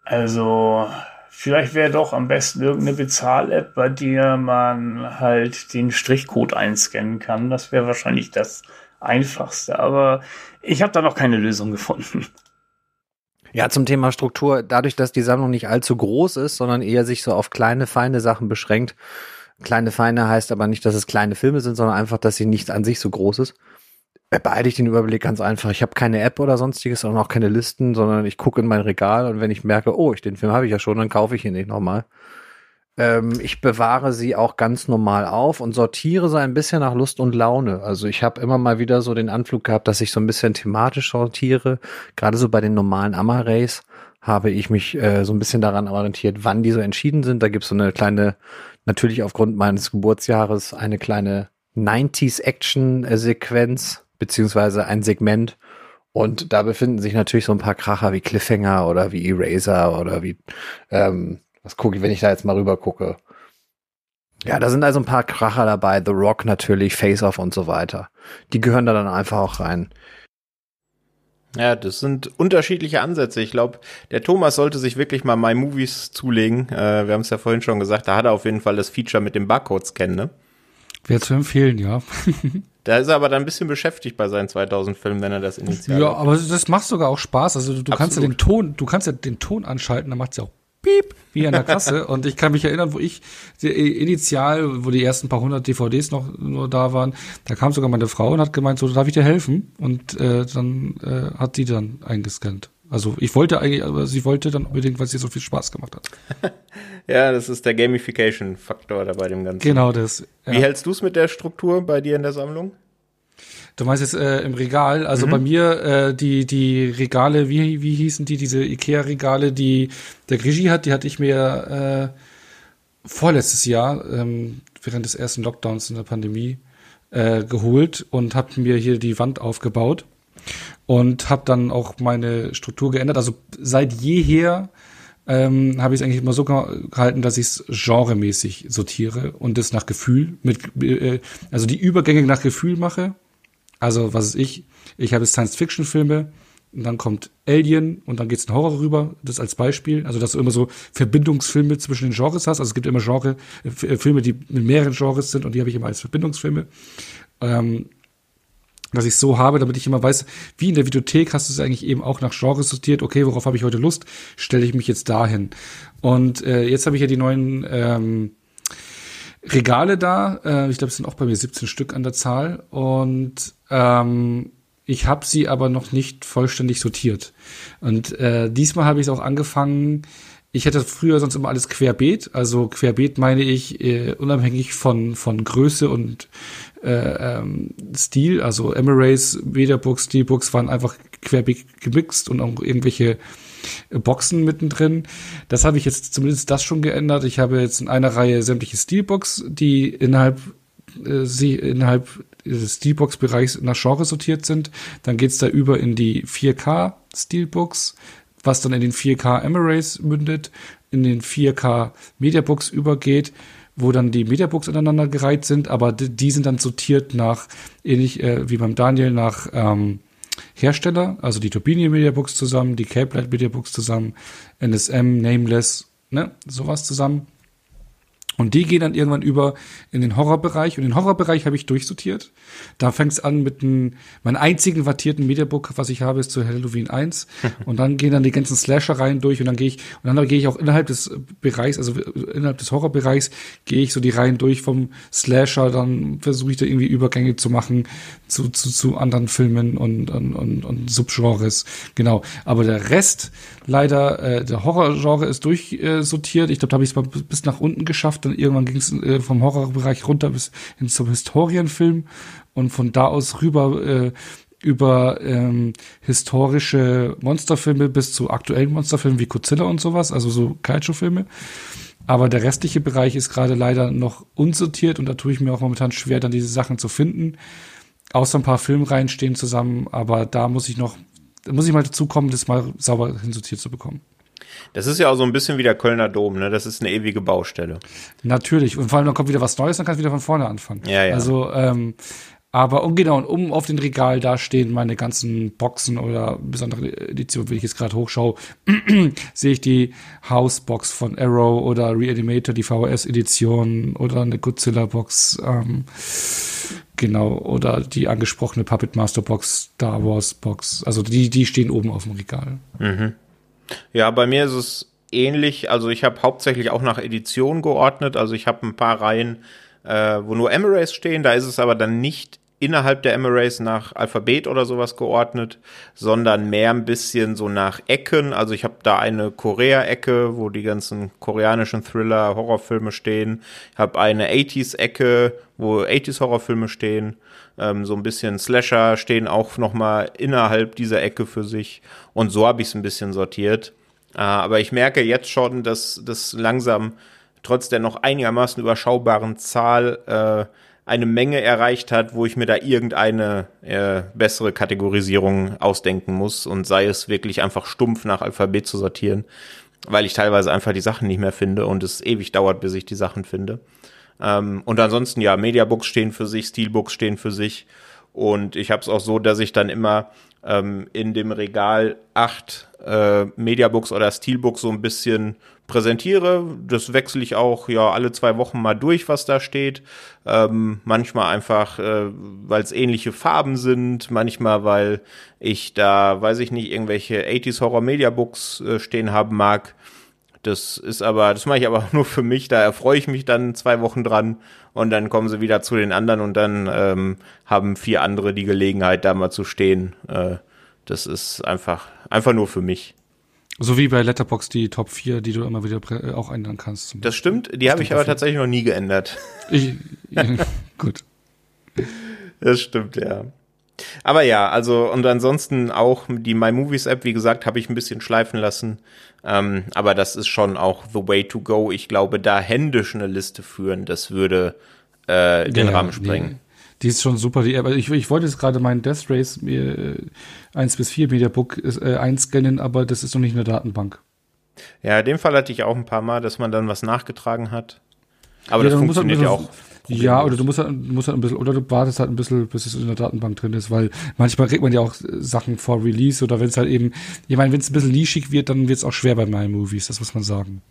Speaker 5: Also vielleicht wäre doch am besten irgendeine Bezahl-App, bei der man halt den Strichcode einscannen kann. Das wäre wahrscheinlich das einfachste. Aber ich habe da noch keine Lösung gefunden.
Speaker 6: Ja, zum Thema Struktur, dadurch, dass die Sammlung nicht allzu groß ist, sondern eher sich so auf kleine, feine Sachen beschränkt. Kleine, feine heißt aber nicht, dass es kleine Filme sind, sondern einfach, dass sie nicht an sich so groß ist. Beeile ich den Überblick ganz einfach. Ich habe keine App oder sonstiges und auch keine Listen, sondern ich gucke in mein Regal und wenn ich merke, oh, ich, den Film habe ich ja schon, dann kaufe ich ihn nicht nochmal. Ähm, ich bewahre sie auch ganz normal auf und sortiere so ein bisschen nach Lust und Laune. Also ich habe immer mal wieder so den Anflug gehabt, dass ich so ein bisschen thematisch sortiere. Gerade so bei den normalen Amarays habe ich mich äh, so ein bisschen daran orientiert, wann die so entschieden sind. Da gibt es so eine kleine, natürlich aufgrund meines Geburtsjahres, eine kleine 90s Action-Sequenz, beziehungsweise ein Segment. Und da befinden sich natürlich so ein paar Kracher wie Cliffhanger oder wie Eraser oder wie ähm, was gucke ich, wenn ich da jetzt mal rüber gucke? Ja, da sind also ein paar Kracher dabei, The Rock natürlich, Face Off und so weiter. Die gehören da dann einfach auch rein.
Speaker 1: Ja, das sind unterschiedliche Ansätze. Ich glaube, der Thomas sollte sich wirklich mal My Movies zulegen. Äh, wir haben es ja vorhin schon gesagt, da hat er auf jeden Fall das Feature mit dem Barcode-Scan, ne?
Speaker 2: Wäre zu empfehlen, ja.
Speaker 1: da ist er aber dann ein bisschen beschäftigt bei seinen 2000 Filmen, wenn er das initiiert.
Speaker 2: Ja, aber das macht sogar auch Spaß. Also du, du kannst ja den Ton, du kannst ja den Ton anschalten, dann macht es ja auch piep, wie an der Kasse. und ich kann mich erinnern, wo ich initial, wo die ersten paar hundert DVDs noch nur da waren, da kam sogar meine Frau und hat gemeint, so darf ich dir helfen? Und äh, dann äh, hat die dann eingescannt. Also ich wollte eigentlich, aber sie wollte dann unbedingt, weil sie so viel Spaß gemacht hat.
Speaker 1: ja, das ist der Gamification-Faktor da bei dem Ganzen.
Speaker 2: Genau das.
Speaker 1: Ja. Wie hältst du es mit der Struktur bei dir in der Sammlung?
Speaker 2: Du meinst jetzt äh, im Regal, also mhm. bei mir äh, die die Regale, wie wie hießen die diese Ikea Regale, die der Grigi hat, die hatte ich mir äh, vorletztes Jahr ähm, während des ersten Lockdowns in der Pandemie äh, geholt und habe mir hier die Wand aufgebaut und habe dann auch meine Struktur geändert. Also seit jeher ähm, habe ich es eigentlich immer so gehalten, dass ich es genremäßig sortiere und das nach Gefühl mit äh, also die Übergänge nach Gefühl mache also, was ist ich? Ich habe Science-Fiction-Filme, und dann kommt Alien und dann geht's in Horror rüber, das als Beispiel. Also, dass du immer so Verbindungsfilme zwischen den Genres hast. Also, es gibt immer Genre, äh, Filme, die mit mehreren Genres sind und die habe ich immer als Verbindungsfilme. Ähm, dass ich so habe, damit ich immer weiß, wie in der Videothek hast du es eigentlich eben auch nach Genres sortiert. Okay, worauf habe ich heute Lust? Stelle ich mich jetzt dahin. Und äh, jetzt habe ich ja die neuen ähm, Regale da. Äh, ich glaube, es sind auch bei mir 17 Stück an der Zahl. Und ähm, ich habe sie aber noch nicht vollständig sortiert. Und äh, diesmal habe ich es auch angefangen. Ich hätte früher sonst immer alles querbeet. Also querbeet meine ich äh, unabhängig von von Größe und äh, ähm, Stil. Also Emirates, Mediabooks, Steelbooks waren einfach querbeet gemixt und auch irgendwelche Boxen mittendrin. Das habe ich jetzt zumindest das schon geändert. Ich habe jetzt in einer Reihe sämtliche Steelbooks, die innerhalb äh, sie innerhalb des Steelbox-Bereichs nach Genre sortiert sind. Dann geht's da über in die 4K Steelbooks, was dann in den 4K Emirates mündet, in den 4K Mediabooks übergeht, wo dann die Mediabooks aneinander gereiht sind, aber die sind dann sortiert nach, ähnlich äh, wie beim Daniel, nach ähm, Hersteller, also die Turbine Mediabooks zusammen, die Cape Light Mediabooks zusammen, NSM, Nameless, ne, sowas zusammen. Und die gehen dann irgendwann über in den Horrorbereich. Und den Horrorbereich habe ich durchsortiert. Da fängt es an mit einem, mein einzigen wattierten Mediabook, was ich habe, ist zu Halloween 1. und dann gehen dann die ganzen Slasher-Reihen durch und dann gehe ich, und dann gehe ich auch innerhalb des Bereichs, also innerhalb des Horrorbereichs, gehe ich so die Reihen durch vom Slasher, dann versuche ich da irgendwie Übergänge zu machen zu, zu, zu anderen Filmen und, und, und, und Subgenres. Genau. Aber der Rest, leider, äh, der Horrorgenre ist durchsortiert. ich glaube, da habe ich es bis nach unten geschafft dann irgendwann ging es äh, vom Horrorbereich runter bis hin zum Historienfilm und von da aus rüber äh, über ähm, historische Monsterfilme bis zu aktuellen Monsterfilmen wie Godzilla und sowas, also so Kaiju-Filme. Aber der restliche Bereich ist gerade leider noch unsortiert und da tue ich mir auch momentan schwer, dann diese Sachen zu finden. Außer ein paar Filmreihen stehen zusammen, aber da muss ich noch, muss ich mal dazu kommen, das mal sauber hinsortiert zu bekommen.
Speaker 1: Das ist ja auch so ein bisschen wie der Kölner Dom, ne? Das ist eine ewige Baustelle.
Speaker 2: Natürlich. Und vor allem, dann kommt wieder was Neues, dann kannst du wieder von vorne anfangen.
Speaker 1: Ja, ja.
Speaker 2: Also, ähm, aber um genau, und um auf dem Regal da stehen meine ganzen Boxen oder besondere Editionen, wenn ich jetzt gerade hochschaue, sehe ich die Housebox von Arrow oder Reanimator, die VHS-Edition oder eine Godzilla-Box, ähm, genau, oder die angesprochene Puppet Master Box, Star Wars Box. Also die, die stehen oben auf dem Regal.
Speaker 1: Mhm. Ja, bei mir ist es ähnlich. Also ich habe hauptsächlich auch nach Edition geordnet. Also ich habe ein paar Reihen, äh, wo nur Emirates stehen. Da ist es aber dann nicht innerhalb der Emirates nach Alphabet oder sowas geordnet, sondern mehr ein bisschen so nach Ecken. Also ich habe da eine Korea-Ecke, wo die ganzen koreanischen Thriller, Horrorfilme stehen. Ich habe eine 80s-Ecke, wo 80s-Horrorfilme stehen. Ähm, so ein bisschen Slasher stehen auch noch mal innerhalb dieser Ecke für sich. Und so habe ich es ein bisschen sortiert. Äh, aber ich merke jetzt schon, dass das langsam trotz der noch einigermaßen überschaubaren Zahl äh, eine Menge erreicht hat, wo ich mir da irgendeine äh, bessere Kategorisierung ausdenken muss und sei es wirklich einfach stumpf nach Alphabet zu sortieren, weil ich teilweise einfach die Sachen nicht mehr finde und es ewig dauert, bis ich die Sachen finde. Ähm, und ansonsten ja, Mediabooks stehen für sich, Steelbooks stehen für sich und ich habe es auch so, dass ich dann immer ähm, in dem Regal acht äh, Mediabooks oder Steelbooks so ein bisschen präsentiere. Das wechsle ich auch ja alle zwei Wochen mal durch, was da steht. Ähm, manchmal einfach, äh, weil es ähnliche Farben sind, manchmal weil ich da, weiß ich nicht, irgendwelche 80s Horror Mediabooks äh, stehen haben mag. Das ist aber, das mache ich aber nur für mich, da erfreue ich mich dann zwei Wochen dran und dann kommen sie wieder zu den anderen und dann ähm, haben vier andere die Gelegenheit, da mal zu stehen. Äh, das ist einfach, einfach nur für mich.
Speaker 2: So wie bei Letterbox die Top 4, die du immer wieder äh, auch ändern kannst.
Speaker 1: Das stimmt, die habe ich aber tatsächlich noch nie geändert.
Speaker 2: Ich, gut.
Speaker 1: Das stimmt, ja. Aber ja, also und ansonsten auch die My Movies App, wie gesagt, habe ich ein bisschen schleifen lassen. Ähm, aber das ist schon auch the way to go. Ich glaube, da händisch eine Liste führen, das würde äh, den ja, Rahmen sprengen.
Speaker 2: Die, die, ist schon super. Die, aber ich, ich wollte jetzt gerade meinen Death Race mir äh, 1 bis 4 Mediabook äh, einscannen, aber das ist noch nicht in der Datenbank.
Speaker 1: Ja, in dem Fall hatte ich auch ein paar Mal, dass man dann was nachgetragen hat. Aber ja, das funktioniert ja auch.
Speaker 2: Ja, oder du musst halt, du musst halt ein bisschen, oder du wartest halt ein bisschen, bis es in der Datenbank drin ist, weil manchmal kriegt man ja auch Sachen vor Release oder wenn es halt eben, ich meine, wenn es ein bisschen nischig wird, dann wird es auch schwer bei My Movies, das muss man sagen.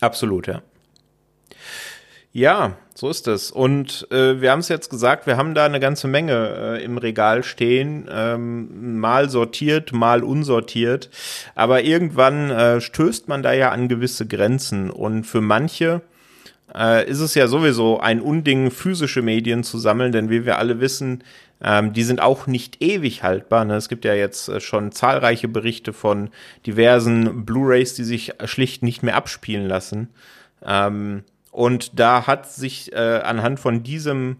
Speaker 1: Absolut, ja. Ja, so ist es. Und äh, wir haben es jetzt gesagt, wir haben da eine ganze Menge äh, im Regal stehen, ähm, mal sortiert, mal unsortiert. Aber irgendwann äh, stößt man da ja an gewisse Grenzen. Und für manche äh, ist es ja sowieso ein Unding, physische Medien zu sammeln, denn wie wir alle wissen, ähm, die sind auch nicht ewig haltbar. Ne? Es gibt ja jetzt äh, schon zahlreiche Berichte von diversen Blu-rays, die sich schlicht nicht mehr abspielen lassen. Ähm, und da hat sich äh, anhand von diesem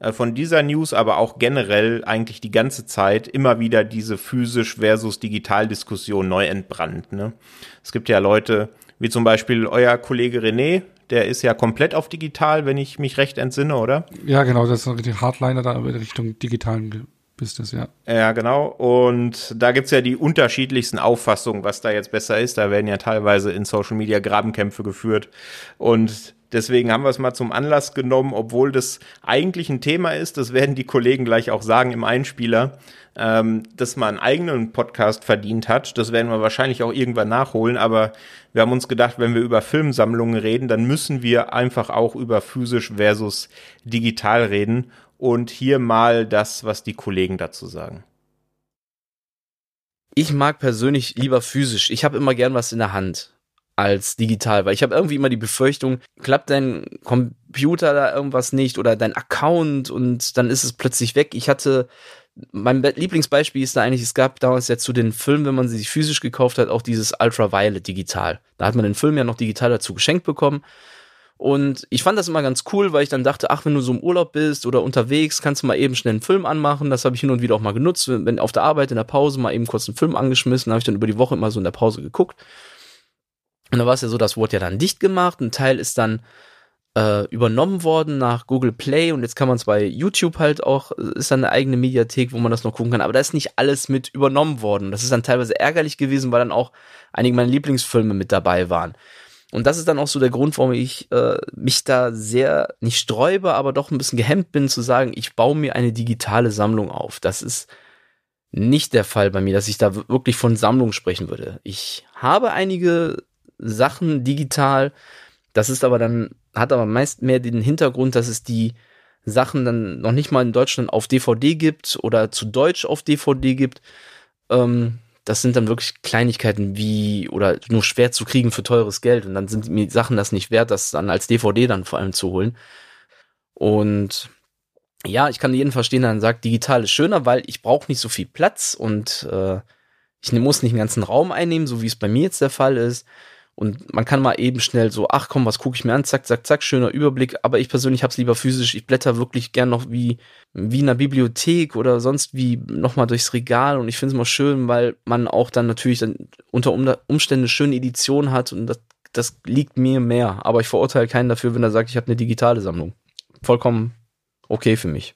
Speaker 1: äh, von dieser News, aber auch generell eigentlich die ganze Zeit immer wieder diese physisch versus digital Diskussion neu entbrannt. Ne? Es gibt ja Leute, wie zum Beispiel euer Kollege René, der ist ja komplett auf digital, wenn ich mich recht entsinne, oder?
Speaker 2: Ja, genau, das ist ein richtig Hardliner da in Richtung digitalen Business, ja.
Speaker 1: Ja, genau. Und da gibt's ja die unterschiedlichsten Auffassungen, was da jetzt besser ist. Da werden ja teilweise in Social Media Grabenkämpfe geführt. Und Deswegen haben wir es mal zum Anlass genommen, obwohl das eigentlich ein Thema ist, das werden die Kollegen gleich auch sagen im Einspieler, ähm, dass man einen eigenen Podcast verdient hat. Das werden wir wahrscheinlich auch irgendwann nachholen, aber wir haben uns gedacht, wenn wir über Filmsammlungen reden, dann müssen wir einfach auch über physisch versus digital reden. Und hier mal das, was die Kollegen dazu sagen.
Speaker 4: Ich mag persönlich lieber physisch. Ich habe immer gern was in der Hand als digital, weil ich habe irgendwie immer die Befürchtung, klappt dein Computer da irgendwas nicht oder dein Account und dann ist es plötzlich weg. Ich hatte mein Lieblingsbeispiel ist da eigentlich, es gab damals ja zu den Filmen, wenn man sie sich physisch gekauft hat, auch dieses Ultraviolet digital. Da hat man den Film ja noch digital dazu geschenkt bekommen. Und ich fand das immer ganz cool, weil ich dann dachte, ach, wenn du so im Urlaub bist oder unterwegs, kannst du mal eben schnell einen Film anmachen. Das habe ich hin und wieder auch mal genutzt. Wenn auf der Arbeit in der Pause mal eben kurz einen Film angeschmissen, habe ich dann über die Woche immer so in der Pause geguckt. Und da war es ja so, das wurde ja dann dicht gemacht. Ein Teil ist dann äh, übernommen worden nach Google Play und jetzt kann man es bei YouTube halt auch, ist dann eine eigene Mediathek, wo man das noch gucken kann, aber da ist nicht alles mit übernommen worden. Das ist dann teilweise ärgerlich gewesen, weil dann auch einige meiner Lieblingsfilme mit dabei waren. Und das ist dann auch so der Grund, warum ich äh, mich da sehr nicht sträube, aber doch ein bisschen gehemmt bin zu sagen, ich baue mir eine digitale Sammlung auf. Das ist nicht der Fall bei mir, dass ich da wirklich von Sammlung sprechen würde. Ich habe einige Sachen digital, das ist aber dann, hat aber meist mehr den Hintergrund, dass es die Sachen dann noch nicht mal in Deutschland auf DVD gibt oder zu Deutsch auf DVD gibt. Ähm, das sind dann wirklich Kleinigkeiten wie oder nur schwer zu kriegen für teures Geld und dann sind mir Sachen das nicht wert, das dann als DVD dann vor allem zu holen. Und ja, ich kann jeden verstehen, der dann sagt, digital ist schöner, weil ich brauche nicht so viel Platz und äh, ich muss nicht den ganzen Raum einnehmen, so wie es bei mir jetzt der Fall ist. Und man kann mal eben schnell so, ach komm, was gucke ich mir an, zack, zack, zack, schöner Überblick. Aber ich persönlich habe es lieber physisch. Ich blätter wirklich gern noch wie, wie in einer Bibliothek oder sonst wie nochmal durchs Regal. Und ich finde es immer schön, weil man auch dann natürlich dann unter Umständen eine schöne Edition hat. Und das, das liegt mir mehr. Aber ich verurteile keinen dafür, wenn er sagt, ich habe eine digitale Sammlung. Vollkommen okay für mich.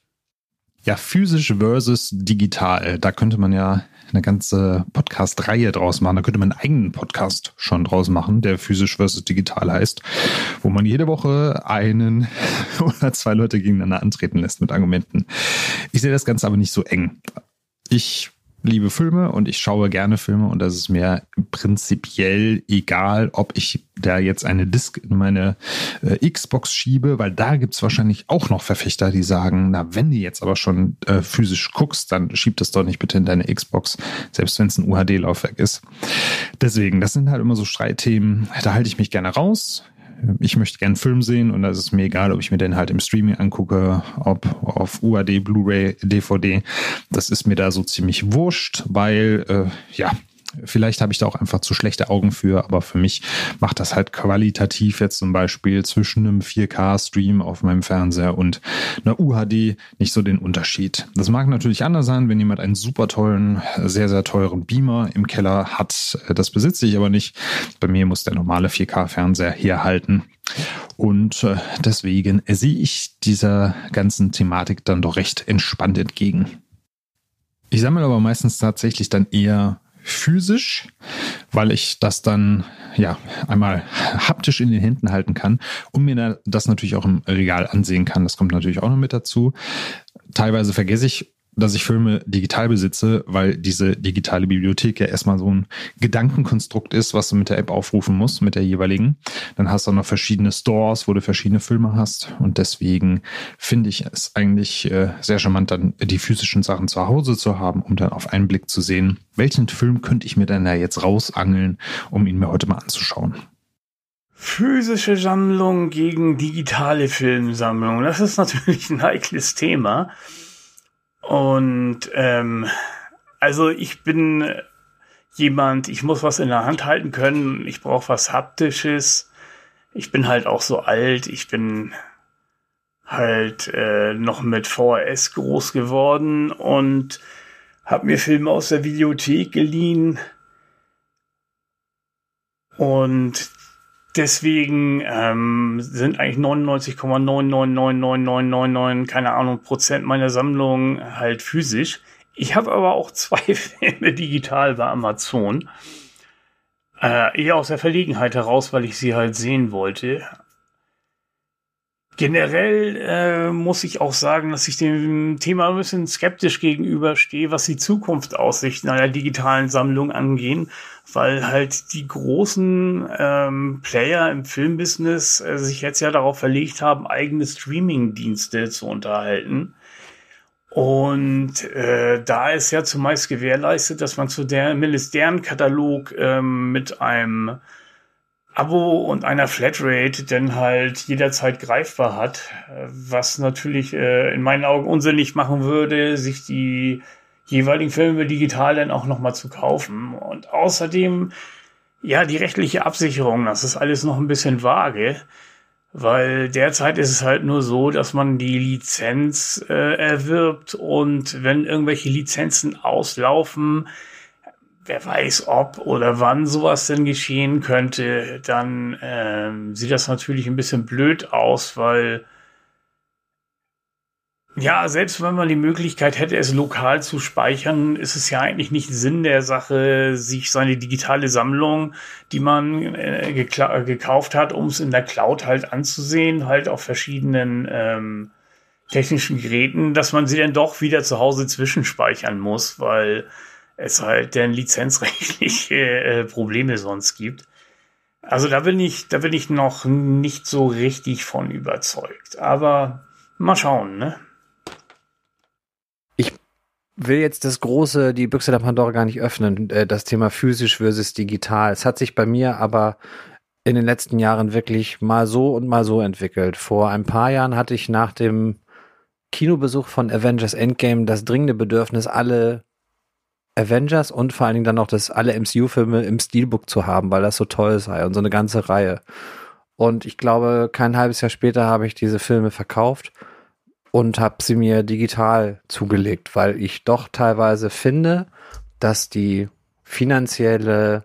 Speaker 3: Ja, physisch versus digital. Da könnte man ja eine ganze Podcast-Reihe draus machen. Da könnte man einen eigenen Podcast schon draus machen, der physisch versus digital heißt, wo man jede Woche einen oder zwei Leute gegeneinander antreten lässt mit Argumenten. Ich sehe das Ganze aber nicht so eng. Ich liebe Filme und ich schaue gerne Filme und das ist mir prinzipiell egal, ob ich da jetzt eine Disk in meine äh, Xbox schiebe, weil da gibt's wahrscheinlich auch noch Verfechter, die sagen, na, wenn du jetzt aber schon äh, physisch guckst, dann schieb das doch nicht bitte in deine Xbox, selbst wenn es ein UHD-Laufwerk ist. Deswegen, das sind halt immer so Streitthemen, da halte ich mich gerne raus ich möchte gerne einen Film sehen und da ist mir egal, ob ich mir den halt im Streaming angucke, ob auf UAD, Blu-ray, DVD. Das ist mir da so ziemlich wurscht, weil äh, ja, Vielleicht habe ich da auch einfach zu schlechte Augen für, aber für mich macht das halt qualitativ jetzt zum Beispiel zwischen einem 4K-Stream auf meinem Fernseher und einer UHD nicht so den Unterschied. Das mag natürlich anders sein, wenn jemand einen super tollen, sehr, sehr teuren Beamer im Keller hat. Das besitze ich aber nicht. Bei mir muss der normale 4K-Fernseher herhalten. Und äh, deswegen sehe ich dieser ganzen Thematik dann doch recht entspannt entgegen. Ich sammle aber meistens tatsächlich dann eher physisch, weil ich das dann ja einmal haptisch in den Händen halten kann und mir das natürlich auch im Regal ansehen kann. Das kommt natürlich auch noch mit dazu. Teilweise vergesse ich dass ich Filme digital besitze, weil diese digitale Bibliothek ja erstmal so ein Gedankenkonstrukt ist, was du mit der App aufrufen musst, mit der jeweiligen. Dann hast du auch noch verschiedene Stores, wo du verschiedene Filme hast. Und deswegen finde ich es eigentlich äh, sehr charmant, dann die physischen Sachen zu Hause zu haben, um dann auf einen Blick zu sehen, welchen Film könnte ich mir denn da jetzt rausangeln, um ihn mir heute mal anzuschauen.
Speaker 5: Physische Sammlung gegen digitale Filmsammlung. Das ist natürlich ein heikles Thema. Und ähm, also ich bin jemand, ich muss was in der Hand halten können, ich brauche was Haptisches. Ich bin halt auch so alt, ich bin halt äh, noch mit VHS groß geworden und habe mir Filme aus der Videothek geliehen. Und Deswegen ähm, sind eigentlich 99,999999, keine Ahnung, Prozent meiner Sammlung halt physisch. Ich habe aber auch zwei Filme digital bei Amazon. Äh, eher aus der Verlegenheit heraus, weil ich sie halt sehen wollte. Generell äh, muss ich auch sagen, dass ich dem Thema ein bisschen skeptisch gegenüberstehe, was die Zukunftsaussichten einer digitalen Sammlung angehen, weil halt die großen ähm, Player im Filmbusiness äh, sich jetzt ja darauf verlegt haben, eigene Streaming-Dienste zu unterhalten. Und äh, da ist ja zumeist gewährleistet, dass man zu der deren Katalog ähm, mit einem Abo und einer Flatrate denn halt jederzeit greifbar hat, was natürlich äh, in meinen Augen unsinnig machen würde, sich die jeweiligen Filme digital dann auch nochmal zu kaufen. Und außerdem, ja, die rechtliche Absicherung, das ist alles noch ein bisschen vage, weil derzeit ist es halt nur so, dass man die Lizenz äh, erwirbt und wenn irgendwelche Lizenzen auslaufen, wer weiß, ob oder wann sowas denn geschehen könnte, dann ähm, sieht das natürlich ein bisschen blöd aus, weil ja, selbst wenn man die Möglichkeit hätte, es lokal zu speichern, ist es ja eigentlich nicht Sinn der Sache, sich seine digitale Sammlung, die man äh, gekauft hat, um es in der Cloud halt anzusehen, halt auf verschiedenen ähm, technischen Geräten, dass man sie dann doch wieder zu Hause zwischenspeichern muss, weil es halt dann lizenzrechtliche äh, Probleme sonst gibt. Also da bin ich, da bin ich noch nicht so richtig von überzeugt. Aber mal schauen, ne?
Speaker 6: Will jetzt das große, die Büchse der Pandora gar nicht öffnen, äh, das Thema physisch versus digital. Es hat sich bei mir aber in den letzten Jahren wirklich mal so und mal so entwickelt. Vor ein paar Jahren hatte ich nach dem Kinobesuch von Avengers Endgame das dringende Bedürfnis, alle Avengers und vor allen Dingen dann noch das alle MCU-Filme im Steelbook zu haben, weil das so toll sei und so eine ganze Reihe. Und ich glaube, kein halbes Jahr später habe ich diese Filme verkauft und habe sie mir digital zugelegt, weil ich doch teilweise finde, dass die finanzielle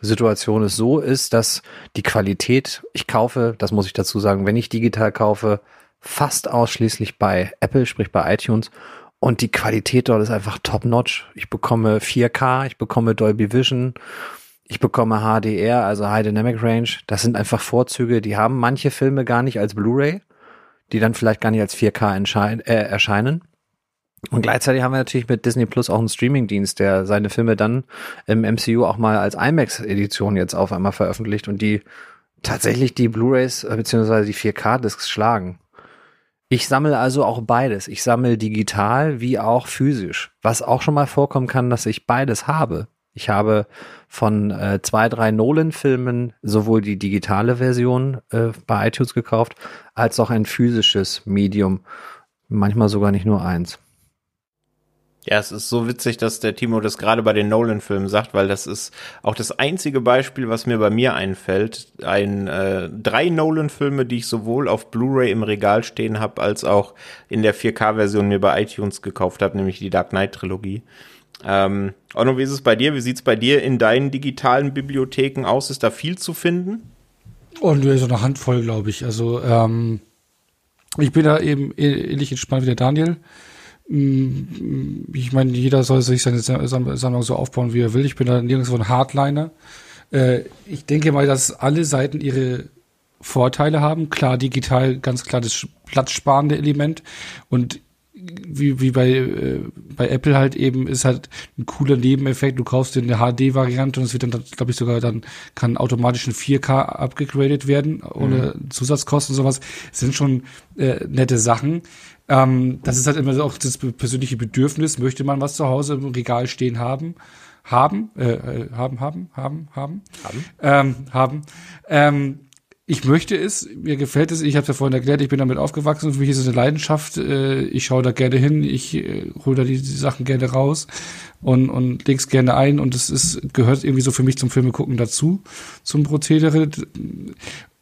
Speaker 6: Situation es so ist, dass die Qualität, ich kaufe, das muss ich dazu sagen, wenn ich digital kaufe, fast ausschließlich bei Apple, sprich bei iTunes und die Qualität dort ist einfach top-notch. Ich bekomme 4K, ich bekomme Dolby Vision, ich bekomme HDR, also High Dynamic Range. Das sind einfach Vorzüge, die haben manche Filme gar nicht als Blu-ray, die dann vielleicht gar nicht als 4K äh, erscheinen. Und gleichzeitig haben wir natürlich mit Disney Plus auch einen Streamingdienst, der seine Filme dann im MCU auch mal als IMAX-Edition jetzt auf einmal veröffentlicht und die tatsächlich die Blu-rays äh, beziehungsweise die 4K-Discs schlagen. Ich sammle also auch beides. Ich sammle digital wie auch physisch. Was auch schon mal vorkommen kann, dass ich beides habe. Ich habe von äh, zwei, drei Nolan-Filmen sowohl die digitale Version äh, bei iTunes gekauft, als auch ein physisches Medium. Manchmal sogar nicht nur eins.
Speaker 1: Ja, es ist so witzig, dass der Timo das gerade bei den Nolan-Filmen sagt, weil das ist auch das einzige Beispiel, was mir bei mir einfällt. Ein äh, drei Nolan-Filme, die ich sowohl auf Blu-ray im Regal stehen habe, als auch in der 4K-Version mir bei iTunes gekauft habe, nämlich die Dark Knight-Trilogie. Ähm, Onno, wie ist es bei dir? Wie sieht's bei dir in deinen digitalen Bibliotheken aus? Ist da viel zu finden?
Speaker 2: Und so eine Handvoll, glaube ich. Also ähm, ich bin da eben ähnlich entspannt wie der Daniel. Mm, ich meine, jeder soll sich seine Sammlung so aufbauen, wie er will. Ich bin da nirgendwo ein Hardliner. Äh, ich denke mal, dass alle Seiten ihre Vorteile haben. Klar, digital ganz klar das platzsparende Element und wie, wie bei, äh, bei Apple halt eben ist halt ein cooler Nebeneffekt. Du kaufst dir eine HD-Variante und es wird dann, glaube ich, sogar dann kann automatisch in 4K abgegradet werden ohne mhm. Zusatzkosten und sowas. Das sind schon äh, nette Sachen. Ähm, das ist halt immer auch das persönliche Bedürfnis. Möchte man was zu Hause im Regal stehen haben? Haben, äh, äh haben, haben, haben, haben, haben, ähm, haben. Ähm, ich möchte es, mir gefällt es, ich habe es ja vorhin erklärt, ich bin damit aufgewachsen, für mich ist es eine Leidenschaft, äh, ich schaue da gerne hin, ich äh, hole da die, die, Sachen gerne raus und, und leg's gerne ein und es ist, gehört irgendwie so für mich zum Filme gucken dazu, zum Prozedere.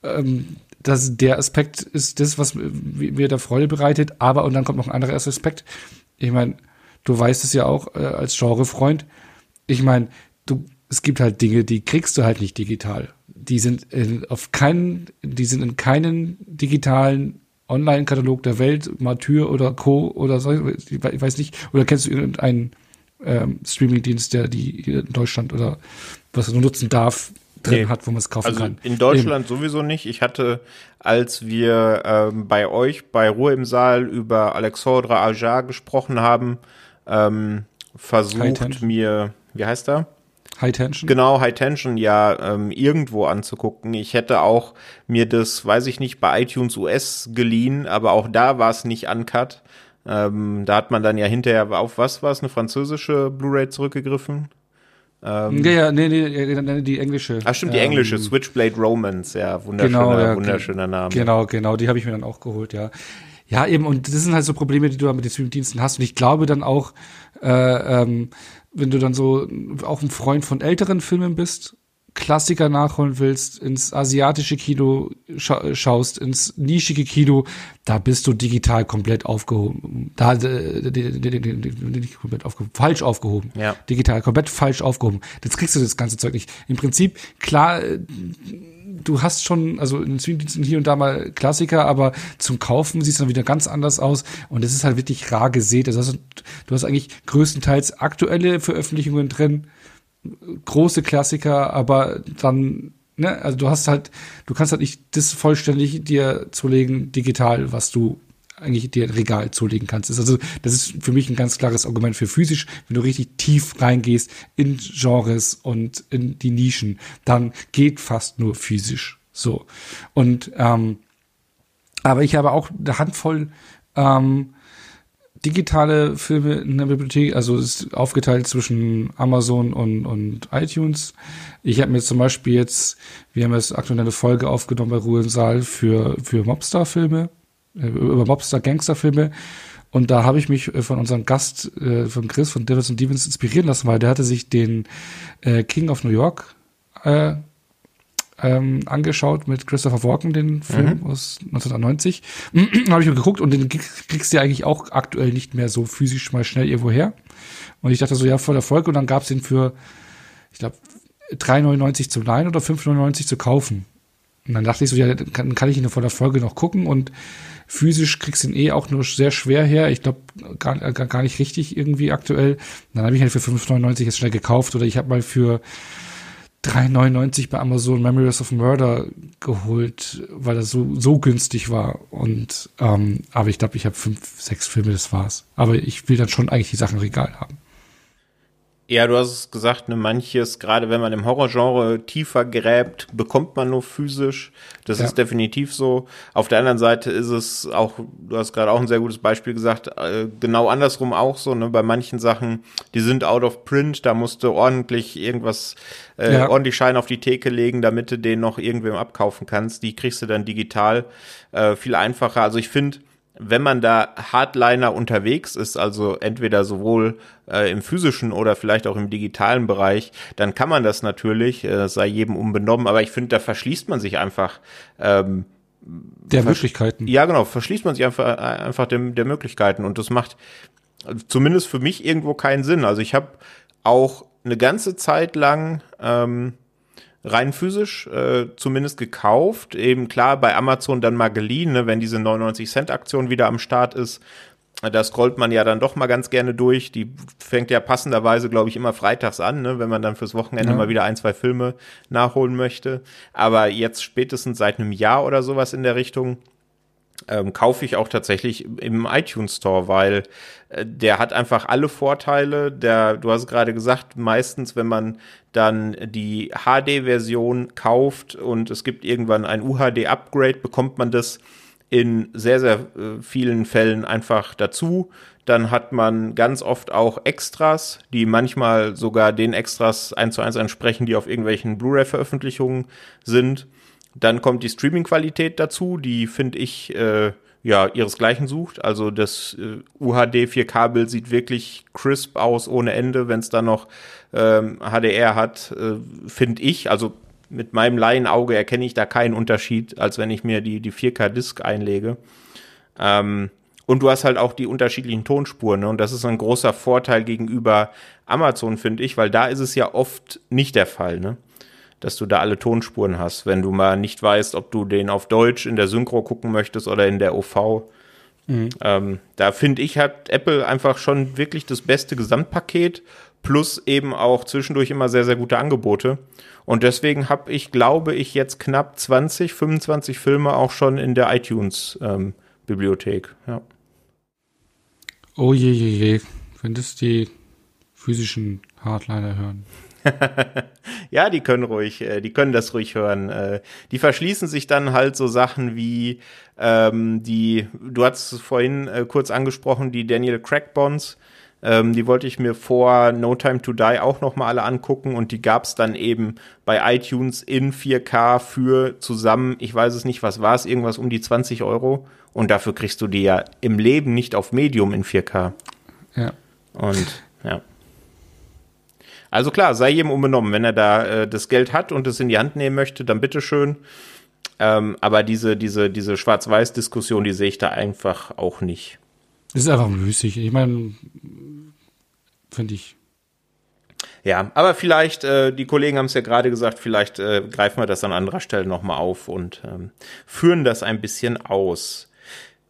Speaker 2: Ähm, das, der Aspekt ist das, was mir da Freude bereitet, aber und dann kommt noch ein anderer Aspekt. Ich meine, du weißt es ja auch äh, als Genrefreund. Ich meine, du, es gibt halt Dinge, die kriegst du halt nicht digital die sind in, auf keinen, die sind in keinen digitalen Online-Katalog der Welt, Matür oder Co. oder so, ich weiß nicht, oder kennst du irgendeinen ähm, Streaming-Dienst, der die in Deutschland oder was er nutzen darf, drin nee. hat, wo man es kaufen
Speaker 1: also
Speaker 2: kann.
Speaker 1: In Deutschland Eben. sowieso nicht. Ich hatte, als wir ähm, bei euch bei Ruhe im Saal über Alexandra Ajar gesprochen haben, ähm, versucht mir, wie heißt er?
Speaker 2: High Tension?
Speaker 1: Genau, High Tension ja ähm, irgendwo anzugucken. Ich hätte auch mir das, weiß ich nicht, bei iTunes US geliehen, aber auch da war es nicht uncut. Ähm, da hat man dann ja hinterher auf was war es, eine französische Blu-ray zurückgegriffen?
Speaker 2: Ähm, ja, ja, nee, nee, die englische.
Speaker 1: Ach stimmt, die englische, ähm, Switchblade Romance, ja, wunderschöner, genau, ja, wunderschöner Name.
Speaker 2: Genau, genau, die habe ich mir dann auch geholt, ja. Ja, eben, und das sind halt so Probleme, die du mit den Streamingdiensten hast. Und ich glaube dann auch, äh, ähm, wenn du dann so auch ein Freund von älteren Filmen bist, Klassiker nachholen willst, ins asiatische Kino scha schaust, ins nischige Kino, da bist du digital komplett aufgehoben. Da nicht komplett aufgehoben, falsch aufgehoben.
Speaker 1: Ja.
Speaker 2: Digital komplett falsch aufgehoben. Jetzt kriegst du das ganze Zeug nicht. Im Prinzip klar du hast schon, also in Streamdiensten hier und da mal Klassiker, aber zum Kaufen sieht es dann wieder ganz anders aus und es ist halt wirklich rar gesät. Also du hast eigentlich größtenteils aktuelle Veröffentlichungen drin, große Klassiker, aber dann, ne, also du hast halt, du kannst halt nicht das vollständig dir zulegen, digital, was du eigentlich dir Regal zulegen kannst. Also das ist für mich ein ganz klares Argument für physisch. Wenn du richtig tief reingehst in Genres und in die Nischen, dann geht fast nur physisch. So. Und ähm, aber ich habe auch eine Handvoll ähm, digitale Filme in der Bibliothek, also es ist aufgeteilt zwischen Amazon und, und iTunes. Ich habe mir zum Beispiel jetzt, wir haben jetzt aktuell eine Folge aufgenommen bei Ruhe im Saal für, für Mobstar-Filme über Mobster-Gangster-Filme. Und da habe ich mich äh, von unserem Gast, äh, von Chris, von Devils und Demons inspirieren lassen, weil der hatte sich den äh, King of New York äh, ähm, angeschaut mit Christopher Walken, den Film mhm. aus 1990. habe ich mir geguckt und den kriegst du eigentlich auch aktuell nicht mehr so physisch mal schnell irgendwo her. Und ich dachte so, ja, voll Erfolg. Und dann gab es den für, ich glaube, 3,99 zu leihen oder 5,99 zu kaufen. Und dann dachte ich so, ja, kann, kann ich ihn vor der Folge noch gucken und Physisch kriegst du ihn eh auch nur sehr schwer her. Ich glaube, gar, gar, gar nicht richtig irgendwie aktuell. Dann habe ich halt für 5,99 jetzt schnell gekauft oder ich habe mal für 3,99 bei Amazon Memories of Murder geholt, weil das so, so günstig war. Und ähm, aber ich glaube, ich habe fünf, sechs Filme, das war's. Aber ich will dann schon eigentlich die Sachen Regal haben.
Speaker 1: Ja, du hast es gesagt, ne, manches, gerade wenn man im Horrorgenre tiefer gräbt, bekommt man nur physisch. Das ja. ist definitiv so. Auf der anderen Seite ist es auch, du hast gerade auch ein sehr gutes Beispiel gesagt, äh, genau andersrum auch so, ne, bei manchen Sachen, die sind out of print, da musst du ordentlich irgendwas, äh, ja. ordentlich Schein auf die Theke legen, damit du den noch irgendwem abkaufen kannst. Die kriegst du dann digital äh, viel einfacher. Also ich finde, wenn man da Hardliner unterwegs ist, also entweder sowohl äh, im physischen oder vielleicht auch im digitalen Bereich, dann kann man das natürlich, äh, sei jedem unbenommen, aber ich finde, da verschließt man sich einfach ähm,
Speaker 2: der Möglichkeiten.
Speaker 1: Ja, genau, verschließt man sich einfach, äh, einfach dem, der Möglichkeiten und das macht zumindest für mich irgendwo keinen Sinn. Also ich habe auch eine ganze Zeit lang ähm, rein physisch äh, zumindest gekauft. Eben klar, bei Amazon dann mal geliehen, ne, wenn diese 99 Cent Aktion wieder am Start ist. Da scrollt man ja dann doch mal ganz gerne durch. Die fängt ja passenderweise, glaube ich, immer freitags an, ne, wenn man dann fürs Wochenende ja. mal wieder ein, zwei Filme nachholen möchte. Aber jetzt spätestens seit einem Jahr oder sowas in der Richtung ähm, kaufe ich auch tatsächlich im iTunes Store, weil äh, der hat einfach alle Vorteile. Der, du hast gerade gesagt, meistens, wenn man dann die HD-Version kauft und es gibt irgendwann ein UHD-Upgrade, bekommt man das in sehr, sehr äh, vielen Fällen einfach dazu. Dann hat man ganz oft auch Extras, die manchmal sogar den Extras eins zu eins entsprechen, die auf irgendwelchen Blu-ray-Veröffentlichungen sind. Dann kommt die Streaming-Qualität dazu, die finde ich äh, ja ihresgleichen sucht. Also das äh, UHD 4K-Bild sieht wirklich crisp aus ohne Ende, wenn es dann noch ähm, HDR hat, äh, finde ich. Also mit meinem Laienauge erkenne ich da keinen Unterschied, als wenn ich mir die, die 4K-Disc einlege. Ähm, und du hast halt auch die unterschiedlichen Tonspuren. Ne? Und das ist ein großer Vorteil gegenüber Amazon, finde ich, weil da ist es ja oft nicht der Fall. Ne? Dass du da alle Tonspuren hast, wenn du mal nicht weißt, ob du den auf Deutsch in der Synchro gucken möchtest oder in der OV. Mhm. Ähm, da finde ich, hat Apple einfach schon wirklich das beste Gesamtpaket plus eben auch zwischendurch immer sehr, sehr gute Angebote. Und deswegen habe ich, glaube ich, jetzt knapp 20, 25 Filme auch schon in der iTunes-Bibliothek. Ähm, ja.
Speaker 2: Oh je, je, je. Wenn das die physischen Hardliner hören.
Speaker 1: ja, die können ruhig, äh, die können das ruhig hören. Äh, die verschließen sich dann halt so Sachen wie ähm, die, du hast es vorhin äh, kurz angesprochen, die Daniel Craig Bonds. Ähm, die wollte ich mir vor No Time to Die auch noch mal alle angucken und die gab's dann eben bei iTunes in 4K für zusammen, ich weiß es nicht, was war es, irgendwas um die 20 Euro und dafür kriegst du die ja im Leben nicht auf Medium in 4K.
Speaker 2: Ja.
Speaker 1: Und ja. Also klar, sei jedem unbenommen. Wenn er da äh, das Geld hat und es in die Hand nehmen möchte, dann bitteschön. Ähm, aber diese, diese, diese Schwarz-Weiß-Diskussion, die sehe ich da einfach auch nicht.
Speaker 2: Ist einfach müßig. Ich meine, finde ich.
Speaker 1: Ja, aber vielleicht, äh, die Kollegen haben es ja gerade gesagt, vielleicht äh, greifen wir das an anderer Stelle nochmal auf und ähm, führen das ein bisschen aus.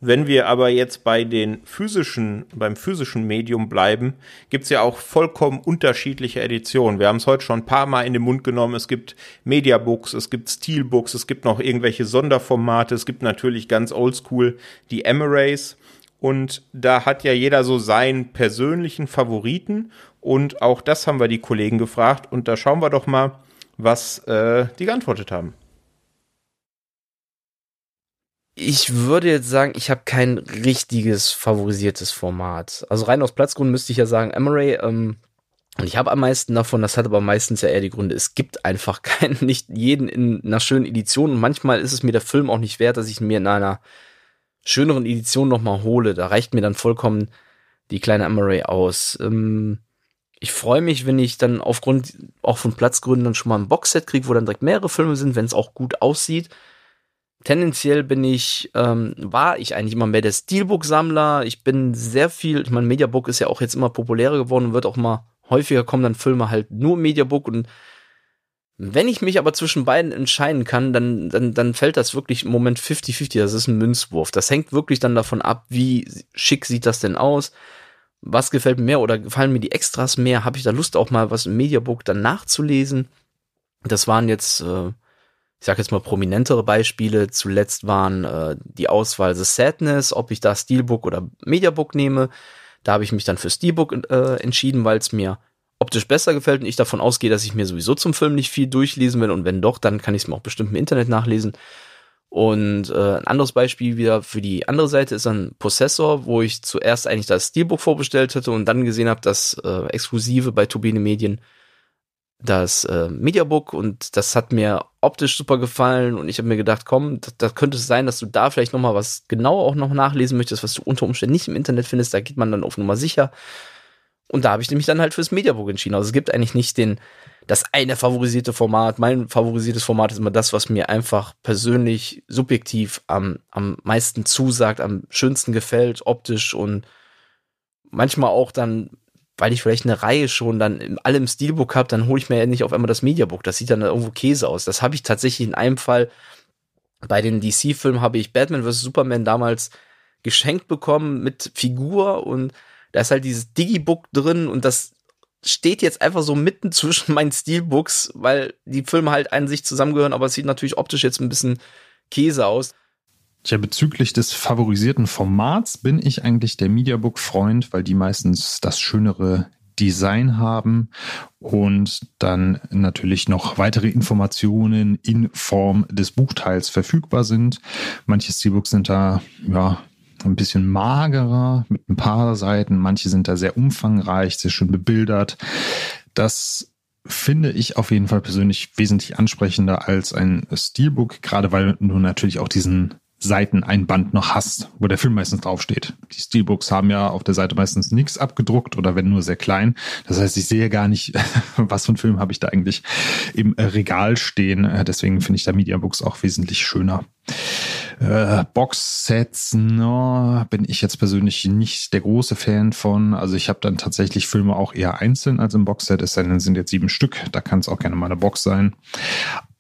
Speaker 1: Wenn wir aber jetzt bei den physischen, beim physischen Medium bleiben, gibt's ja auch vollkommen unterschiedliche Editionen. Wir haben es heute schon ein paar Mal in den Mund genommen. Es gibt Mediabooks, es gibt Steelbooks, es gibt noch irgendwelche Sonderformate, es gibt natürlich ganz oldschool die Emirates. Und da hat ja jeder so seinen persönlichen Favoriten. Und auch das haben wir die Kollegen gefragt. Und da schauen wir doch mal, was äh, die geantwortet haben
Speaker 4: ich würde jetzt sagen, ich habe kein richtiges favorisiertes Format. Also rein aus Platzgründen müsste ich ja sagen, Emery, ähm, und ich habe am meisten davon, das hat aber meistens ja eher die Gründe, es gibt einfach keinen, nicht jeden in einer schönen Edition und manchmal ist es mir der Film auch nicht wert, dass ich mir in einer schöneren Edition nochmal hole. Da reicht mir dann vollkommen die kleine Emery aus. Ähm, ich freue mich, wenn ich dann aufgrund auch von Platzgründen dann schon mal ein Boxset kriege, wo dann direkt mehrere Filme sind, wenn es auch gut aussieht tendenziell bin ich, ähm, war ich eigentlich immer mehr der Steelbook-Sammler. Ich bin sehr viel, ich meine, Mediabook ist ja auch jetzt immer populärer geworden und wird auch mal häufiger kommen dann Filme halt nur Mediabook und wenn ich mich aber zwischen beiden entscheiden kann, dann, dann, dann fällt das wirklich im Moment 50-50. Das ist ein Münzwurf. Das hängt wirklich dann davon ab, wie schick sieht das denn aus? Was gefällt mir mehr oder gefallen mir die Extras mehr? Habe ich da Lust auch mal was im Mediabook dann nachzulesen? Das waren jetzt, äh, ich sage jetzt mal prominentere Beispiele. Zuletzt waren äh, die Auswahl The Sadness, ob ich da Steelbook oder Mediabook nehme. Da habe ich mich dann für Steelbook äh, entschieden, weil es mir optisch besser gefällt und ich davon ausgehe, dass ich mir sowieso zum Film nicht viel durchlesen will und wenn doch, dann kann ich es mir auch bestimmt im Internet nachlesen. Und äh, ein anderes Beispiel wieder für die andere Seite ist ein Possessor, wo ich zuerst eigentlich das Steelbook vorbestellt hatte und dann gesehen habe, dass äh, Exklusive bei Turbine Medien das äh, Mediabook und das hat mir optisch super gefallen und ich habe mir gedacht, komm, da, könnte es sein, dass du da vielleicht noch mal was genauer auch noch nachlesen möchtest, was du unter Umständen nicht im Internet findest, da geht man dann auf Nummer sicher. Und da habe ich nämlich dann halt fürs Mediabook entschieden. Also es gibt eigentlich nicht den das eine favorisierte Format. Mein favorisiertes Format ist immer das, was mir einfach persönlich subjektiv am am meisten zusagt, am schönsten gefällt, optisch und manchmal auch dann weil ich vielleicht eine Reihe schon dann alle im Steelbook habe, dann hole ich mir ja nicht auf einmal das Mediabook. Das sieht dann irgendwo Käse aus. Das habe ich tatsächlich in einem Fall. Bei den DC-Filmen habe ich Batman vs. Superman damals geschenkt bekommen mit Figur und da ist halt dieses Digibook drin und das steht jetzt einfach so mitten zwischen meinen Steelbooks, weil die Filme halt an sich zusammengehören, aber es sieht natürlich optisch jetzt ein bisschen Käse aus.
Speaker 3: Tja, bezüglich des favorisierten Formats bin ich eigentlich der Mediabook-Freund, weil die meistens das schönere Design haben und dann natürlich noch weitere Informationen in Form des Buchteils verfügbar sind. Manche Steelbooks sind da, ja, ein bisschen magerer mit ein paar Seiten. Manche sind da sehr umfangreich, sehr schön bebildert. Das finde ich auf jeden Fall persönlich wesentlich ansprechender als ein Steelbook, gerade weil du natürlich auch diesen Seiten ein Band noch hast, wo der Film meistens draufsteht. Die Steelbooks haben ja auf der Seite meistens nichts abgedruckt oder wenn nur sehr klein. Das heißt, ich sehe gar nicht, was für ein Film habe ich da eigentlich im Regal stehen. Äh, deswegen finde ich da Mediabooks auch wesentlich schöner. Äh, Boxsets, no, bin ich jetzt persönlich nicht der große Fan von. Also ich habe dann tatsächlich Filme auch eher einzeln als im Boxset. Es sind jetzt sieben Stück. Da kann es auch gerne mal eine Box sein.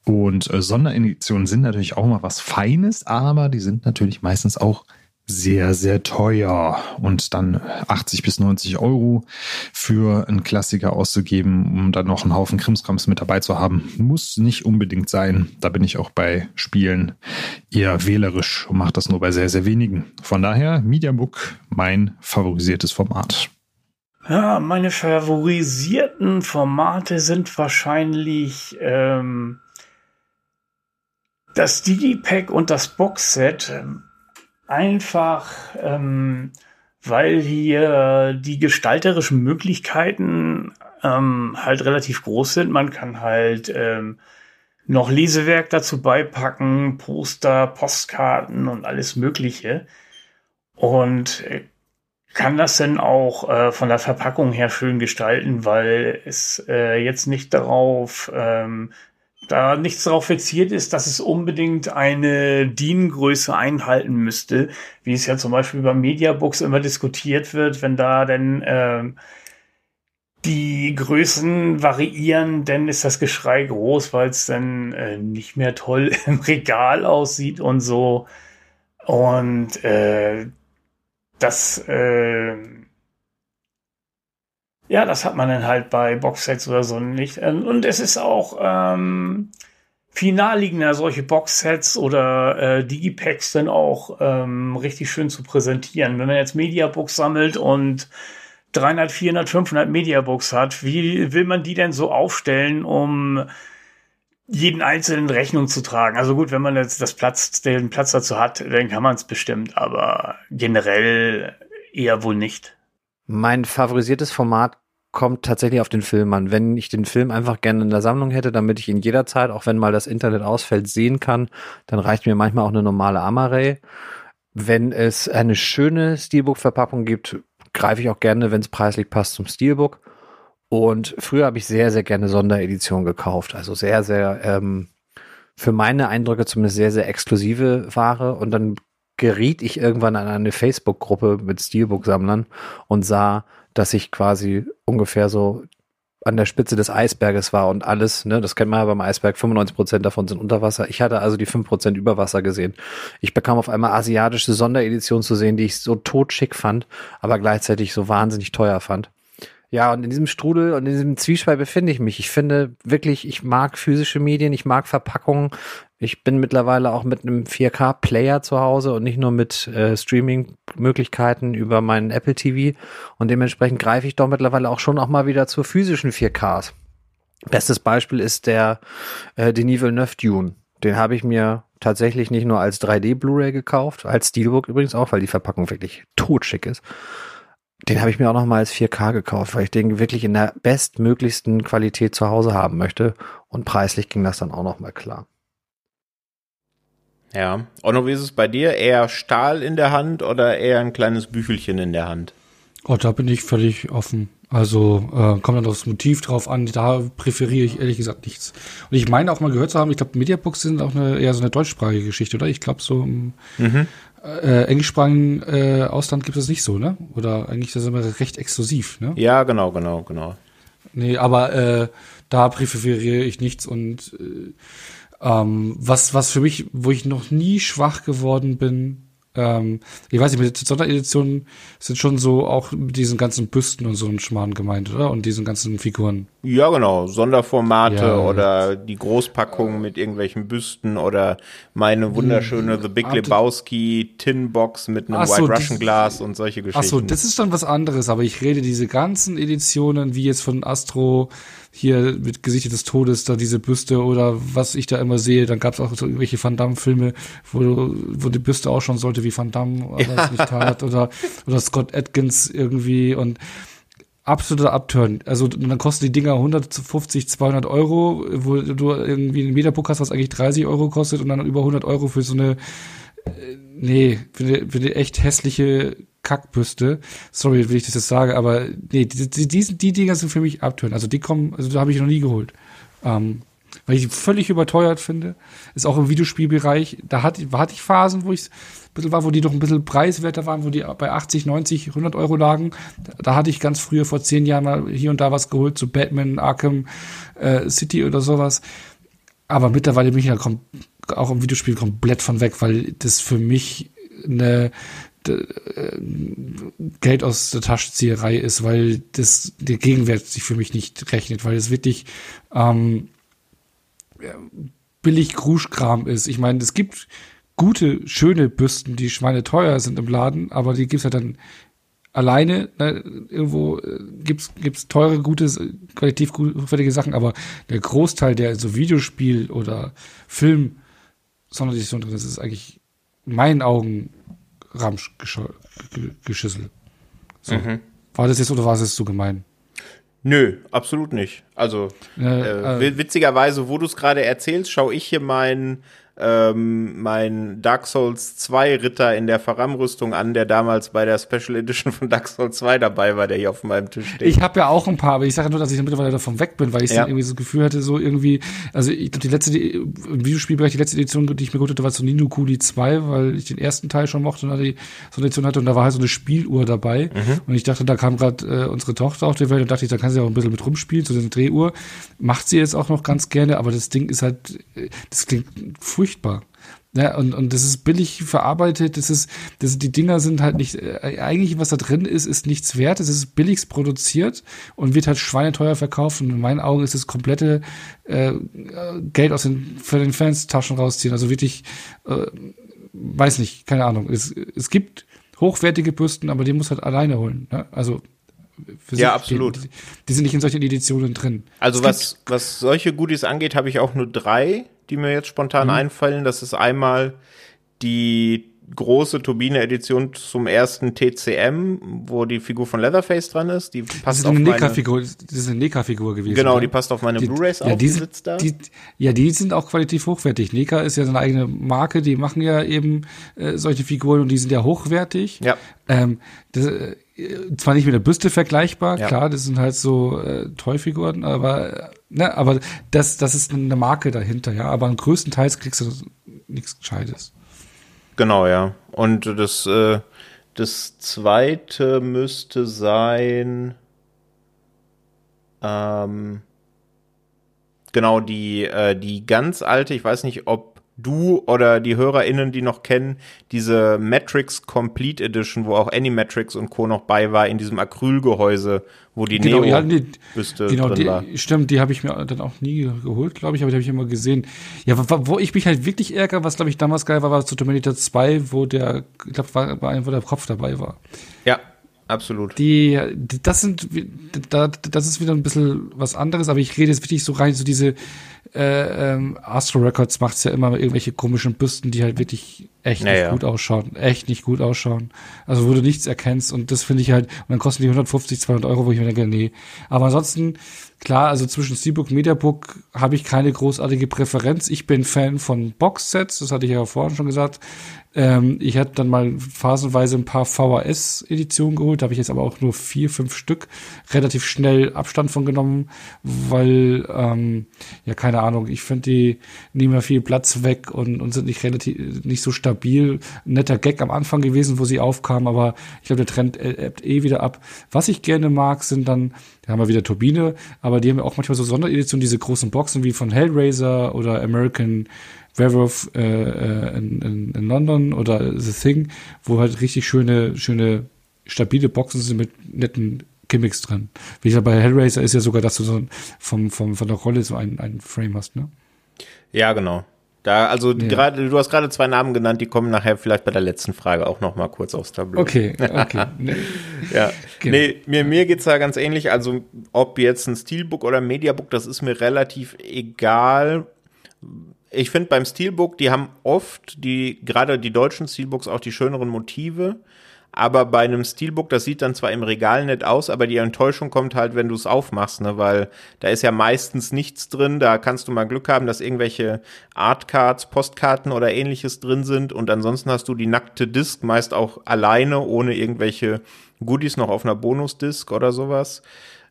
Speaker 3: Und äh, Sondereditionen sind natürlich auch mal was Feines, aber die sind natürlich meistens auch sehr, sehr teuer. Und dann 80 bis 90 Euro für einen Klassiker auszugeben, um dann noch einen Haufen Krimskrams mit dabei zu haben, muss nicht unbedingt sein. Da bin ich auch bei Spielen eher wählerisch und mache das nur bei sehr, sehr wenigen. Von daher, Mediabook mein favorisiertes Format.
Speaker 5: Ja, meine favorisierten Formate sind wahrscheinlich ähm, das Digipack und das Boxset ähm, einfach, ähm, weil hier die gestalterischen Möglichkeiten ähm, halt relativ groß sind. Man kann halt ähm, noch Lesewerk dazu beipacken, Poster, Postkarten und alles Mögliche. Und äh, kann das denn auch äh, von der Verpackung her schön gestalten, weil es äh, jetzt nicht darauf ähm, da nichts darauf fixiert ist, dass es unbedingt eine DIN-Größe einhalten müsste, wie es ja zum Beispiel bei Mediabooks immer diskutiert wird, wenn da denn ähm, die Größen variieren, dann ist das Geschrei groß, weil es dann äh, nicht mehr toll im Regal aussieht und so. Und äh, das, äh, ja, das hat man dann halt bei Boxsets oder so nicht. Und es ist auch ähm, viel naheliegender, solche Boxsets oder äh, Digipacks dann auch ähm, richtig schön zu präsentieren. Wenn man jetzt Mediabooks sammelt und 300, 400, 500 Mediabooks hat, wie will man die denn so aufstellen, um jeden einzelnen Rechnung zu tragen. Also gut, wenn man jetzt das Platz, den Platz dazu hat, dann kann man es bestimmt, aber generell eher wohl nicht.
Speaker 6: Mein favorisiertes Format kommt tatsächlich auf den Film an. Wenn ich den Film einfach gerne in der Sammlung hätte, damit ich ihn jederzeit, auch wenn mal das Internet ausfällt, sehen kann, dann reicht mir manchmal auch eine normale Amaray. Wenn es eine schöne Steelbook-Verpackung gibt, greife ich auch gerne, wenn es preislich passt, zum Steelbook. Und früher habe ich sehr, sehr gerne Sondereditionen gekauft. Also sehr, sehr, ähm, für meine Eindrücke zumindest sehr, sehr exklusive Ware. Und dann geriet ich irgendwann an eine Facebook-Gruppe mit Steelbook-Sammlern und sah, dass ich quasi ungefähr so an der Spitze des Eisberges war und alles, ne, das kennt man ja beim Eisberg, 95 Prozent davon sind unter Wasser. Ich hatte also die 5 Prozent über Wasser gesehen. Ich bekam auf einmal asiatische Sondereditionen zu sehen, die ich so totschick fand, aber gleichzeitig so wahnsinnig teuer fand. Ja, und in diesem Strudel und in diesem Zwiespalt befinde ich mich. Ich finde wirklich, ich mag physische Medien, ich mag Verpackungen. Ich bin mittlerweile auch mit einem 4K-Player zu Hause und nicht nur mit äh, Streaming-Möglichkeiten über meinen Apple TV. Und dementsprechend greife ich doch mittlerweile auch schon auch mal wieder zu physischen 4Ks. Bestes Beispiel ist der äh, Denis Villeneuve Dune. Den habe ich mir tatsächlich nicht nur als 3D Blu-ray gekauft, als Steelbook übrigens auch, weil die Verpackung wirklich totschick ist. Den habe ich mir auch noch mal als 4K gekauft, weil ich den wirklich in der bestmöglichsten Qualität zu Hause haben möchte. Und preislich ging das dann auch noch mal klar.
Speaker 1: Ja. Onno, wie ist es bei dir? Eher Stahl in der Hand oder eher ein kleines Büchelchen in der Hand?
Speaker 2: Oh, da bin ich völlig offen. Also äh, kommt dann das Motiv drauf an. Da präferiere ich ehrlich gesagt nichts. Und ich meine auch mal gehört zu haben, ich glaube, Mediabooks sind auch eine, eher so eine deutschsprachige Geschichte, oder? Ich glaube, so im mhm. äh, englischsprachigen äh, Ausland gibt es nicht so, ne? Oder eigentlich ist das immer recht exklusiv, ne?
Speaker 1: Ja, genau, genau, genau.
Speaker 2: Nee, aber äh, da präferiere ich nichts und äh, ähm, was, was für mich, wo ich noch nie schwach geworden bin, ähm, ich weiß nicht, mit Sondereditionen sind schon so auch mit diesen ganzen Büsten und so ein Schmarrn gemeint, oder? Und diesen ganzen Figuren.
Speaker 1: Ja, genau. Sonderformate ja, oder die Großpackung mit irgendwelchen Büsten oder meine wunderschöne The Big Lebowski Tinbox mit einem so, White Russian Glass und solche Geschichten. Ach so,
Speaker 2: das ist dann was anderes, aber ich rede diese ganzen Editionen, wie jetzt von Astro, hier mit Gesicht des Todes, da diese Büste oder was ich da immer sehe, dann gab es auch so irgendwelche Van Damme-Filme, wo, wo die Büste auch schon sollte wie Van Damme oder, ja. nicht tat, oder, oder Scott Atkins irgendwie und absoluter Upturn. Also dann kosten die Dinger 150, 200 Euro, wo du irgendwie einen Meterbook hast, was eigentlich 30 Euro kostet und dann über 100 Euro für so eine, äh, nee, für eine, für eine echt hässliche Kackbüste. Sorry, wie ich das jetzt sage, aber nee, die, die, die, die Dinger sind für mich Upturn. Also die kommen, also da habe ich noch nie geholt. Ähm, weil ich die völlig überteuert finde. Ist auch im Videospielbereich. Da hatte, hatte ich Phasen, wo ich bisschen war, wo die doch ein bisschen preiswerter waren, wo die bei 80, 90, 100 Euro lagen. Da, hatte ich ganz früher vor zehn Jahren mal hier und da was geholt, zu Batman, Arkham äh, City oder sowas. Aber mittlerweile bin ich ja auch im Videospiel komplett von weg, weil das für mich eine äh, Geld aus der Taschenzieherei ist, weil das der Gegenwert sich für mich nicht rechnet, weil es wirklich ähm, billig Kruschkram ist. Ich meine, es gibt gute, schöne Büsten, die Schweine teuer sind im Laden, aber die gibt's ja dann alleine. Ne, irgendwo äh, gibt's gibt's teure, gute, qualitativ hochwertige Sachen, aber der Großteil der so Videospiel oder Film Sonderedition drin ist, ist eigentlich in meinen Augen Ramschgeschüssel. So. Mhm. War das jetzt oder war es jetzt so gemein?
Speaker 1: Nö, absolut nicht. Also äh, äh, witzigerweise, wo du es gerade erzählst, schaue ich hier meinen ähm, mein Dark Souls 2 Ritter in der Faram-Rüstung an, der damals bei der Special Edition von Dark Souls 2 dabei war, der hier auf meinem Tisch steht.
Speaker 2: Ich habe ja auch ein paar, aber ich sage nur, dass ich mittlerweile davon weg bin, weil ich
Speaker 1: Ja.
Speaker 2: irgendwie so das Gefühl hatte, so irgendwie, also ich glaube, die letzte, die, im Videospielbereich, die letzte Edition, die ich mir geholt hatte, war so Nino Kuni 2, weil ich den ersten Teil schon mochte und dann die so eine Edition hatte und da war halt so eine Spieluhr dabei
Speaker 1: Mhm.
Speaker 2: und ich dachte, da kam gerade äh, unsere Tochter auf die Welt und dachte ich, da kann sie auch ein bisschen mit rumspielen, so eine Drehuhr. Macht sie jetzt auch noch ganz gerne, aber das Ding ist halt, äh, das klingt furchtbar. Ja, und, und das ist billig verarbeitet, das ist, das, die Dinger sind halt nicht, äh, eigentlich was da drin ist, ist nichts wert, es ist billigst produziert und wird halt schweineteuer verkauft und in meinen Augen ist es komplette äh, Geld aus den, für den Fans Taschen rausziehen, also wirklich, äh, weiß nicht, keine Ahnung, es, es gibt hochwertige Bürsten, aber die muss halt alleine holen, ne? also
Speaker 1: Ja, absolut.
Speaker 2: Die, die sind nicht in solchen Editionen drin.
Speaker 1: Also was, was solche Goodies angeht, habe ich auch nur drei, die mir jetzt spontan einfallen. Das ist einmal die große Turbine-Edition zum ersten TCM, wo die Figur von Leatherface dran ist. Die
Speaker 2: Das
Speaker 1: passt
Speaker 2: ist
Speaker 1: auf
Speaker 2: eine
Speaker 1: meine,
Speaker 2: Neka-Figur, das ist eine Neka-Figur gewesen.
Speaker 1: Genau,
Speaker 2: ne?
Speaker 1: die passt auf meine Blu-rays
Speaker 2: ja,
Speaker 1: auf,
Speaker 2: die,
Speaker 1: sitzt da.
Speaker 2: Die, ja, die sind auch qualitativ hochwertig. Neka ist ja so eine eigene Marke, die machen ja eben äh, solche Figuren und die sind ja hochwertig.
Speaker 1: Ja.
Speaker 2: Ähm, das, äh, zwar nicht mit der Büste vergleichbar,
Speaker 1: Ja.
Speaker 2: klar, das sind halt so äh, Toyfiguren, aber äh, ne, aber das, das ist eine Marke dahinter, ja. Aber größtenteils kriegst du nichts Gescheites.
Speaker 1: Genau, ja. Und das, äh, das zweite müsste sein, ähm, genau, die, äh, die ganz alte, ich weiß nicht, ob du oder die HörerInnen, die noch kennen, diese Matrix Complete Edition, wo auch Animatrix und Co. noch bei war, in diesem Acrylgehäuse, wo die
Speaker 2: Genau, ja, nee,
Speaker 1: Neo-Büste
Speaker 2: Genau,
Speaker 1: drin war.
Speaker 2: die, stimmt, die habe ich mir dann auch nie geholt, glaube ich, aber die habe ich immer gesehen. Ja, wo, ich mich halt wirklich ärgere, was glaube ich damals geil war, war zu Terminator 2, wo der, ich glaube, war, war wo der Kopf dabei war.
Speaker 1: Ja, absolut.
Speaker 2: Die, die das sind, da, das ist wieder ein bisschen was anderes, aber ich rede jetzt wirklich so rein, so diese, äh, ähm, Astro Records macht's ja immer irgendwelche komischen Büsten, die halt wirklich echt
Speaker 1: Ja,
Speaker 2: nicht gut ausschauen, echt nicht gut ausschauen. Also wo du nichts erkennst und das finde ich halt, und dann kosten die 150, 200 Euro, wo ich mir denke, nee. Aber ansonsten, klar, also zwischen Steelbook und Mediabook habe ich keine großartige Präferenz. Ich bin Fan von Boxsets, das hatte ich ja vorhin schon gesagt. Ähm, ich hatte dann mal phasenweise ein paar VHS-Editionen geholt, da habe ich jetzt aber auch nur vier, fünf Stück relativ schnell Abstand von genommen, weil, ähm, ja, keine Ahnung, ich finde, die nehmen ja viel Platz weg und, und sind nicht relativ, nicht so stabil. Netter Gag am Anfang gewesen, wo sie aufkamen, aber ich glaube, der Trend äh, ebbt eh wieder ab. Was ich gerne mag, sind dann, da haben wir wieder Turbine, aber die haben ja auch manchmal so Sondereditionen, diese großen Boxen wie von Hellraiser oder American Werewolf äh, äh, in, in, in London oder The Thing, wo halt richtig schöne, schöne, stabile Boxen sind mit netten Gimmicks drin. Wie gesagt, bei Hellraiser ist ja sogar, dass du so ein, vom, vom, von der Rolle so ein, ein Frame hast, ne?
Speaker 1: Ja, genau. Da, also
Speaker 2: Ja.
Speaker 1: gerade, du hast gerade zwei Namen genannt, die kommen nachher vielleicht bei der letzten Frage auch noch mal kurz aufs Tableau.
Speaker 2: Okay, okay. nee.
Speaker 1: Ja.
Speaker 2: Genau.
Speaker 1: Nee, mir, mir geht's da ganz ähnlich. Also, ob jetzt ein Steelbook oder ein Mediabook, das ist mir relativ egal. Ich finde beim Steelbook, die haben oft die, gerade die deutschen Steelbooks auch die schöneren Motive. Aber bei einem Steelbook, das sieht dann zwar im Regal nett aus, aber die Enttäuschung kommt halt, wenn du es aufmachst, ne, weil da ist ja meistens nichts drin. Da kannst du mal Glück haben, dass irgendwelche Artcards, Postkarten oder ähnliches drin sind und ansonsten hast du die nackte Disc meist auch alleine, ohne irgendwelche Goodies noch auf einer Bonusdisk oder sowas.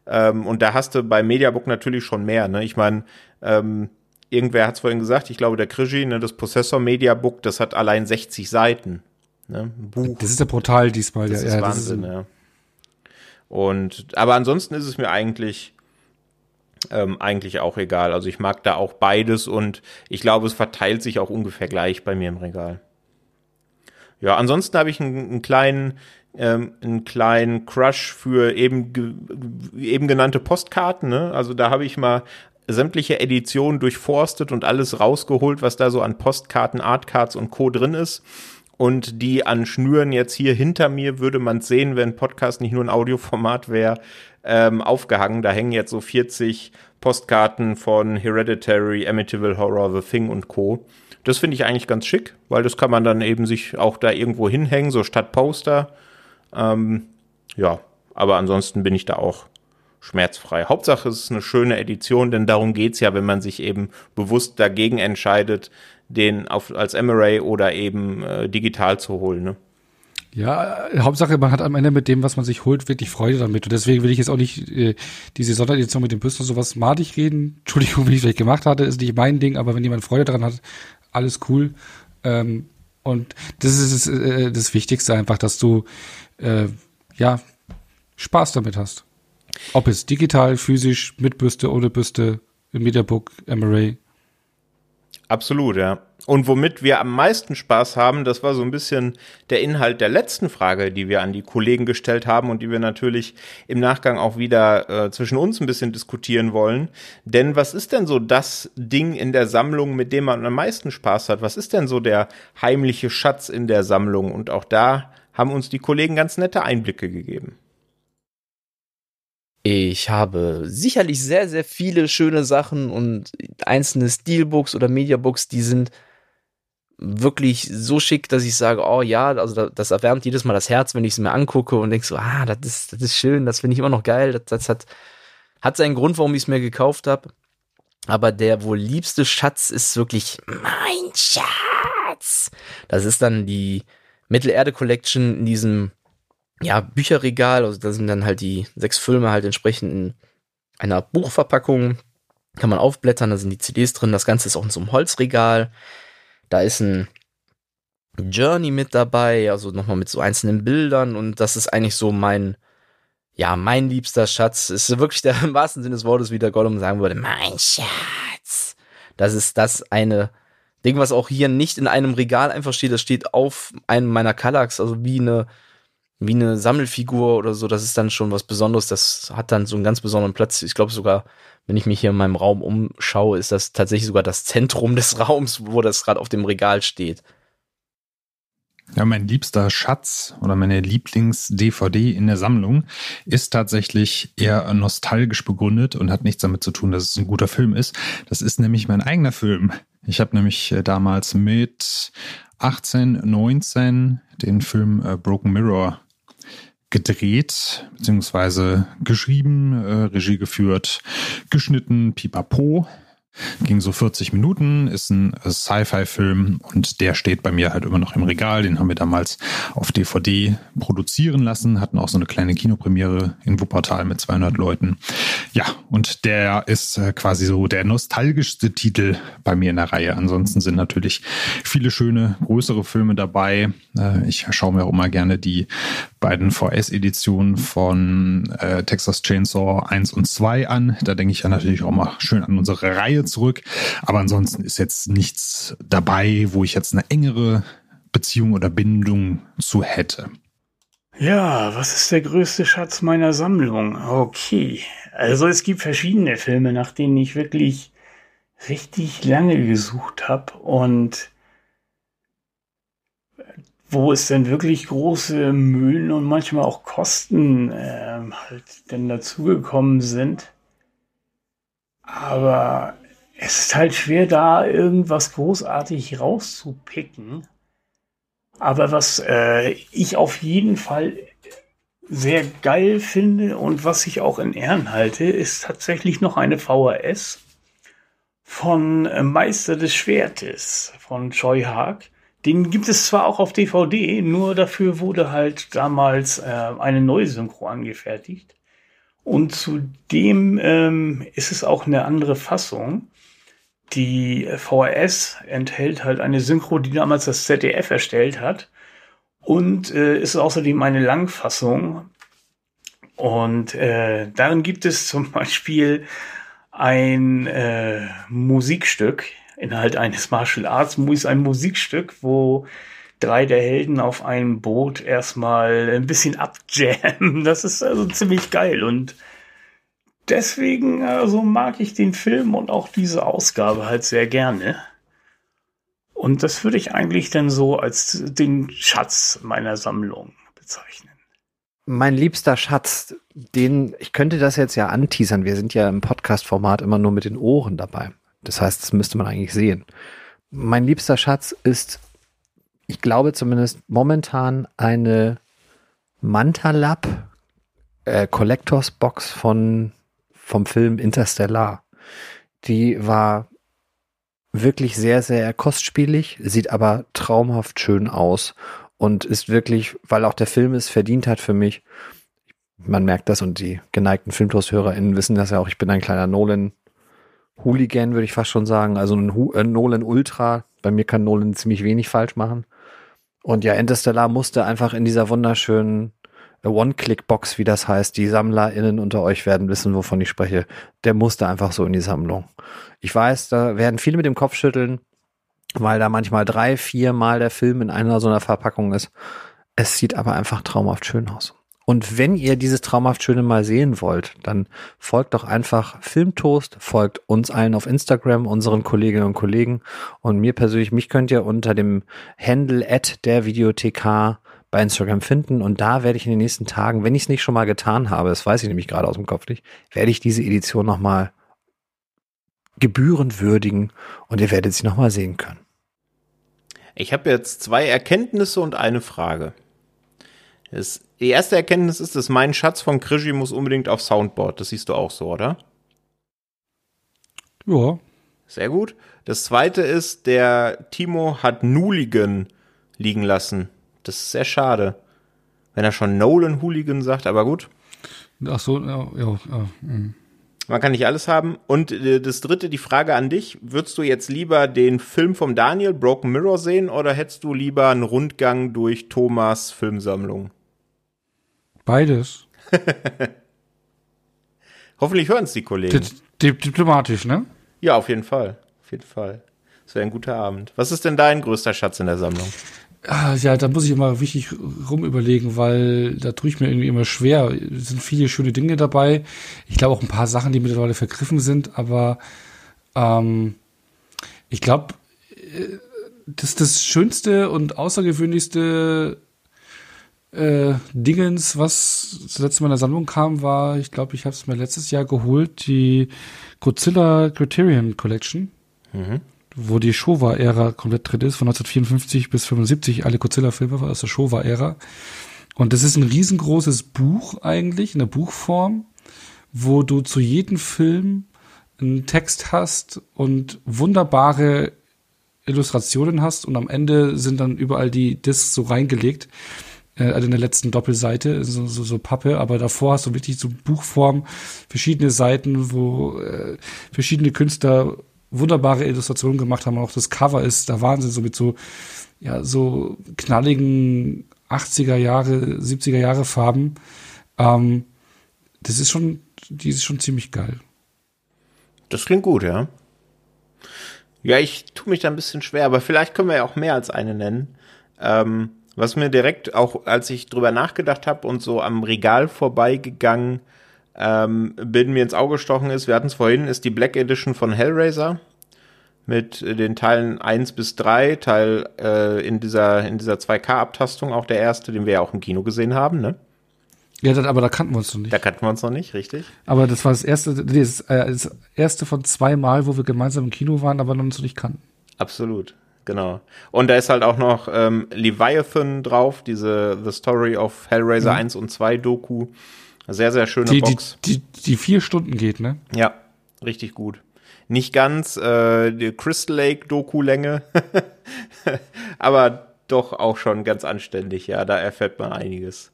Speaker 1: Ähm, und da hast du bei Mediabook natürlich schon mehr. Ne? Ich meine, ähm, irgendwer hat es vorhin gesagt, ich glaube der Krigi, ne, das Possessor Mediabook, das hat allein 60 Seiten. Ne? Buch.
Speaker 2: Das ist ja brutal diesmal.
Speaker 1: Das
Speaker 2: ja,
Speaker 1: ist
Speaker 2: ja,
Speaker 1: Wahnsinn,
Speaker 2: Das ist,
Speaker 1: ja. Und, aber ansonsten ist es mir eigentlich, ähm, eigentlich auch egal. Also ich mag da auch beides und ich glaube, es verteilt sich auch ungefähr gleich bei mir im Regal. Ja, ansonsten habe ich einen, einen kleinen, ähm, einen kleinen Crush für eben, eben genannte Postkarten. Ne? Also da habe ich mal sämtliche Editionen durchforstet und alles rausgeholt, was da so an Postkarten, Artcards und Co. drin ist. Und die an Schnüren jetzt hier hinter mir würde man sehen, wenn Podcast nicht nur ein Audioformat wäre, ähm, aufgehangen. Da hängen jetzt so 40 Postkarten von Hereditary, Amityville Horror, The Thing und Co. Das finde ich eigentlich ganz schick, weil das kann man dann eben sich auch da irgendwo hinhängen, so statt Poster. Ähm, ja, aber ansonsten bin ich da auch schmerzfrei. Hauptsache es ist eine schöne Edition, denn darum geht's ja, wenn man sich eben bewusst dagegen entscheidet, den auf, als M-Array oder eben äh, digital zu holen. Ne?
Speaker 2: Ja, Hauptsache, man hat am Ende mit dem, was man sich holt, wirklich Freude damit. Und deswegen will ich jetzt auch nicht äh, diese Sonderedition mit dem Bürsten sowas madig reden. Entschuldigung, wie ich vielleicht gemacht hatte, ist nicht mein Ding, aber wenn jemand Freude daran hat, alles cool. Ähm, und das ist äh, das Wichtigste einfach, dass du äh, ja Spaß damit hast. Ob es digital, physisch, mit Bürste, ohne Bürste, im Mediabook, MRA.
Speaker 1: Absolut, ja. Und womit wir am meisten Spaß haben, das war so ein bisschen der Inhalt der letzten Frage, die wir an die Kollegen gestellt haben und die wir natürlich im Nachgang auch wieder äh, zwischen uns ein bisschen diskutieren wollen. Denn was ist denn so das Ding in der Sammlung, mit dem man am meisten Spaß hat? Was ist denn so der heimliche Schatz in der Sammlung? Und auch da haben uns die Kollegen ganz nette Einblicke gegeben.
Speaker 4: Ich habe sicherlich sehr, sehr viele schöne Sachen und einzelne Steelbooks oder Mediabooks, die sind wirklich so schick, dass ich sage, oh ja, also das erwärmt jedes Mal das Herz, wenn ich es mir angucke und denke so, ah, das ist, das ist schön, das finde ich immer noch geil, das, das hat, hat seinen Grund, warum ich es mir gekauft habe. Aber der wohl liebste Schatz ist wirklich mein Schatz. Das ist dann die Mittelerde Collection in diesem ja, Bücherregal. Also da sind dann halt die sechs Filme halt entsprechend in einer Buchverpackung. Kann man aufblättern, da sind die CDs drin. Das Ganze ist auch in so einem Holzregal. Da ist ein Journey mit dabei, also nochmal mit so einzelnen Bildern und das ist eigentlich so mein, ja, mein liebster Schatz. Ist wirklich der im wahrsten Sinne des Wortes, wie der Gollum sagen würde, mein Schatz. Das ist das eine Ding, was auch hier nicht in einem Regal einfach steht, das steht auf einem meiner Kallax, also wie eine, wie eine Sammelfigur oder so. Das ist dann schon was Besonderes. Das hat dann so einen ganz besonderen Platz. Ich glaube sogar, wenn ich mich hier in meinem Raum umschaue, ist das tatsächlich sogar das Zentrum des Raums, wo das gerade auf dem Regal steht.
Speaker 3: Ja, mein liebster Schatz oder meine Lieblings-DVD in der Sammlung ist tatsächlich eher nostalgisch begründet und hat nichts damit zu tun, dass es ein guter Film ist. Das ist nämlich mein eigener Film. Ich habe nämlich äh, damals mit 18, 19 den Film äh, Broken Mirror gedreht, beziehungsweise geschrieben, äh, Regie geführt, geschnitten, pipapo. Ging so 40 Minuten, ist ein Sci-Fi-Film und der steht bei mir halt immer noch im Regal. Den haben wir damals auf DVD produzieren lassen, hatten auch so eine kleine Kinopremiere in Wuppertal mit 200 Leuten. Ja, und der ist äh, quasi so der nostalgischste Titel bei mir in der Reihe. Ansonsten sind natürlich viele schöne, größere Filme dabei. Äh, ich schaue mir auch immer gerne die beiden VS-Editionen von äh, Texas Chainsaw 1 und 2 an. Da denke ich ja natürlich auch mal schön an unsere Reihe zurück. Aber ansonsten ist jetzt nichts dabei, wo ich jetzt eine engere Beziehung oder Bindung zu hätte.
Speaker 5: Ja, was ist der größte Schatz meiner Sammlung? Okay. Also es gibt verschiedene Filme, nach denen ich wirklich richtig lange gesucht habe und wo es denn wirklich große Mühen und manchmal auch Kosten äh, halt denn dazugekommen sind. Aber es ist halt schwer, da irgendwas großartig rauszupicken. Aber was äh, ich auf jeden Fall sehr geil finde und was ich auch in Ehren halte, ist tatsächlich noch eine VHS von äh, Meister des Schwertes von Choi Haag. Den gibt es zwar auch auf DVD, nur dafür wurde halt damals äh, eine neue Synchro angefertigt. Und zudem ähm, ist es auch eine andere Fassung. Die VHS enthält halt eine Synchro, die damals das ZDF erstellt hat. Und äh, ist außerdem eine Langfassung. Und äh, darin gibt es zum Beispiel ein äh, Musikstück, Inhalt eines Martial Arts Movies, ein Musikstück, wo drei der Helden auf einem Boot erstmal ein bisschen abjammen. Das ist also ziemlich geil und deswegen also mag ich den Film und auch diese Ausgabe halt sehr gerne. Und das würde ich eigentlich dann so als den Schatz meiner Sammlung bezeichnen.
Speaker 6: Mein liebster Schatz, den, ich könnte das jetzt ja anteasern. Wir sind ja im Podcast-Format immer nur mit den Ohren dabei. Das heißt, das müsste man eigentlich sehen. Mein liebster Schatz ist, ich glaube zumindest momentan eine Mantalab äh, Collectors Box von vom Film Interstellar. Die war wirklich sehr, sehr kostspielig, sieht aber traumhaft schön aus und ist wirklich, weil auch der Film es verdient hat für mich. Man merkt das und die geneigten FilmToast-HörerInnen wissen das ja auch. Ich bin ein kleiner Nolan Hooligan, würde ich fast schon sagen. Also ein Hu äh, Nolan Ultra. Bei mir kann Nolan ziemlich wenig falsch machen. Und ja, Interstellar musste einfach in dieser wunderschönen äh, One-Click-Box, wie das heißt, die SammlerInnen unter euch werden wissen, wovon ich spreche. Der musste einfach so in die Sammlung. Ich weiß, da werden viele mit dem Kopf schütteln, weil da manchmal drei, vier Mal der Film in einer so einer Verpackung ist. Es sieht aber einfach traumhaft schön aus. Und wenn ihr dieses traumhaft Schöne mal sehen wollt, dann folgt doch einfach Filmtoast, folgt uns allen auf Instagram, unseren Kolleginnen und Kollegen und mir persönlich, mich könnt ihr unter dem Handle at der Videothek bei Instagram finden und da werde ich in den nächsten Tagen, wenn ich es nicht schon mal getan habe, das weiß ich nämlich gerade aus dem Kopf nicht, werde ich diese Edition nochmal gebührend würdigen und ihr werdet sie nochmal sehen können.
Speaker 1: Ich habe jetzt zwei Erkenntnisse und eine Frage. Das, die erste Erkenntnis ist, dass mein Schatz von Krischi muss unbedingt auf Soundboard. Das siehst du auch so, oder?
Speaker 2: Ja.
Speaker 1: Sehr gut. Das zweite ist, der Timo hat Nuligan liegen lassen. Das ist sehr schade. Wenn er schon Nolan Hooligan sagt, aber gut.
Speaker 2: Ach so, ja, ja. ja. mm.
Speaker 1: Man kann nicht alles haben. Und äh, das dritte, die Frage an dich. Würdest du jetzt lieber den Film vom Daniel, Broken Mirror, sehen oder hättest du lieber einen Rundgang durch Thomas Filmsammlung?
Speaker 2: Beides.
Speaker 1: Hoffentlich hören es die Kollegen.
Speaker 2: Di- di- diplomatisch, ne?
Speaker 1: Ja, auf jeden Fall. Auf jeden Fall. Das wäre ein guter Abend. Was ist denn dein größter Schatz in der Sammlung?
Speaker 2: Ah, Ja, da muss ich immer richtig rumüberlegen, weil da tue ich mir irgendwie immer schwer. Es sind viele schöne Dinge dabei. Ich glaube auch ein paar Sachen, die mittlerweile vergriffen sind, aber ähm, ich glaube, äh, das das schönste und außergewöhnlichste äh, Dingens, was zuletzt in meiner Sammlung kam, war, ich glaube, ich habe es mir letztes Jahr geholt, die Godzilla Criterion Collection. Wo die Showa-Ära komplett drin ist, von 1954 bis 75, alle Godzilla-Filme aus der Showa-Ära. Und das ist ein riesengroßes Buch eigentlich, in der Buchform, wo du zu jedem Film einen Text hast und wunderbare Illustrationen hast und am Ende sind dann überall die Discs so reingelegt, also in der letzten Doppelseite, so, so, so Pappe, aber davor hast du wirklich so Buchform, verschiedene Seiten, wo äh, verschiedene Künstler wunderbare Illustrationen gemacht haben. Auch das Cover ist der Wahnsinn, so mit so, ja, so knalligen 80er Jahre, 70er Jahre Farben. Ähm, das ist schon, die ist schon ziemlich geil.
Speaker 1: Das klingt gut, ja. Ja, ich tue mich da ein bisschen schwer, aber vielleicht können wir ja auch mehr als eine nennen. Ähm, was mir direkt auch, als ich drüber nachgedacht habe und so am Regal vorbeigegangen ähm, bin, mir ins Auge gestochen ist, wir hatten es vorhin, ist die Black Edition von Hellraiser mit den Teilen 1 bis 3, Teil äh, in dieser, in dieser 2K-Abtastung, auch der erste, den wir ja auch im Kino gesehen haben, ne?
Speaker 2: Ja, das, aber da kannten wir uns noch nicht.
Speaker 1: Da kannten wir uns noch nicht, richtig?
Speaker 2: Aber das war das erste, nee, das, äh, das erste von zwei Mal, wo wir gemeinsam im Kino waren, aber uns noch nicht kannten.
Speaker 1: Absolut, genau. Und da ist halt auch noch ähm, Leviathan drauf, diese The Story of Hellraiser 1 und 2 Doku. Sehr, sehr schöne
Speaker 2: Die, die,
Speaker 1: Box.
Speaker 2: die, die vier Stunden geht, ne?
Speaker 1: Ja, richtig gut. Nicht ganz äh, die Crystal Lake Doku-Länge, aber doch auch schon ganz anständig. Ja, da erfährt man einiges.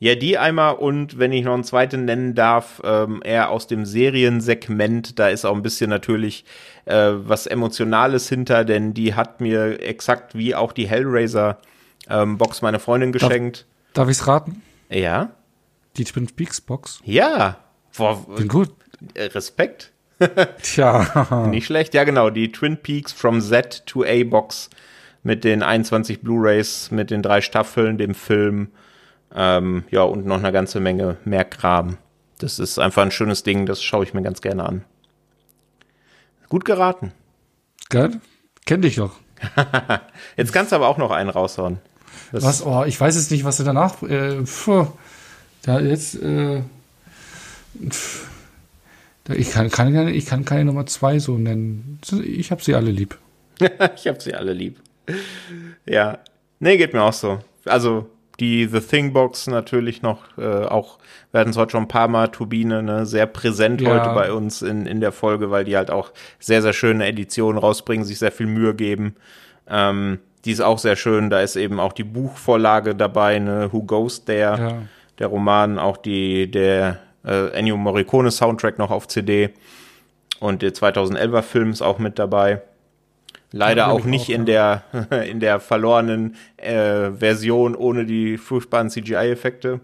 Speaker 1: Ja, die einmal und wenn ich noch einen zweiten nennen darf, ähm, eher aus dem Seriensegment, da ist auch ein bisschen natürlich äh, was Emotionales hinter, denn die hat mir exakt wie auch die Hellraiser ähm, Box meine Freundin geschenkt.
Speaker 2: Darf ich's raten?
Speaker 1: Ja,
Speaker 2: Die Twin Peaks Box.
Speaker 1: ja, Boah,
Speaker 2: Bin gut.
Speaker 1: äh, Respekt.
Speaker 2: Tja.
Speaker 1: Nicht schlecht, ja genau, die Twin Peaks from Z to A Box mit den 21 Blu-rays, mit den drei Staffeln, dem Film, ähm, ja und noch eine ganze Menge mehr Kram. Das ist einfach ein schönes Ding, das schaue ich mir ganz gerne an. Gut geraten.
Speaker 2: Geil. Kenn dich doch.
Speaker 1: Jetzt kannst du aber auch noch einen raushauen. Das-
Speaker 2: Was? Oh, ich weiß jetzt nicht, was du danach. Äh, pfuh, da jetzt. Äh, pff, da, ich kann, kann keine, ich kann keine Nummer zwei so nennen. Ich habe sie alle lieb.
Speaker 1: ich habe sie alle lieb. Ja. Nee, geht mir auch so. Also, die The Thing Box natürlich noch, äh, auch, wir hatten es heute schon ein paar Mal, Turbine, ne, sehr präsent
Speaker 2: Ja.
Speaker 1: heute bei uns in, in der Folge, weil die halt auch sehr, sehr schöne Editionen rausbringen, sich sehr viel Mühe geben. Ähm, die ist auch sehr schön, da ist eben auch die Buchvorlage dabei, ne, Who Goes There,
Speaker 2: Ja.
Speaker 1: der Roman, auch die, der äh, Ennio Morricone Soundtrack noch auf CD und der 2011er Film ist auch mit dabei. Leider auch nicht
Speaker 2: auch,
Speaker 1: in der in der verlorenen äh, Version ohne die furchtbaren CGI-Effekte.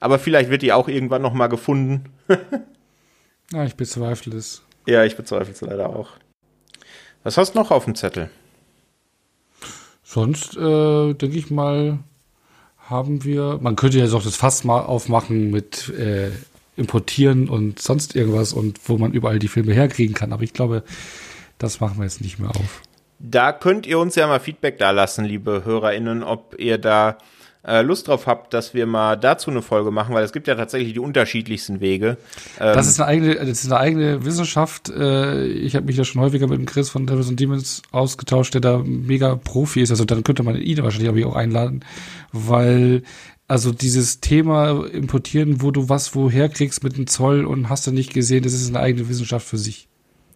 Speaker 1: Aber vielleicht wird die auch irgendwann noch mal gefunden.
Speaker 2: ja, ich bezweifle es.
Speaker 1: Ja, ich bezweifle es leider auch. Was hast du noch auf dem Zettel?
Speaker 2: Sonst äh, denke ich mal, haben wir. Man könnte ja auch das Fass mal aufmachen mit äh, importieren und sonst irgendwas und wo man überall die Filme herkriegen kann. Aber ich glaube, das machen wir jetzt nicht mehr auf.
Speaker 1: Da könnt ihr uns ja mal Feedback da lassen, liebe HörerInnen, ob ihr da äh, Lust drauf habt, dass wir mal dazu eine Folge machen, weil es gibt ja tatsächlich die unterschiedlichsten Wege. Ähm,
Speaker 2: Das ist eine eigene, das ist eine eigene Wissenschaft. Äh, Ich habe mich ja schon häufiger mit dem Chris von Devils and Demons ausgetauscht, der da mega Profi ist. Also dann könnte man ihn wahrscheinlich auch einladen, weil also dieses Thema importieren, wo du was woher kriegst mit dem Zoll und hast du nicht gesehen, das ist eine eigene Wissenschaft für sich.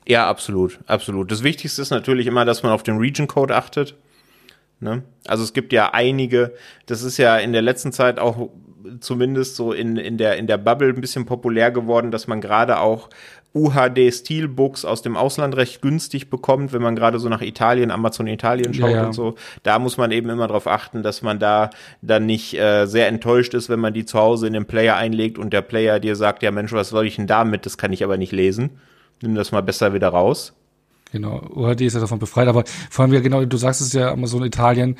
Speaker 1: Ja, absolut, absolut. Das Wichtigste ist natürlich immer, dass man auf den Region Code achtet. Ne? Also es gibt ja einige, das ist ja in der letzten Zeit auch zumindest so in, in, der, in der Bubble ein bisschen populär geworden, dass man gerade auch UHD Steelbooks aus dem Ausland recht günstig bekommt, wenn man gerade so nach Italien, Amazon Italien schaut
Speaker 2: Ja, ja.
Speaker 1: und so. Da muss man eben immer darauf achten, dass man da dann nicht äh, sehr enttäuscht ist, wenn man die zu Hause in den Player einlegt und der Player dir sagt, ja Mensch, was soll ich denn damit? Das kann ich aber nicht lesen. Nimm das mal besser wieder raus.
Speaker 2: Genau, UHD ist ja davon befreit, aber vor allem ja genau, du sagst es ja Amazon Italien,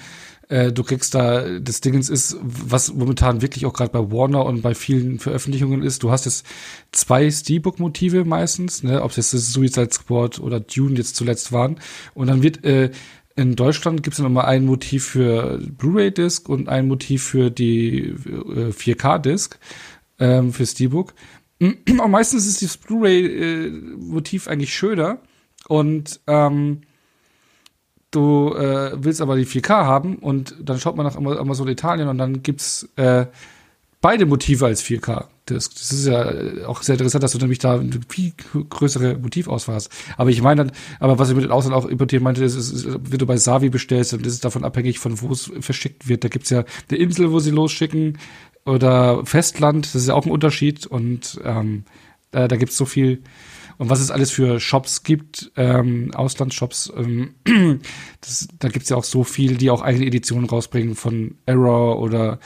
Speaker 2: äh, du kriegst da, das Dingens ist, was momentan wirklich auch gerade bei Warner und bei vielen Veröffentlichungen ist, du hast jetzt zwei Steelbook-Motive meistens, ne, ob es jetzt das Suicide Squad oder Dune jetzt zuletzt waren, und dann wird äh, in Deutschland gibt es dann immer ein Motiv für Blu-ray-Disc und ein Motiv für die äh, 4K-Disc ähm, für Steelbook. Und meistens ist das Blu-ray-Motiv eigentlich schöner. Und ähm, du äh, willst aber die 4K haben und dann schaut man nach Ama- Amazon Italien und dann gibt's äh, beide Motive als 4K. Das, das ist ja äh, auch sehr interessant, dass du nämlich da eine viel größere Motivauswahl hast. Aber ich meine dann, aber was ich mit den Ausland auch importieren meinte, ist, ist, wenn du bei Savi bestellst, dann ist es davon abhängig, von wo es verschickt wird. Da gibt's ja eine Insel, wo sie losschicken oder Festland, das ist ja auch ein Unterschied und ähm, da, da gibt's so viel und was es alles für Shops gibt, ähm, Auslandsshops, ähm, das, da gibt's ja auch so viel, die auch eigene Editionen rausbringen von Error oder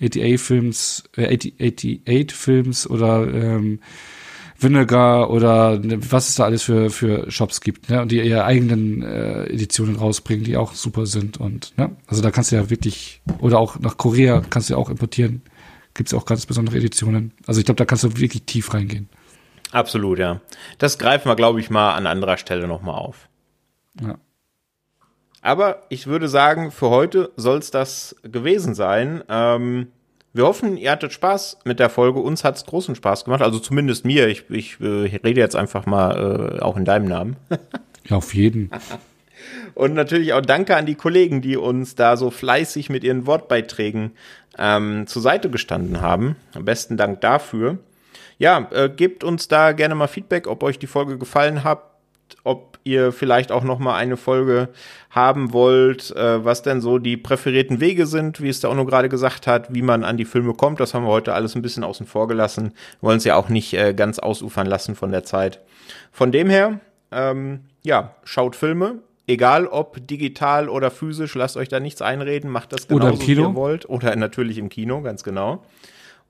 Speaker 2: 88 Films, äh, 80 88 Films oder ähm, Vinegar oder ne, was es da alles für, für Shops gibt, ne? Und die ihre eigenen äh, Editionen rausbringen, die auch super sind. Und ne? also da kannst du ja wirklich, oder auch nach Korea kannst du ja auch importieren. Gibt's ja auch ganz besondere Editionen. Also ich glaube, da kannst du wirklich tief reingehen.
Speaker 1: Absolut, ja. Das greifen wir, glaube ich, mal an anderer Stelle nochmal auf.
Speaker 2: Ja.
Speaker 1: Aber ich würde sagen, für heute soll es das gewesen sein. Ähm, wir hoffen, ihr hattet Spaß mit der Folge. Uns hat es großen Spaß gemacht. Also zumindest mir. Ich, ich, äh, ich rede jetzt einfach mal äh, auch in deinem Namen.
Speaker 2: Ja, auf jeden.
Speaker 1: Und natürlich auch danke an die Kollegen, die uns da so fleißig mit ihren Wortbeiträgen ähm, zur Seite gestanden haben. Besten Dank dafür. Ja, äh, gebt uns da gerne mal Feedback, ob euch die Folge gefallen hat, ob ihr vielleicht auch noch mal eine Folge haben wollt, äh, was denn so die präferierten Wege sind, wie es der Ono gerade gesagt hat, wie man an die Filme kommt. Das haben wir heute alles ein bisschen außen vor gelassen. Wollen es ja auch nicht äh, ganz ausufern lassen von der Zeit. Von dem her, ähm, ja, schaut Filme. Egal ob digital oder physisch, lasst euch da nichts einreden, macht das genauso, wie ihr wollt. Oder natürlich im Kino, ganz genau.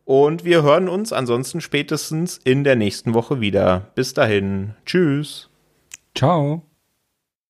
Speaker 1: Und wir hören uns ansonsten spätestens in der nächsten Woche wieder. Bis dahin. Tschüss.
Speaker 2: Ciao.